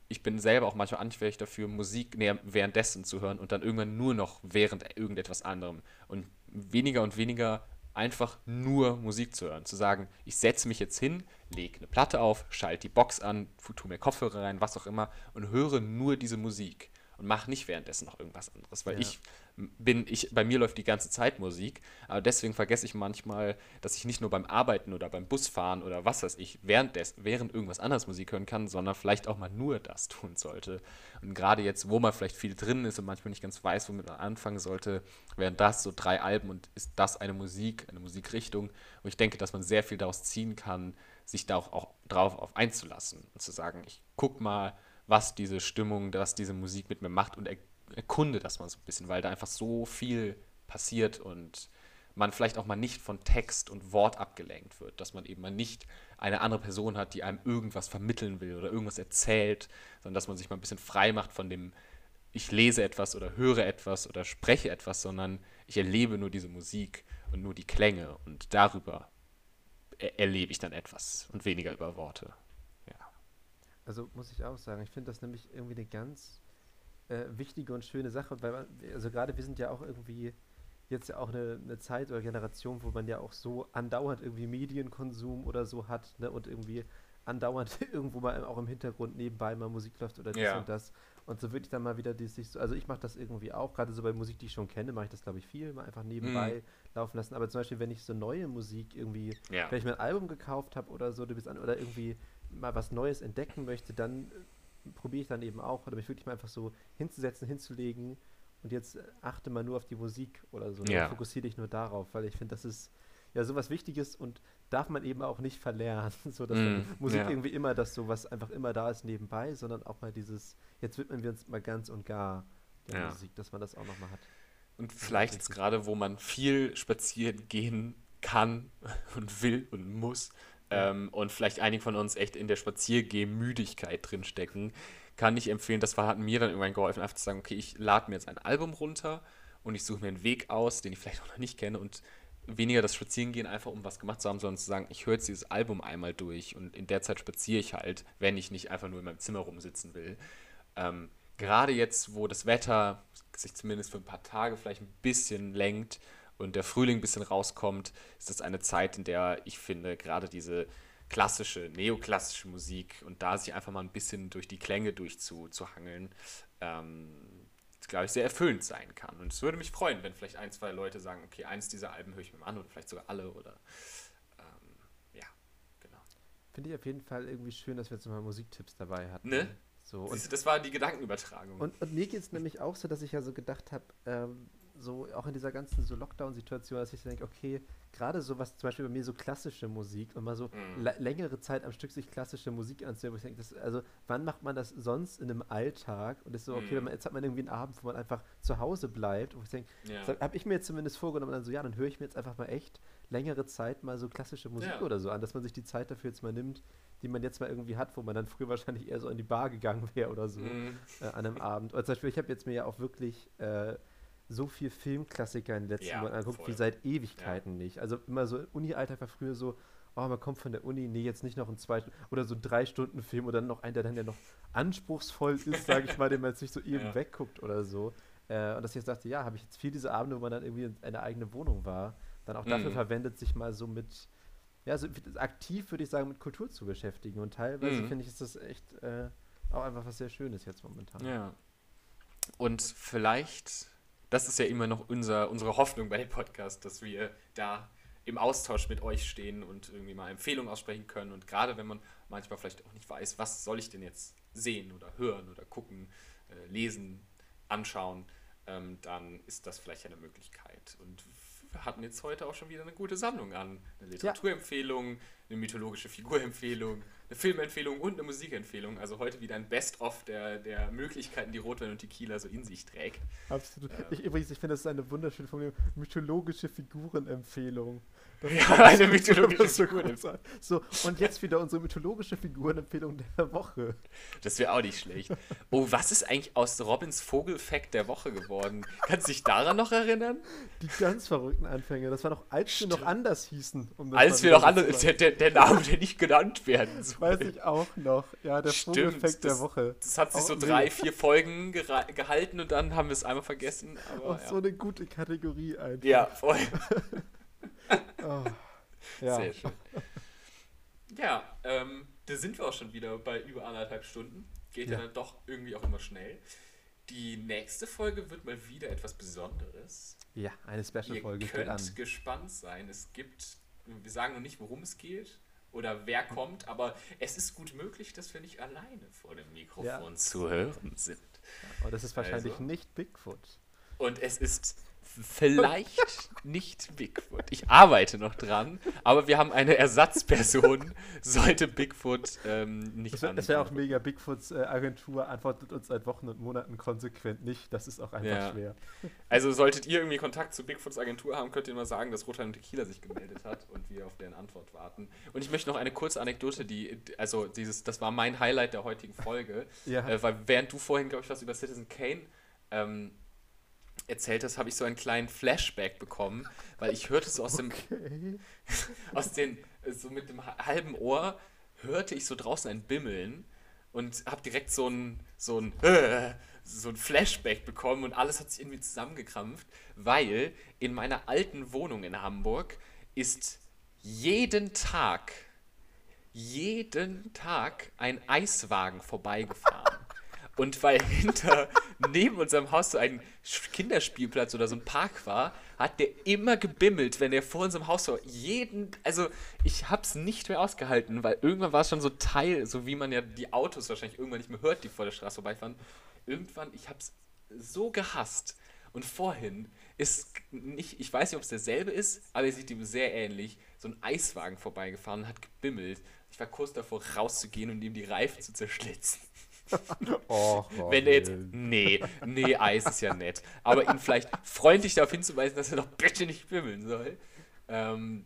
Speaker 2: ich bin selber auch manchmal anfällig dafür, Musik währenddessen zu hören und dann irgendwann nur noch während irgendetwas anderem und weniger und weniger einfach nur Musik zu hören. Zu sagen, ich setze mich jetzt hin, lege eine Platte auf, schalte die Box an, tue mir Kopfhörer rein, was auch immer und höre nur diese Musik und mache nicht währenddessen noch irgendwas anderes, weil ja. ich bin, ich, bei mir läuft die ganze Zeit Musik, aber deswegen vergesse ich manchmal, dass ich nicht nur beim Arbeiten oder beim Busfahren oder was weiß ich, währenddessen, während irgendwas anderes Musik hören kann, sondern vielleicht auch mal nur das tun sollte. Und gerade jetzt, wo man vielleicht viel drin ist und manchmal nicht ganz weiß, womit man anfangen sollte, wären das so drei Alben und ist das eine Musik, eine Musikrichtung. Und ich denke, dass man sehr viel daraus ziehen kann, sich da auch, auch drauf auf einzulassen und zu sagen, ich guck mal, was diese Stimmung, was diese Musik mit mir macht und erkunde das mal so ein bisschen, weil da einfach so viel passiert und man vielleicht auch mal nicht von Text und Wort abgelenkt wird, dass man eben mal nicht eine andere Person hat, die einem irgendwas vermitteln will oder irgendwas erzählt, sondern dass man sich mal ein bisschen frei macht von dem, ich lese etwas oder höre etwas oder spreche etwas, sondern ich erlebe nur diese Musik und nur die Klänge und darüber e-, erlebe ich dann etwas und weniger über Worte
Speaker 3: also muss ich auch sagen, ich finde das nämlich irgendwie eine ganz äh, wichtige und schöne Sache, weil man, also gerade wir sind ja auch irgendwie jetzt ja auch eine, eine Zeit oder Generation, wo man ja auch so andauernd irgendwie Medienkonsum oder so hat, ne, und irgendwie andauernd irgendwo mal auch im Hintergrund nebenbei mal Musik läuft oder das ja. und das. Und so würde ich dann mal wieder die sich so, also ich mache das irgendwie auch, gerade so bei Musik, die ich schon kenne, mache ich das glaube ich viel, mal einfach nebenbei mm. laufen lassen. Aber zum Beispiel, wenn ich so neue Musik irgendwie, ja. wenn ich mir ein Album gekauft habe oder so, oder irgendwie mal was Neues entdecken möchte, dann äh, probiere ich dann eben auch, oder mich wirklich mal einfach so hinzusetzen, hinzulegen und jetzt äh, achte mal nur auf die Musik oder so. Ne? Ja. Fokussiere dich nur darauf, weil ich finde, das ist ja sowas Wichtiges und darf man eben auch nicht verlernen, so dass mm, Musik ja. irgendwie immer das so, was einfach immer da ist nebenbei, sondern auch mal dieses, jetzt widmen wir uns mal ganz und gar der ja. Musik, dass man das auch nochmal hat.
Speaker 2: Und vielleicht jetzt gerade, wo man viel spazieren gehen kann und will und muss, ähm, und vielleicht einige von uns echt in der Spaziergemüdigkeit drinstecken, kann ich empfehlen, das hat mir dann irgendwann geholfen, einfach zu sagen, okay, ich lade mir jetzt ein Album runter und ich suche mir einen Weg aus, den ich vielleicht auch noch nicht kenne und weniger das Spazierengehen einfach, um was gemacht zu haben, sondern zu sagen, ich höre jetzt dieses Album einmal durch und in der Zeit spaziere ich halt, wenn ich nicht einfach nur in meinem Zimmer rumsitzen will. Ähm, gerade jetzt, wo das Wetter sich zumindest für ein paar Tage vielleicht ein bisschen lenkt, und der Frühling ein bisschen rauskommt, ist das eine Zeit, in der ich finde, gerade diese klassische, neoklassische Musik und da sich einfach mal ein bisschen durch die Klänge durchzuhangeln, ähm, glaube ich, sehr erfüllend sein kann. Und es würde mich freuen, wenn vielleicht ein, zwei Leute sagen, okay, eins dieser Alben höre ich mir mal an oder vielleicht sogar alle oder ähm, ja, genau.
Speaker 3: Finde ich auf jeden Fall irgendwie schön, dass wir jetzt mal Musiktipps dabei hatten. Ne?
Speaker 2: So, und, das war die Gedankenübertragung.
Speaker 3: Und, und mir geht es nämlich auch so, dass ich ja so gedacht habe, ähm, so auch in dieser ganzen so Lockdown-Situation, dass ich denke, okay, gerade so was zum Beispiel bei mir so klassische Musik und mal so mhm. längere Zeit am Stück sich klassische Musik anzuhören, wo ich denke, das, also wann macht man das sonst in einem Alltag? Und ist so, okay, mhm. man, jetzt hat man irgendwie einen Abend, wo man einfach zu Hause bleibt. wo ich denke, ja. habe ich mir jetzt zumindest vorgenommen, dann so, ja, dann höre ich mir jetzt einfach mal echt längere Zeit mal so klassische Musik ja. oder so an, dass man sich die Zeit dafür jetzt mal nimmt, die man jetzt mal irgendwie hat, wo man dann früher wahrscheinlich eher so in die Bar gegangen wäre oder so mm. äh, an einem Abend. Oder zum Beispiel, ich habe jetzt mir ja auch wirklich äh, so viel Filmklassiker in den letzten ja, Monaten anguckt voll. wie seit Ewigkeiten ja. nicht. Also immer so, uni alter war früher so, oh, man kommt von der Uni, nee, jetzt nicht noch ein zwei oder so ein drei Stunden Film oder noch einen, der dann ja noch anspruchsvoll ist, sage ich mal, den man jetzt nicht so eben ja. wegguckt oder so. Äh, und dass ich jetzt dachte, ja, habe ich jetzt viel diese Abende, wo man dann irgendwie in einer eigenen Wohnung war, dann auch mhm. dafür verwendet, sich mal so mit, ja, so aktiv würde ich sagen, mit Kultur zu beschäftigen. Und teilweise mhm. finde ich, ist das echt äh, auch einfach was sehr Schönes jetzt momentan.
Speaker 2: Ja. Und vielleicht das ist ja immer noch unser, unsere Hoffnung bei dem Podcast, dass wir da im Austausch mit euch stehen und irgendwie mal Empfehlungen aussprechen können. Und gerade wenn man manchmal vielleicht auch nicht weiß, was soll ich denn jetzt sehen oder hören oder gucken, äh, lesen, anschauen, ähm, dann ist das vielleicht eine Möglichkeit. Und wir hatten jetzt heute auch schon wieder eine gute Sammlung an. Eine Literaturempfehlung, eine mythologische Figurempfehlung, eine Filmempfehlung und eine Musikempfehlung. Also heute wieder ein Best-of der, der Möglichkeiten, die Rotwein und Tequila so in sich trägt. Absolut. Ähm,
Speaker 3: ich, übrigens, ich finde, das ist eine wunderschöne Formulierung. Mythologische Figurenempfehlung ja, eine mythologische Figur. so, und jetzt wieder unsere mythologische Figurenempfehlung der Woche.
Speaker 2: Das wäre auch nicht schlecht. Oh, was ist eigentlich aus Robins Vogelfact der Woche geworden? Kannst du dich daran noch erinnern?
Speaker 3: Die ganz verrückten Anfänge. Das war noch, als Stimmt. wir noch anders hießen.
Speaker 2: Um
Speaker 3: als
Speaker 2: wir noch anders, der, der, der, Name, der nicht genannt werden
Speaker 3: soll. Weiß ich auch noch. Ja, der Vogelfact
Speaker 2: der Woche. Das hat sich so oh, drei, vier Folgen gehalten und dann haben wir es einmal vergessen.
Speaker 3: Aber, oh, ja. so eine gute Kategorie einfach. Ja, voll.
Speaker 2: Oh, ja. Sehr schön. Ja, ähm, da sind wir auch schon wieder bei über anderthalb Stunden. Geht ja. ja dann doch irgendwie auch immer schnell. Die nächste Folge wird mal wieder etwas Besonderes.
Speaker 3: Ja, eine Special-Folge.
Speaker 2: Ihr könnt gespannt sein. Es gibt, wir sagen noch nicht, worum es geht oder wer kommt, aber es ist gut möglich, dass wir nicht alleine vor dem Mikrofon ja. zu hören sind.
Speaker 3: Ja, und das ist wahrscheinlich also. nicht Bigfoot.
Speaker 2: Und es ist Vielleicht nicht Bigfoot. Ich arbeite noch dran, aber wir haben eine Ersatzperson, sollte Bigfoot ähm, nicht Das
Speaker 3: wäre wär auch mega. Bigfoots äh, Agentur antwortet uns seit Wochen und Monaten konsequent nicht. Das ist auch einfach ja. schwer.
Speaker 2: Also solltet ihr irgendwie Kontakt zu Bigfoots Agentur haben, könnt ihr mal sagen, dass Rotan und Tequila sich gemeldet hat und wir auf deren Antwort warten. Und ich möchte noch eine kurze Anekdote, die, also dieses, das war mein Highlight der heutigen Folge, ja. äh, weil während du vorhin, glaube ich, was über Citizen Kane ähm, erzählt hast, habe ich so einen kleinen Flashback bekommen, weil ich hörte so aus okay. dem, aus den, so mit dem halben Ohr, hörte ich so draußen ein Bimmeln und habe direkt so ein, so ein, so ein Flashback bekommen und alles hat sich irgendwie zusammengekrampft, weil in meiner alten Wohnung in Hamburg ist jeden Tag, jeden Tag ein Eiswagen vorbeigefahren. Und weil hinter neben unserem Haus so ein Kinderspielplatz oder so ein Park war, hat der immer gebimmelt, wenn er vor unserem Haus war. Jeden, also ich hab's nicht mehr ausgehalten, weil irgendwann war es schon so Teil, so wie man ja die Autos wahrscheinlich irgendwann nicht mehr hört, die vor der Straße vorbeifahren. Irgendwann, ich hab's so gehasst. Und vorhin ist nicht, ich weiß nicht, ob es derselbe ist, aber er sieht ihm sehr ähnlich. So ein Eiswagen vorbeigefahren und hat gebimmelt. Ich war kurz davor, rauszugehen und ihm die Reifen zu zerschlitzen. Och, oh, Wenn er jetzt, nee, nee, Eis ist ja nett. Aber ihn vielleicht freundlich darauf hinzuweisen, dass er doch bitte nicht bimmeln soll. Ähm,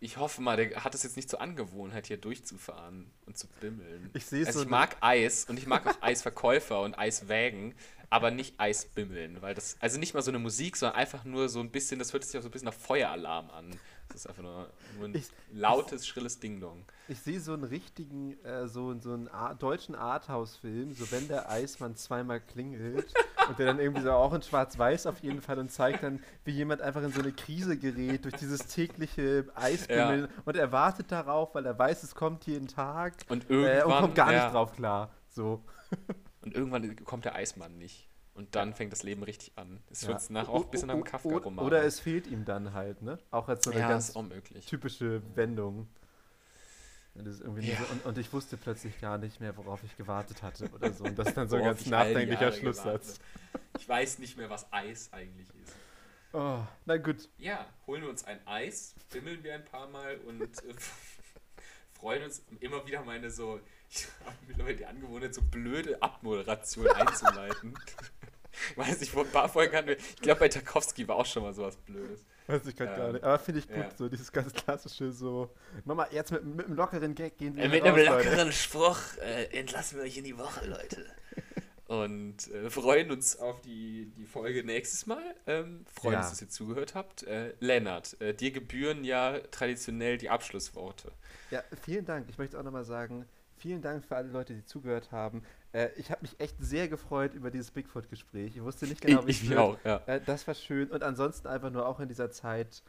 Speaker 2: ich hoffe mal, der hat es jetzt nicht zur Angewohnheit, hier durchzufahren und zu bimmeln. Ich sehe es also so Ich mag Eis und ich mag auch Eisverkäufer und Eiswägen, aber nicht Eisbimmeln, weil das also nicht mal so eine Musik, sondern einfach nur so ein bisschen, das hört sich auch so ein bisschen nach Feueralarm an. Das ist einfach nur, nur ein ich, lautes, ich, schrilles Ding-Dong.
Speaker 3: Ich sehe so einen richtigen, äh, so, so einen Ar deutschen Arthouse-Film, so wenn der Eismann zweimal klingelt und der dann irgendwie so auch in schwarz-weiß auf jeden Fall und zeigt dann, wie jemand einfach in so eine Krise gerät durch dieses tägliche Eisbimmeln ja. und er wartet darauf, weil er weiß, es kommt jeden Tag
Speaker 2: und, irgendwann, äh,
Speaker 3: und kommt gar ja. nicht drauf klar. So.
Speaker 2: Und irgendwann kommt der Eismann nicht. Und dann fängt das Leben richtig an. Es ja. wird nach auch ein bisschen am Kafka-Roman.
Speaker 3: Oder es fehlt ihm dann halt, ne? Auch als so eine ja, ganz typische Wendung. So, und, und, ich wusste plötzlich gar nicht mehr, worauf ich gewartet hatte oder so. Und das ist dann so ein ganz nachdenklicher
Speaker 2: Schlusssatz. Ich weiß nicht mehr, was Eis eigentlich ist.
Speaker 3: Oh, na gut.
Speaker 2: Ja, holen wir uns ein Eis, bimmeln wir ein paar Mal und äh, freuen uns immer wieder meine so, ich habe mittlerweile die Angewohnheit, so blöde Abmoderation einzuleiten. Ich weiß nicht, wo ein paar Folgen hatten wir. Ich glaube, bei Tarkovsky war auch schon mal sowas Blödes. Weiß
Speaker 3: ich gerade ähm, gar nicht. Aber finde ich gut, ja. so dieses ganz klassische, so. Nochmal, jetzt mit, mit einem lockeren Gag gehen wir. Äh, mit raus, einem
Speaker 2: lockeren Leute. Spruch äh, entlassen wir euch in die Woche, Leute. Und äh, freuen uns auf die, die Folge nächstes Mal. Ähm, freuen ja. uns, dass ihr zugehört habt. Äh, Lennart, äh, dir gebühren ja traditionell die Abschlussworte.
Speaker 3: Ja, vielen Dank. Ich möchte auch nochmal sagen, vielen Dank für alle Leute, die zugehört haben. Äh, ich habe mich echt sehr gefreut über dieses Bigfoot-Gespräch. Ich wusste nicht genau, wie ich, ich wird. Auch, ja. äh, Das war schön. Und ansonsten einfach nur auch in dieser Zeit.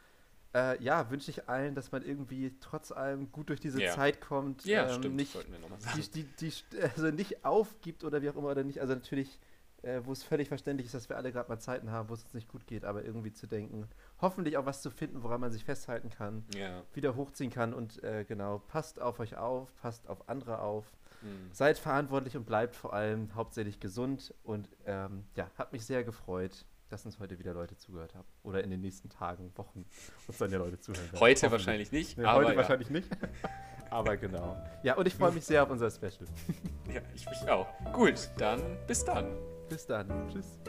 Speaker 3: Äh, ja, wünsche ich allen, dass man irgendwie trotz allem gut durch diese ja. Zeit kommt. Ja, ähm, stimmt. Nicht, die, die, die, also nicht aufgibt oder wie auch immer oder nicht. Also natürlich, äh, wo es völlig verständlich ist, dass wir alle gerade mal Zeiten haben, wo es uns nicht gut geht, aber irgendwie zu denken, hoffentlich auch was zu finden, woran man sich festhalten kann,
Speaker 2: ja.
Speaker 3: wieder hochziehen kann und äh, genau, passt auf euch auf, passt auf andere auf, mhm. seid verantwortlich und bleibt vor allem hauptsächlich gesund und ähm, ja, hat mich sehr gefreut. Dass uns heute wieder Leute zugehört haben. Oder in den nächsten Tagen, Wochen uns dann
Speaker 2: ja Leute zuhören. Heute wahrscheinlich nicht.
Speaker 3: Nee, heute ja. wahrscheinlich nicht. Aber genau. Ja, und ich freue mich sehr auf unser Special.
Speaker 2: ja, ich mich auch. Gut, dann bis dann.
Speaker 3: Bis dann. Tschüss.